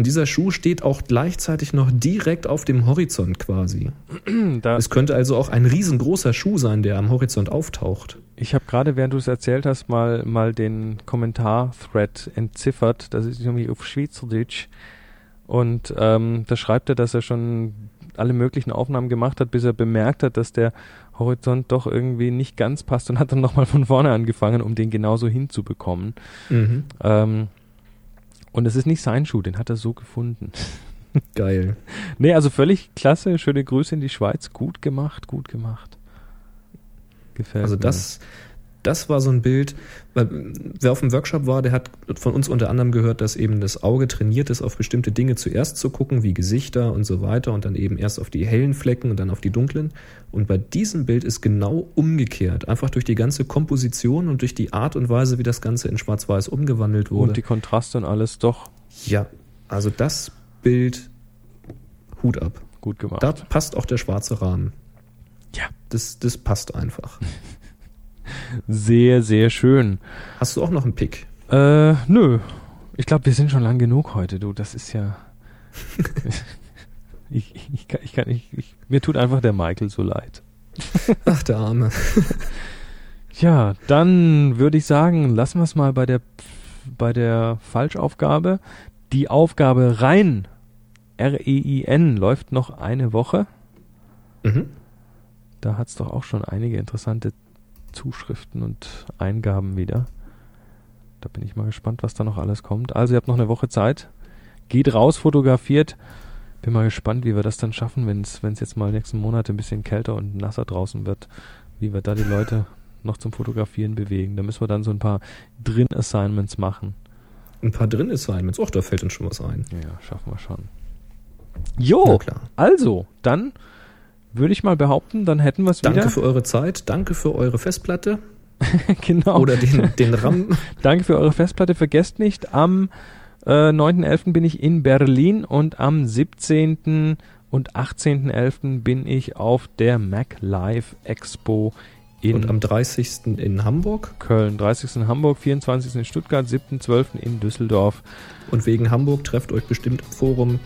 Und dieser Schuh steht auch gleichzeitig noch direkt auf dem Horizont quasi. <clears throat> Da, Es könnte also auch ein riesengroßer Schuh sein, der am Horizont auftaucht. ich habe gerade, während du es erzählt hast, mal, mal den Kommentar-Thread entziffert. Das ist nämlich auf Schweizerdeutsch. Und ähm, da schreibt er, dass er schon alle möglichen Aufnahmen gemacht hat, bis er bemerkt hat, dass der Horizont doch irgendwie nicht ganz passt und hat dann nochmal von vorne angefangen, um den genauso hinzubekommen. Mhm. Ähm, und es ist nicht sein Schuh, den hat er so gefunden. <laughs> Geil. Nee, also völlig klasse. Schöne Grüße in die Schweiz. Gut gemacht, gut gemacht. Gefällt Also mir. das, das war so ein Bild, weil wer auf dem Workshop war, der hat von uns unter anderem gehört, dass eben das Auge trainiert ist, auf bestimmte Dinge zuerst zu gucken, wie Gesichter und so weiter und dann eben erst auf die hellen Flecken und dann auf die dunklen. Und bei diesem Bild ist genau umgekehrt. Einfach durch die ganze Komposition und durch die Art und Weise, wie das Ganze in Schwarz-Weiß umgewandelt wurde. Und die Kontraste und alles doch ja, also das Bild Hut ab. gut gemacht. Da passt auch der schwarze Rahmen. Ja. Das, das passt einfach. <laughs> Sehr, sehr schön. Hast du auch noch einen Pick? Äh, nö. Ich glaube, wir sind schon lang genug heute, du. Das ist ja. <laughs> ich, ich, kann, ich kann, ich, ich, mir tut einfach der Michael so leid. Ach, der Arme. <laughs> Ja, dann würde ich sagen, lassen wir es mal bei der, bei der Falschaufgabe. Die Aufgabe rein, R-E-I-N, läuft noch eine Woche. Mhm. Da hat es doch auch schon einige interessante Zuschriften und Eingaben wieder. Da bin ich mal gespannt, was da noch alles kommt. Also ihr habt noch eine Woche Zeit. Geht raus, fotografiert. Bin mal gespannt, wie wir das dann schaffen, wenn es jetzt mal nächsten Monate ein bisschen kälter und nasser draußen wird, wie wir da die Leute noch zum Fotografieren bewegen. Da müssen wir dann so ein paar Drin-Assignments machen. ein paar drin Assignments. Och, da fällt uns schon was ein. Ja, schaffen wir schon. Jo, also, dann würde ich mal behaupten, dann hätten wir es wieder. Danke für eure Zeit, danke für eure Festplatte <laughs> genau. oder den, den RAM. <laughs> Danke für eure Festplatte. Vergesst nicht, am äh, 9.11. bin ich in Berlin und am 17. und 18.11. bin ich auf der Mac Live Expo in Und am 30. in Hamburg. Köln. 30. in Hamburg, 24. in Stuttgart, 7.12. in Düsseldorf. Und wegen Hamburg trefft euch bestimmt im Forum.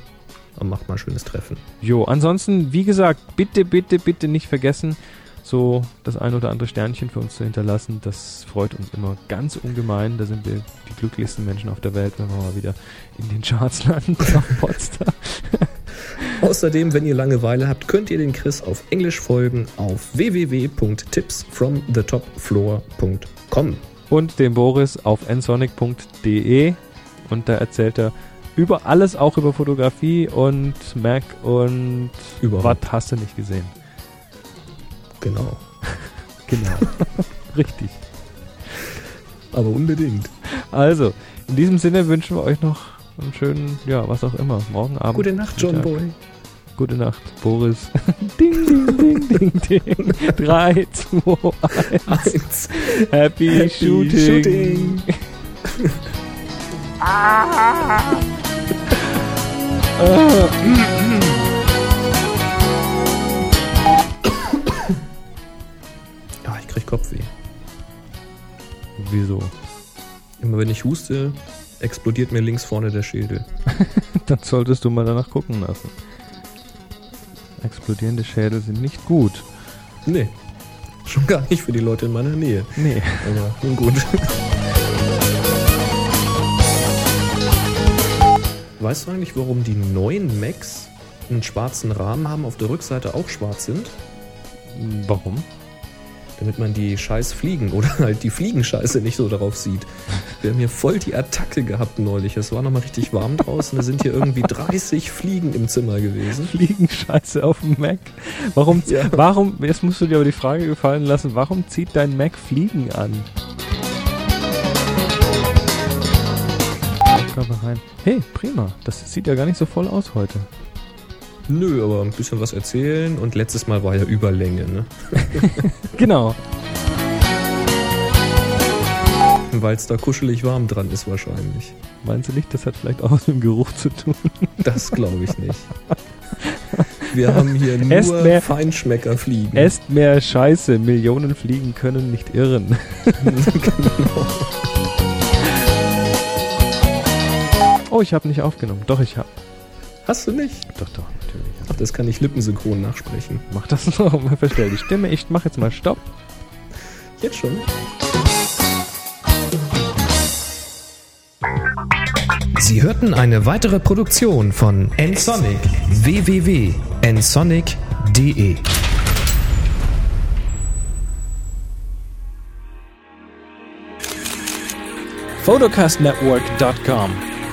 Und macht mal ein schönes Treffen. Jo, ansonsten, wie gesagt, bitte, bitte, bitte nicht vergessen, so das ein oder andere Sternchen für uns zu hinterlassen. Das freut uns immer ganz ungemein. Da sind wir die glücklichsten Menschen auf der Welt, wenn wir mal wieder in den Charts landen auf Potsdam. <laughs> Außerdem, wenn ihr Langeweile habt, könnt ihr den Chris auf Englisch folgen auf www.tipsfromthetopfloor.com. Und den Boris auf nsonic.de und da erzählt er über alles, auch über Fotografie und Mac und Überhaupt. was hast du nicht gesehen. Genau. <laughs> Genau. <laughs> Richtig. Aber unbedingt. Also, in diesem Sinne wünschen wir euch noch einen schönen, ja, was auch immer, morgen Abend. Gute Nacht, John Mittag. Boy. Gute Nacht, Boris. <laughs> ding, ding, ding, ding, ding. 3, 2, 1. Eins. Happy, Happy Shooting. Shooting. Ja, ich krieg Kopfweh. Wieso? Immer wenn ich huste, explodiert mir links vorne der Schädel. <laughs> Dann solltest du mal danach gucken lassen. Explodierende Schädel sind nicht gut. Nee. Schon gar nicht für die Leute in meiner Nähe. Nee. Aber nun gut. <laughs> Weißt du eigentlich, warum die neuen Macs einen schwarzen Rahmen haben, auf der Rückseite auch schwarz sind? Warum? Damit man die scheiß Fliegen oder <laughs> halt die Fliegenscheiße nicht so darauf sieht. Wir haben hier voll die Attacke gehabt neulich. Es war nochmal richtig warm draußen. Da sind hier irgendwie 30 Fliegen im Zimmer gewesen. Fliegenscheiße auf dem Mac. Warum, Ja. warum, jetzt musst du dir aber die Frage gefallen lassen, warum zieht dein Mac Fliegen an? Aufgabe rein. Hey, prima. Das sieht ja gar nicht so voll aus heute. Nö, aber ein bisschen was erzählen. Und letztes Mal war ja Überlänge, ne? <laughs> Genau. Weil es da kuschelig warm dran ist wahrscheinlich. Meinst du nicht, das hat vielleicht auch was mit dem Geruch zu tun? Das glaube ich nicht. Wir haben hier <laughs> Esst nur mehr- Feinschmeckerfliegen. Esst mehr Scheiße. Millionen Fliegen können nicht irren. <laughs> Oh, ich habe nicht aufgenommen. Doch, ich habe. Hast du nicht? Doch, doch, natürlich. Ach, das kann ich lippensynchron nachsprechen. Mach das <laughs> noch mal. Verstell die Stimme. Ich mach jetzt mal Stopp. Jetzt schon? Sie hörten eine weitere Produktion von nsonic www.nsonic.de photocastnetwork.com,